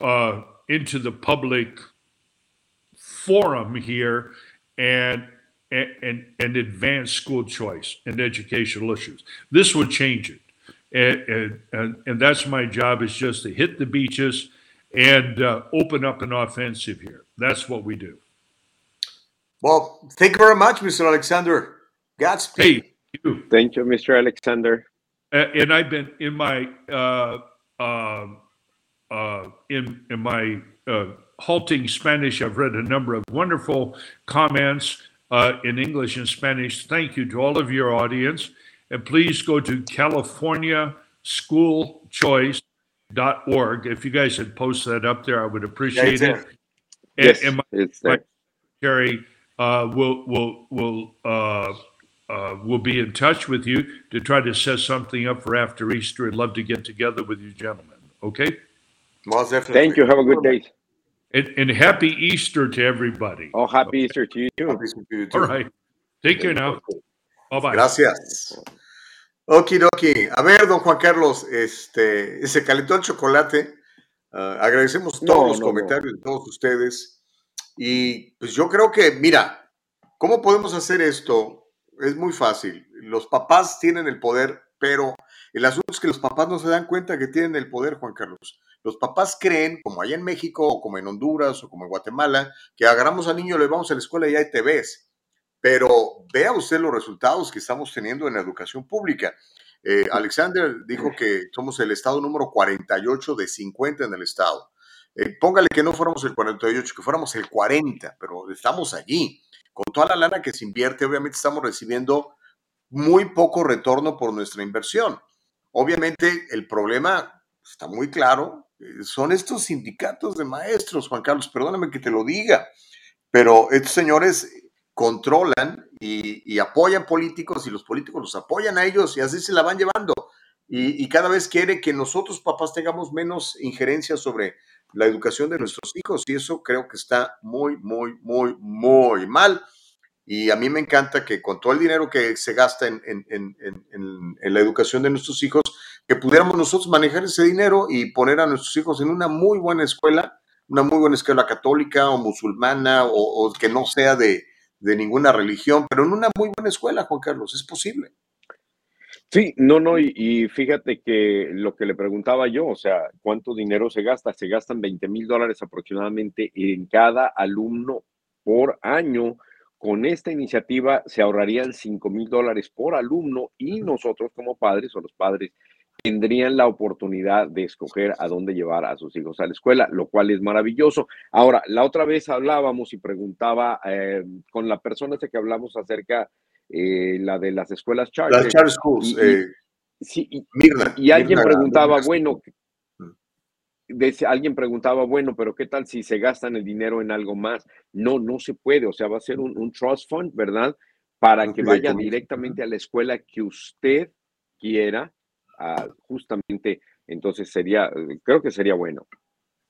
uh, into the public forum here and and and advance school choice and educational issues. This would change it, and and, and that's my job is just to hit the beaches and uh, open up an offensive here. That's what we do. Well, thank you very much, Mr. Alexander. Godspeed. Hey, you. Thank you, Mr. Alexander. Uh, and I've been in my uh, uh, uh, in in my uh, halting Spanish. I've read a number of wonderful comments uh, in English and Spanish. Thank you to all of your audience, and please go to CaliforniaSchoolChoice.org. If you guys had posted that up there, I would appreciate Yeah, it. it's And, Yes, and my it's there. secretary uh, will will will uh, uh, will be in touch with you to try to set something up for after Easter. I'd love to get together with you, gentlemen. Okay, Most definitely. Thank you. Have a good day. And, and happy Easter to everybody. Oh, happy Easter to you too. Happy to you too. All right, take care now. Bye bye. Gracias. Okidoki. A ver, don Juan Carlos, este, se calentó el chocolate. Ah, agradecemos todos No, los no, comentarios de todos ustedes. Y pues yo creo que, mira, ¿cómo podemos hacer esto? Es muy fácil. Los papás tienen el poder, pero el asunto es que los papás no se dan cuenta que tienen el poder, Juan Carlos. Los papás creen, como allá en México, o como en Honduras, o como en Guatemala, que agarramos al niño, le vamos a la escuela y ahí te ves. Pero vea usted los resultados que estamos teniendo en la educación pública. Eh, Alexander dijo que somos el estado número 48 de 50 en el estado. Eh, póngale que no fuéramos el 48, que fuéramos el 40, pero estamos allí. Con toda la lana que se invierte, obviamente estamos recibiendo muy poco retorno por nuestra inversión. Obviamente el problema está muy claro, son estos sindicatos de maestros, Juan Carlos, perdóname que te lo diga, pero estos señores controlan y, apoyan políticos y los políticos los apoyan a ellos y así se la van llevando. Y, cada vez quiere que nosotros, papás, tengamos menos injerencia sobre la educación de nuestros hijos y eso creo que está muy, muy, muy, muy mal. Y a mí me encanta que con todo el dinero que se gasta en- en- en- en la educación de nuestros hijos, que pudiéramos nosotros manejar ese dinero y poner a nuestros hijos en una muy buena escuela, una muy buena escuela católica o musulmana o, o que no sea de, de ninguna religión, pero en una muy buena escuela, Juan Carlos, es posible. Sí, no, no, y, y fíjate que lo que le preguntaba yo, o sea, ¿cuánto dinero se gasta? Se gastan 20 mil dólares aproximadamente en cada alumno por año. Con esta iniciativa se ahorrarían 5 mil dólares por alumno y nosotros como padres o los padres tendrían la oportunidad de escoger a dónde llevar a sus hijos a la escuela, lo cual es maravilloso. Ahora, la otra vez hablábamos y preguntaba eh, con la persona esa que hablamos acerca, eh, la de las escuelas charter. Las charter schools, y- eh, Sí, y, Mirna. y alguien Mirna- preguntaba, Mirna- bueno, Mm. decía- alguien preguntaba, bueno, pero ¿qué tal si se gastan el dinero en algo más? No, no se puede, o sea, va a ser un, un trust fund, ¿verdad? Para que vaya directamente a la escuela que usted quiera, justamente, entonces sería, creo que sería bueno.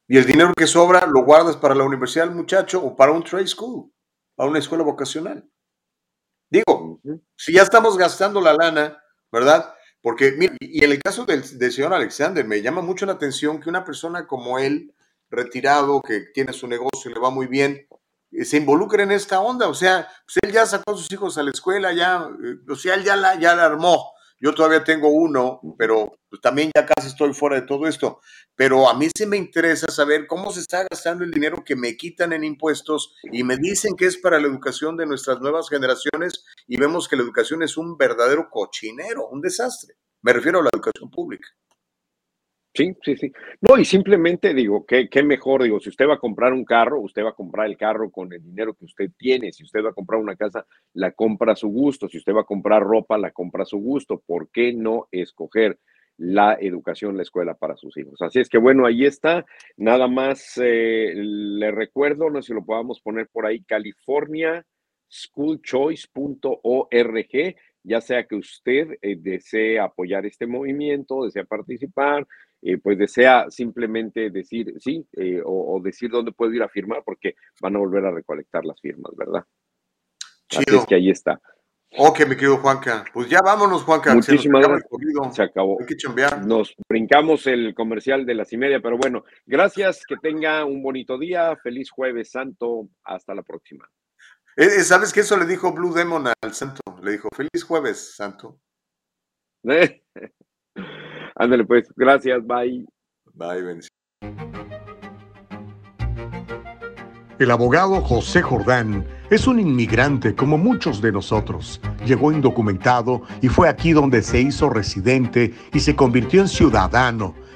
Y el dinero que sobra lo guardas para la universidad del muchacho o para un trade school, para una escuela vocacional. Digo, si ya estamos gastando la lana, ¿verdad? Porque, mira, y y en el caso del, del señor Alexander, me llama mucho la atención que una persona como él, retirado, que tiene su negocio y le va muy bien, eh, se involucre en esta onda. O sea, pues él ya sacó a sus hijos a la escuela, ya, eh, o sea, él ya la, ya la armó. Yo todavía tengo uno, pero pues, también ya casi estoy fuera de todo esto. Pero a mí sí me interesa saber cómo se está gastando el dinero que me quitan en impuestos y me dicen que es para la educación de nuestras nuevas generaciones y vemos que la educación es un verdadero cochinero, un desastre. Me refiero a la educación pública. Sí, sí, sí. No, y simplemente digo, ¿qué, qué mejor, digo, si usted va a comprar un carro, usted va a comprar el carro con el dinero que usted tiene, si usted va a comprar una casa, la compra a su gusto, si usted va a comprar ropa, la compra a su gusto, ¿por qué no escoger la educación, la escuela para sus hijos? Así es que bueno, ahí está, nada más eh, le recuerdo, no sé si lo podamos poner por ahí, californiaschoolchoice.org, ya sea que usted eh, desee apoyar este movimiento, desea participar, eh, pues desea simplemente decir sí eh, o, decir dónde puedo ir a firmar porque van a volver a recolectar las firmas, ¿verdad? Así es que ahí está. Ok, mi querido Juanca. Pues ya vámonos, Juanca. Muchísimas gracias. Se acabó. Hay que chambear. Nos brincamos el comercial de las y media, pero bueno, gracias. Que tenga un bonito día. Feliz Jueves Santo. Hasta la próxima. Eh, ¿Sabes que eso le dijo Blue Demon al Santo? Le dijo, Feliz Jueves Santo. Ándale, pues, gracias, bye. Bye, bendiciones. El abogado José Jordán es un inmigrante como muchos de nosotros. Llegó indocumentado y fue aquí donde se hizo residente y se convirtió en ciudadano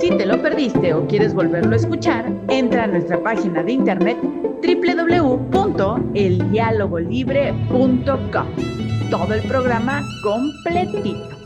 Si te lo perdiste o quieres volverlo a escuchar, entra a nuestra página de internet www.eldialogolibre.com. Todo el programa completito.